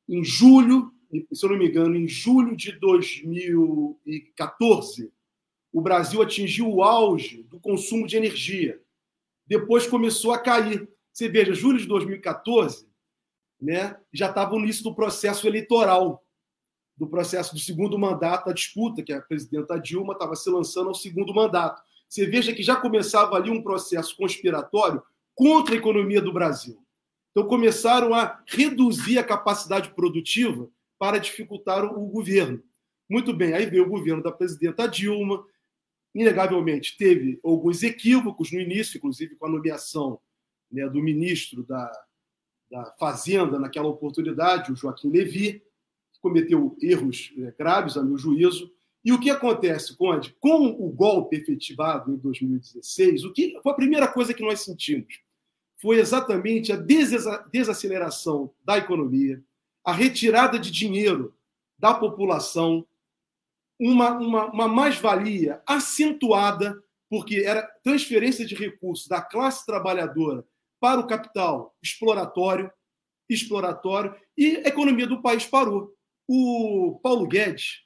Speaker 4: em julho, se eu não me engano, em julho de 2014, o Brasil atingiu o auge do consumo de energia. Depois começou a cair. Você veja, julho de 2014, né, já estava no início do processo eleitoral. Do processo do segundo mandato, a disputa que a presidenta Dilma estava se lançando ao segundo mandato. Você veja que já começava ali um processo conspiratório contra a economia do Brasil. Então começaram a reduzir a capacidade produtiva para dificultar o governo. Muito bem, aí veio o governo da presidenta Dilma, inegavelmente teve alguns equívocos no início, inclusive com a nomeação né, do ministro da, da Fazenda naquela oportunidade, o Joaquim que cometeu erros é, graves, a meu juízo. E o que acontece, Conde? Com o golpe efetivado em 2016, o que foi a primeira coisa que nós sentimos? Foi exatamente a desaceleração da economia, a retirada de dinheiro da população, uma, uma, uma mais-valia acentuada, porque era transferência de recursos da classe trabalhadora para o capital exploratório, exploratório, e a economia do país parou. O Paulo Guedes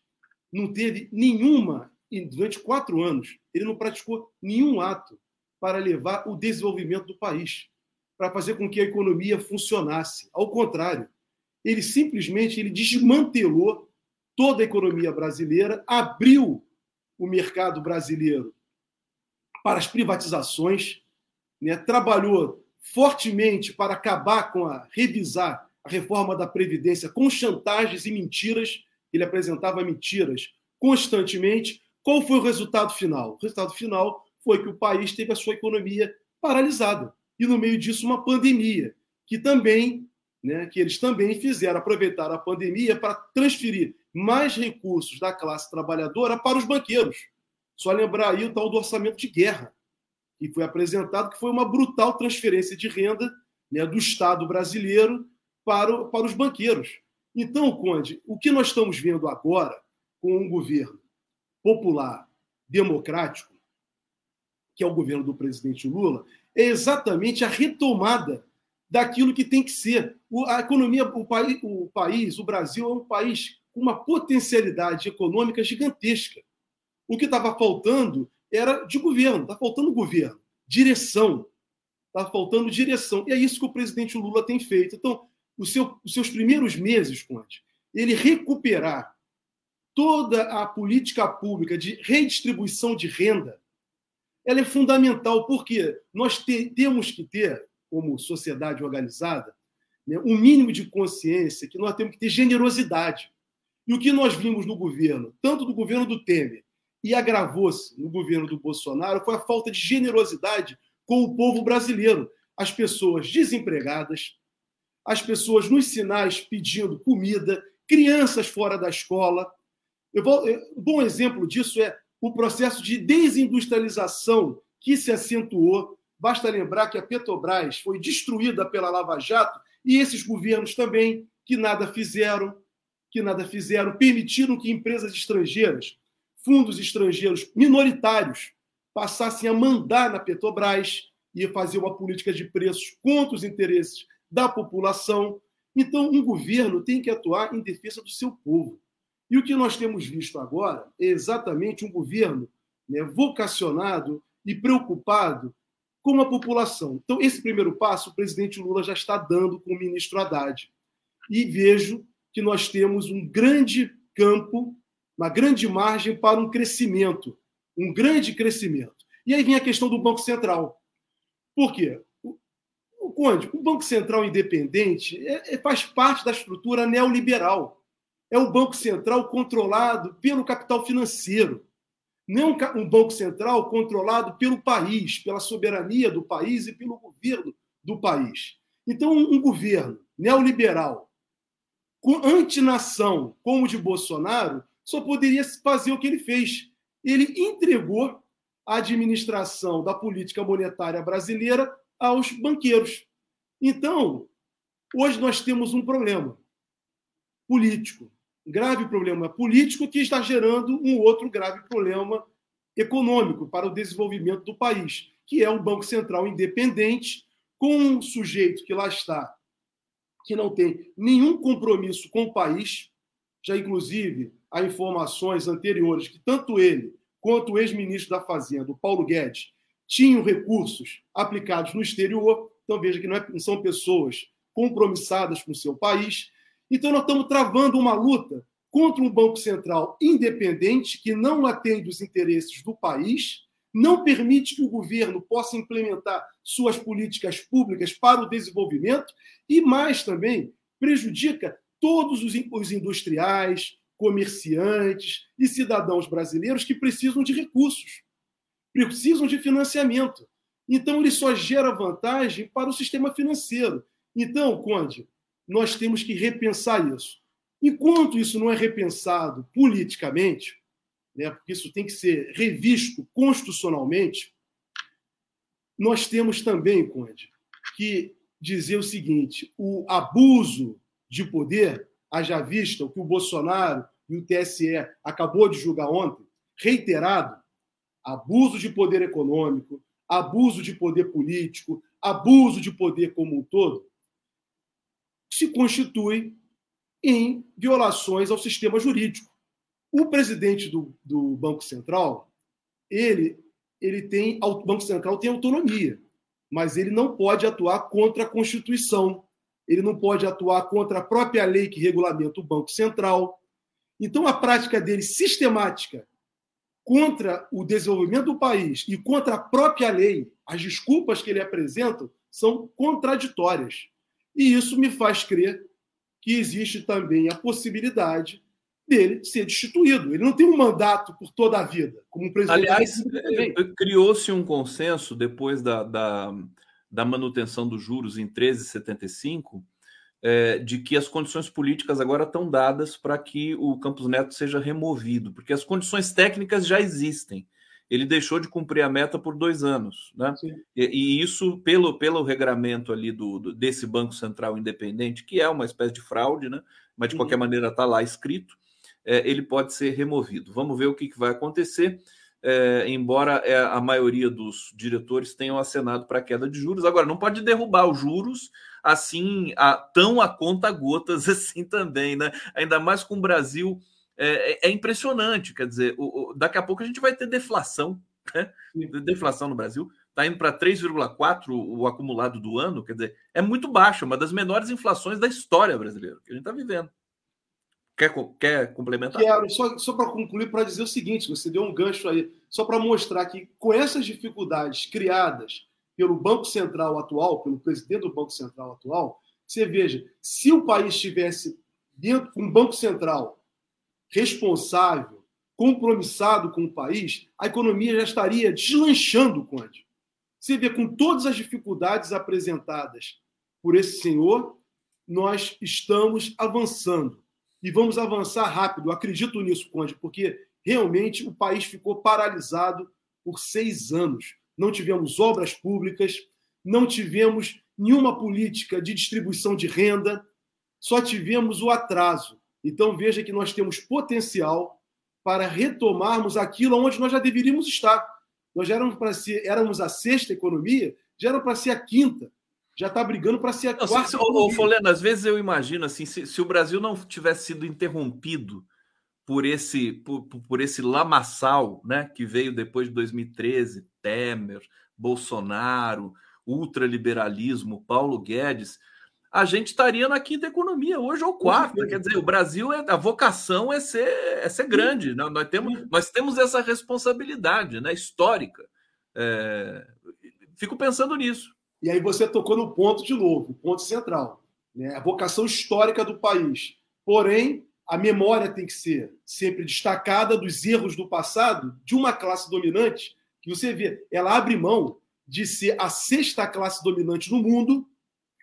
Speaker 4: não teve nenhuma, durante quatro anos, ele não praticou nenhum ato para levar o desenvolvimento do país, para fazer com que a economia funcionasse. Ao contrário, ele simplesmente ele desmantelou toda a economia brasileira, abriu o mercado brasileiro para as privatizações, né, trabalhou fortemente para acabar com a revisar a reforma da previdência com chantagens e mentiras. Ele apresentava mentiras constantemente. Qual foi o resultado final? O resultado final foi que o país teve a sua economia paralisada e no meio disso uma pandemia que também, né, que eles também fizeram aproveitar a pandemia para transferir mais recursos da classe trabalhadora para os banqueiros. Só lembrar aí o tal do orçamento de guerra, que foi apresentado, que foi uma brutal transferência de renda né, do Estado brasileiro para, o, para os banqueiros. Então, Conde, o que nós estamos vendo agora com um governo popular, democrático, que é o governo do presidente Lula, é exatamente a retomada daquilo que tem que ser. O, a economia, o o país, o Brasil, é um país com uma potencialidade econômica gigantesca. O que estava faltando era de governo, está faltando governo, direção. Está faltando direção. E é isso que o presidente Lula tem feito. Então, seu, os seus primeiros meses, Conte, ele recuperar toda a política pública de redistribuição de renda, ela é fundamental, porque nós te, temos que ter, como sociedade organizada, né, um mínimo de consciência que nós temos que ter generosidade. E o que nós vimos no governo, tanto do governo do Temer e agravou-se no governo do Bolsonaro foi a falta de generosidade com o povo brasileiro. As pessoas desempregadas, as pessoas nos sinais pedindo comida, crianças fora da escola. Vou, um bom exemplo disso é o processo de desindustrialização que se acentuou. Basta lembrar que a Petrobras foi destruída pela Lava Jato e esses governos também, que nada fizeram, que nada fizeram, permitiram que empresas estrangeiras fundos estrangeiros minoritários passassem a mandar na Petrobras e fazer uma política de preços contra os interesses da população. Então, um governo tem que atuar em defesa do seu povo. E o que nós temos visto agora é exatamente um governo né, vocacionado e preocupado com a população. Então, esse primeiro passo o presidente Lula já está dando com o ministro Haddad. E vejo que nós temos um grande campo uma grande margem para um crescimento, um grande crescimento. E aí vem a questão do Banco Central. Por quê? O, Conde, o Banco Central independente é, é, faz parte da estrutura neoliberal. É um Banco Central controlado pelo capital financeiro. Não é um, um Banco Central controlado pelo país, pela soberania do país e pelo governo do país. Então, um, um governo neoliberal, com antinação como o de Bolsonaro, só poderia fazer o que ele fez. Ele entregou a administração da política monetária brasileira aos banqueiros. Então, hoje nós temos um problema político, um grave problema político que está gerando um outro grave problema econômico para o desenvolvimento do país, que é um Banco Central independente, com um sujeito que lá está, que não tem nenhum compromisso com o país, já inclusive a informações anteriores que tanto ele quanto o ex-ministro da Fazenda, Paulo Guedes, tinham recursos aplicados no exterior. Então, veja que não, é, não são pessoas compromissadas com o seu país. Então, nós estamos travando uma luta contra um Banco Central independente que não atende os interesses do país, não permite que o governo possa implementar suas políticas públicas para o desenvolvimento e, mais também, prejudica todos os industriais, comerciantes e cidadãos brasileiros que precisam de recursos, precisam de financiamento. Então, ele só gera vantagem para o sistema financeiro. Então, Conde, nós temos que repensar isso. Enquanto isso não é repensado politicamente, né, porque isso tem que ser revisto constitucionalmente, nós temos também, Conde, que dizer o seguinte: o abuso de poder, haja vista o que o Bolsonaro e o TSE acabou de julgar ontem, reiterado, abuso de poder econômico, abuso de poder político, abuso de poder como um todo, se constitui em violações ao sistema jurídico. O presidente do, do Banco Central, ele, ele tem, o Banco Central tem autonomia, mas ele não pode atuar contra a Constituição, ele não pode atuar contra a própria lei que regulamenta o Banco Central. Então, a prática dele sistemática contra o desenvolvimento do país e contra a própria lei, as desculpas que ele apresenta são contraditórias. E isso me faz crer que existe também a possibilidade dele ser destituído. Ele não tem um mandato por toda a vida, como um presidente.
Speaker 1: Aliás, criou-se um consenso depois da, da, da, manutenção dos juros em 13,75 é, de que as condições políticas agora estão dadas para que o Campos Neto seja removido, porque as condições técnicas já existem ele deixou de cumprir a meta por dois anos. Né? E, e, isso, pelo, pelo regramento ali do, do, desse Banco Central Independente, que é uma espécie de fraude, né? mas de qualquer maneira está lá escrito, é, ele pode ser removido. Vamos ver o que, que vai acontecer. É, embora é, a maioria dos diretores tenham acenado para a queda de juros. Agora, não pode derrubar os juros assim, a, tão a conta gotas assim também, né? Ainda mais com o Brasil é, é, é, impressionante. Quer dizer, o, o, daqui a pouco a gente vai ter deflação, né? deflação no Brasil. Está indo para 3,4 o acumulado do ano, quer dizer, é muito baixo, uma das menores inflações da história brasileira que a gente está vivendo. Quer, quer complementar?
Speaker 4: Quero, só, só para concluir, para dizer o seguinte: você deu um gancho aí, só para mostrar que com essas dificuldades criadas pelo Banco Central atual, pelo presidente do Banco Central atual, você veja, se o país estivesse dentro um Banco Central responsável, compromissado com o país, a economia já estaria deslanchando, Conde. Você vê, com todas as dificuldades apresentadas por esse senhor, nós estamos avançando. E vamos avançar rápido, acredito nisso, Conde, porque realmente o país ficou paralisado por seis anos. Não tivemos obras públicas, não tivemos nenhuma política de distribuição de renda, só tivemos o atraso. Então veja que nós temos potencial para retomarmos aquilo onde nós já deveríamos estar. Nós já éramos para ser, éramos a sexta economia, já era para ser a quinta. Já está brigando para ser a não, quarta. Se,
Speaker 1: ô, Folena, às vezes eu imagino assim, se, se, o Brasil não tivesse sido interrompido por esse por, por esse lamaçal, né, que veio depois de 2013, Temer, Bolsonaro, ultraliberalismo, Paulo Guedes, a gente estaria na quinta economia hoje ou quarta. Quer dizer, o Brasil é a vocação é ser, é ser grande. Né? Nós, temos, nós temos essa responsabilidade né, histórica. É... Fico pensando nisso.
Speaker 4: E aí você tocou no ponto de novo, o ponto central. Né? A vocação histórica do país. Porém, a memória tem que ser sempre destacada dos erros do passado de uma classe dominante que você vê, ela abre mão de ser a sexta classe dominante no mundo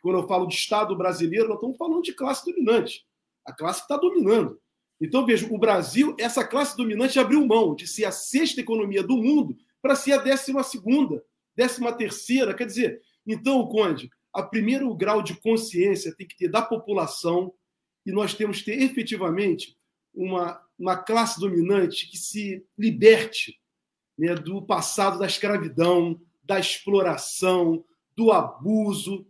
Speaker 4: quando eu falo de Estado brasileiro, nós estamos falando de classe dominante. A classe que está dominando. Então, veja, o Brasil, essa classe dominante abriu mão de ser a sexta economia do mundo para ser a décima segunda, décima terceira. Quer dizer, então, Conde, a primeiro grau de consciência tem que ter da população e nós temos que ter efetivamente uma, uma classe dominante que se liberte né, do passado da escravidão, da exploração, do abuso,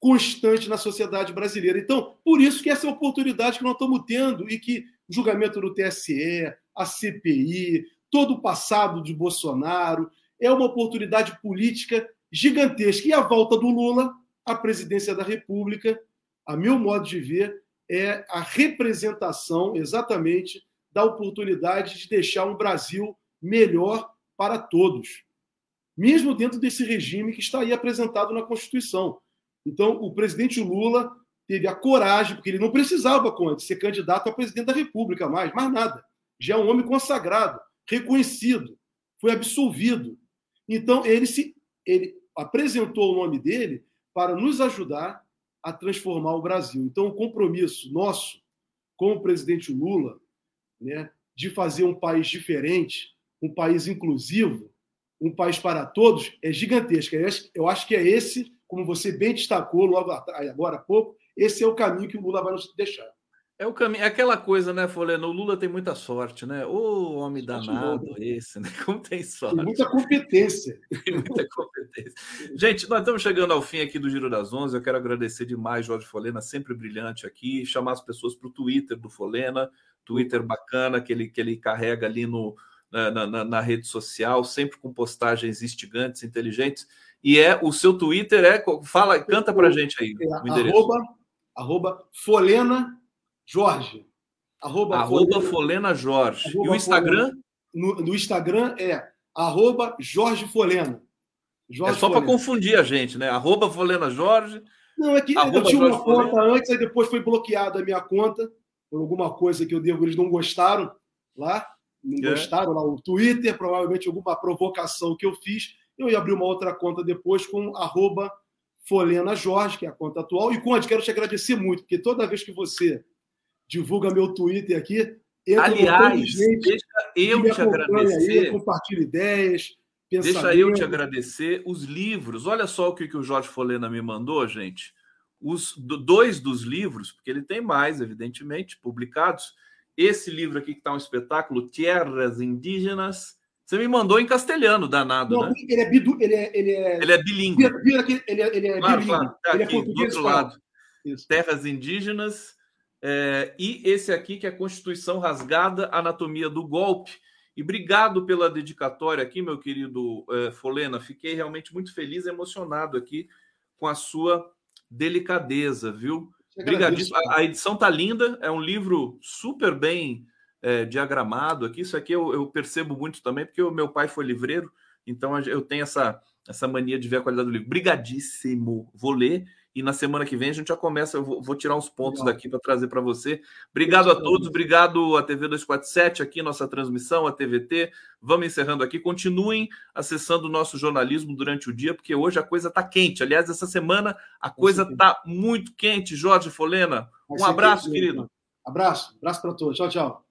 Speaker 4: constante na sociedade brasileira. Então, por isso que essa é oportunidade que nós estamos tendo e que o julgamento do TSE, a CPI, todo o passado de Bolsonaro, é uma oportunidade política gigantesca. E a volta do Lula à presidência da República, a meu modo de ver, é a representação exatamente da oportunidade de deixar um Brasil melhor para todos, mesmo dentro desse regime que está aí apresentado na Constituição. Então, o presidente Lula teve a coragem, porque ele não precisava, Conde, ser candidato a presidente da República mais, mais nada. Já é um homem consagrado, reconhecido, foi absolvido. Então, ele se ele apresentou o nome dele para nos ajudar a transformar o Brasil. Então, o compromisso nosso com o presidente Lula, né, de fazer um país diferente, um país inclusivo, um país para todos, é gigantesco. Eu acho que é esse, como você bem destacou logo agora há pouco, esse é o caminho que o Lula vai nos deixar.
Speaker 1: É o caminho, é aquela coisa, né, Foleno? O Lula tem muita sorte, né? O homem danado esse, né? Como tem sorte.
Speaker 4: Tem muita competência.
Speaker 1: Tem muita competência. Gente, nós estamos chegando ao fim aqui do Giro das Onze. Eu quero agradecer demais, Jorge Folena, sempre brilhante aqui. Chamar as pessoas para o Twitter do Folena, Twitter bacana que ele, que ele carrega ali no, na, na, na rede social, sempre com postagens instigantes, inteligentes. E é o seu Twitter é. Fala, canta para gente aí.
Speaker 4: É, o endereço. Arroba, arroba Folena Jorge.
Speaker 1: Arroba, arroba Folena, Jorge. Arroba e o Instagram?
Speaker 4: No, no, Instagram é arroba Jorge Folena.
Speaker 1: Jorge é só para confundir a gente, né? Arroba Folena Jorge.
Speaker 4: Não, é que eu tinha uma conta Folena. antes, aí depois foi bloqueada a minha conta por alguma coisa que eu devo, eles não gostaram lá. Não é. gostaram lá o Twitter, provavelmente alguma provocação que eu fiz. Eu ia abrir uma outra conta depois com arroba Folena Jorge, que é a conta atual. E, Conde, quero te agradecer muito, porque toda vez que você divulga meu Twitter aqui.
Speaker 1: Aliás, de deixa eu te agradecer.
Speaker 4: Aí, compartilha ideias.
Speaker 1: Deixa eu te agradecer os livros. Olha só o que, que o Jorge Folena me mandou, gente. Os dois dos livros, porque ele tem mais, evidentemente, publicados. Esse livro aqui que está um espetáculo, Tierras Indígenas. Você me mandou em castelhano, danado, Não, né?
Speaker 4: Ele é, bidu, ele é, ele é,
Speaker 1: ele é bilíngue.
Speaker 4: Ele é, ele é
Speaker 1: claro, bilíngue. Claro, tá é aqui, do outro lado. Isso. Terras Indígenas é, e esse aqui, que é a Constituição Rasgada, Anatomia do Golpe. E obrigado pela dedicatória aqui, meu querido é, Folena. Fiquei realmente muito feliz, emocionado aqui com a sua delicadeza, viu? Obrigadíssimo. A, a edição tá linda, é um livro super bem é, diagramado aqui. Isso aqui eu, eu, percebo muito também, porque o meu pai foi livreiro, então eu tenho essa, essa mania de ver a qualidade do livro. Brigadíssimo. Vou ler e na semana que vem a gente já começa. Eu vou, vou tirar uns pontos Legal. daqui para trazer para você. Obrigado a todos, obrigado a TV 247 aqui, nossa transmissão, a TVT. Vamos encerrando aqui. Continuem acessando o nosso jornalismo durante o dia, porque hoje a coisa está quente. Aliás, essa semana a coisa está muito quente. Jorge Folena, um abraço, querido.
Speaker 4: Abraço, abraço para todos. Tchau, tchau.